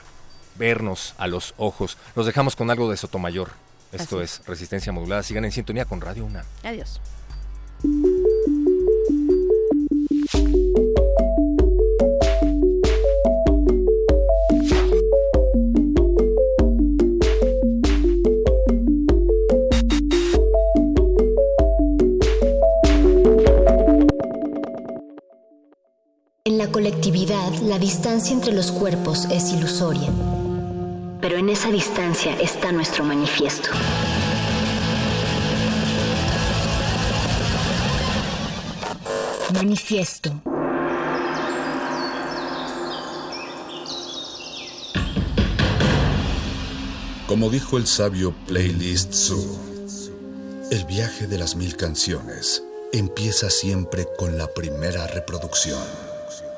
vernos a los ojos. Los dejamos con algo de Sotomayor. Esto es Resistencia Modulada. Sigan en sintonía con Radio Una. Adiós. En la colectividad, la distancia entre los cuerpos es ilusoria. Pero en esa distancia está nuestro manifiesto. Manifiesto. Como dijo el sabio Playlist Zoo, el viaje de las mil canciones empieza siempre con la primera reproducción.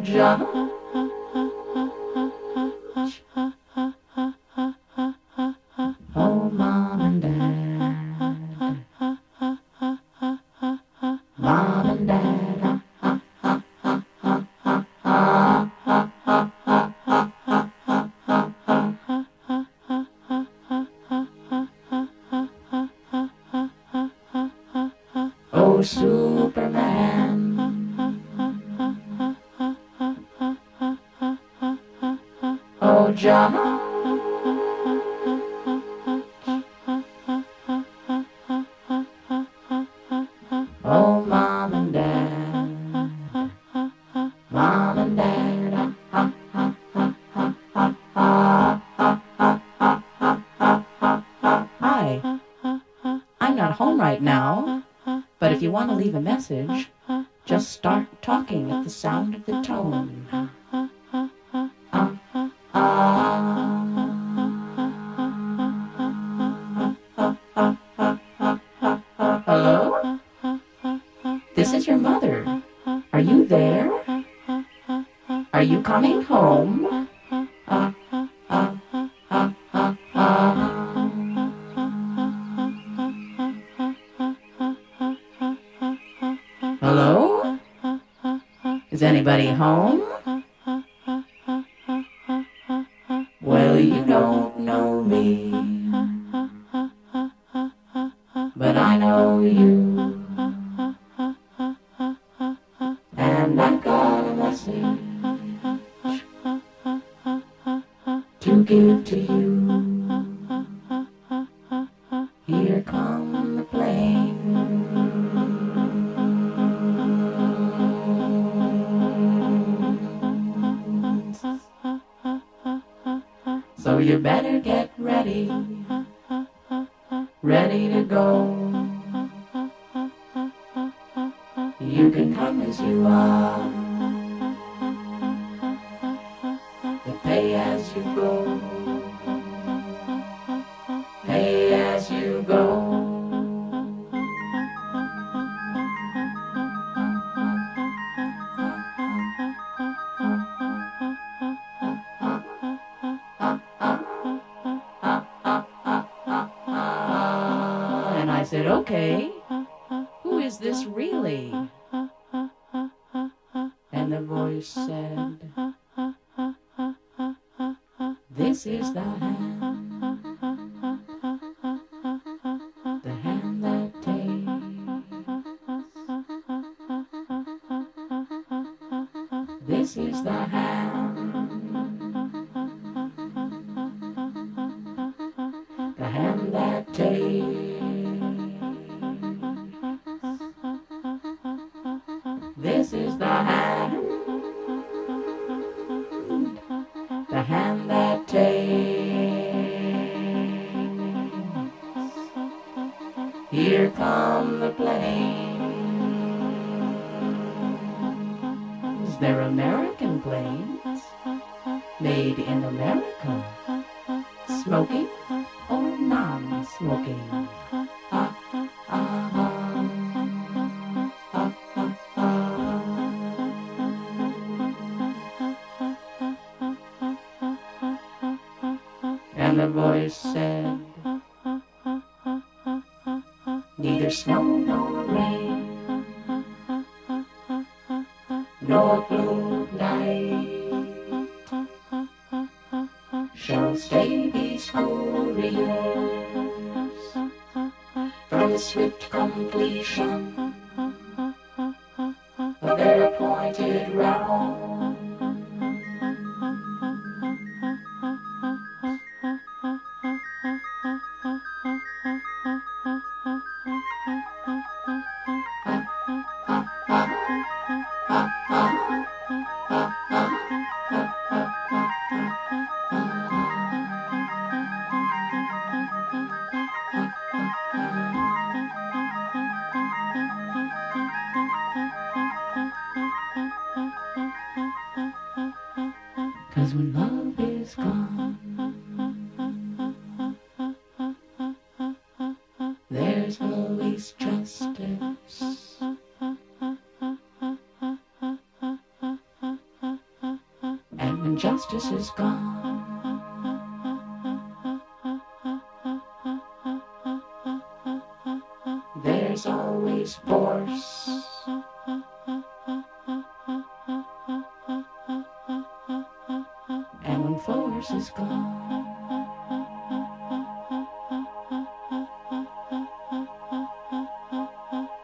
Oh,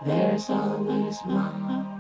there's always mom.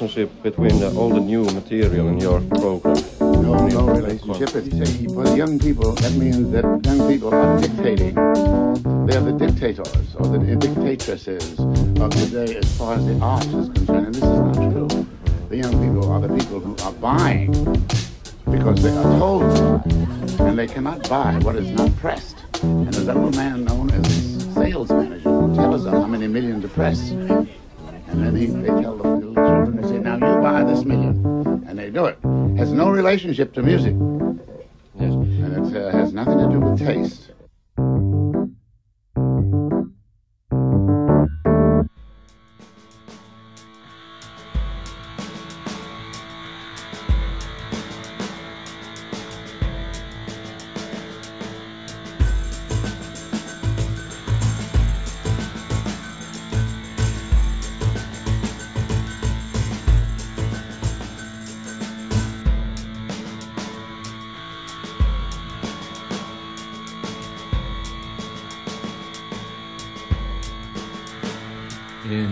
Relationship between uh, the old and new material in your program? No, no relationship. If say for the young people, that means that young people are dictating. They are the dictators or the dictatresses of today as far as the arts is concerned. And this is not true. The young people are the people who are buying because they are told to buy. And they cannot buy what is not pressed. And there's a little man known as sales manager who tells them how many millions are pressed. Relationship to music.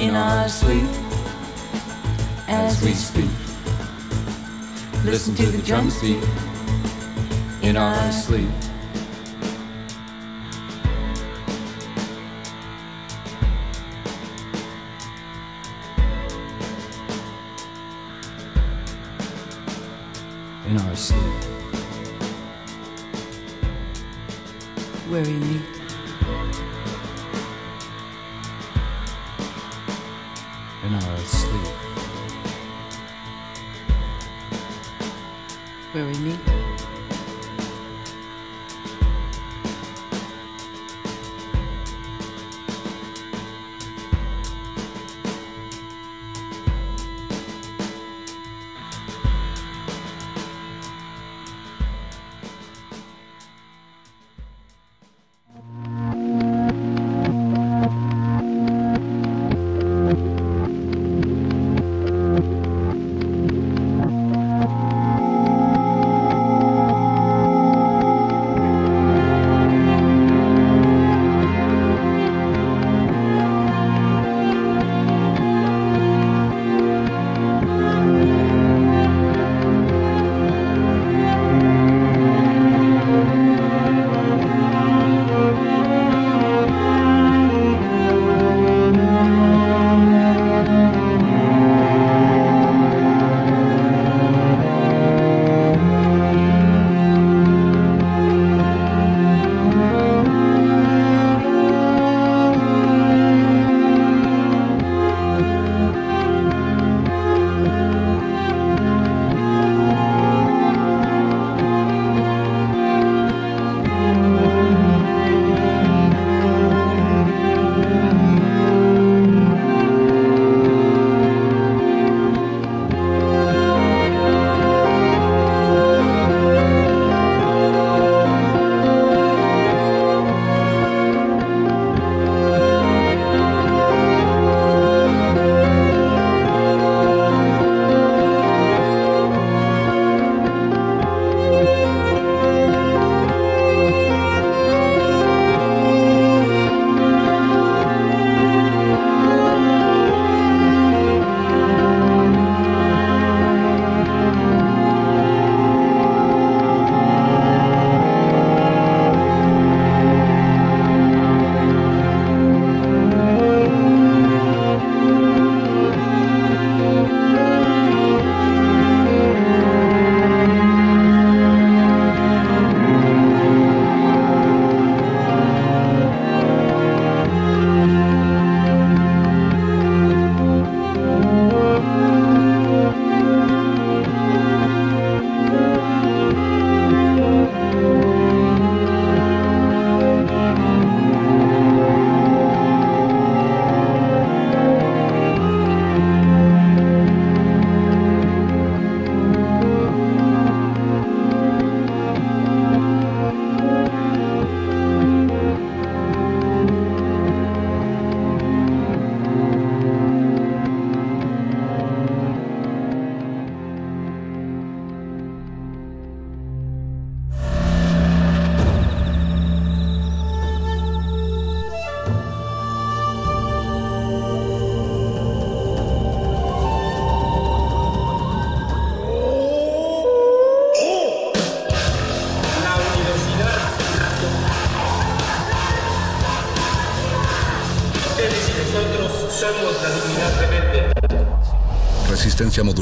In our sleep as we speak. Listen to the drums beat in our sleep.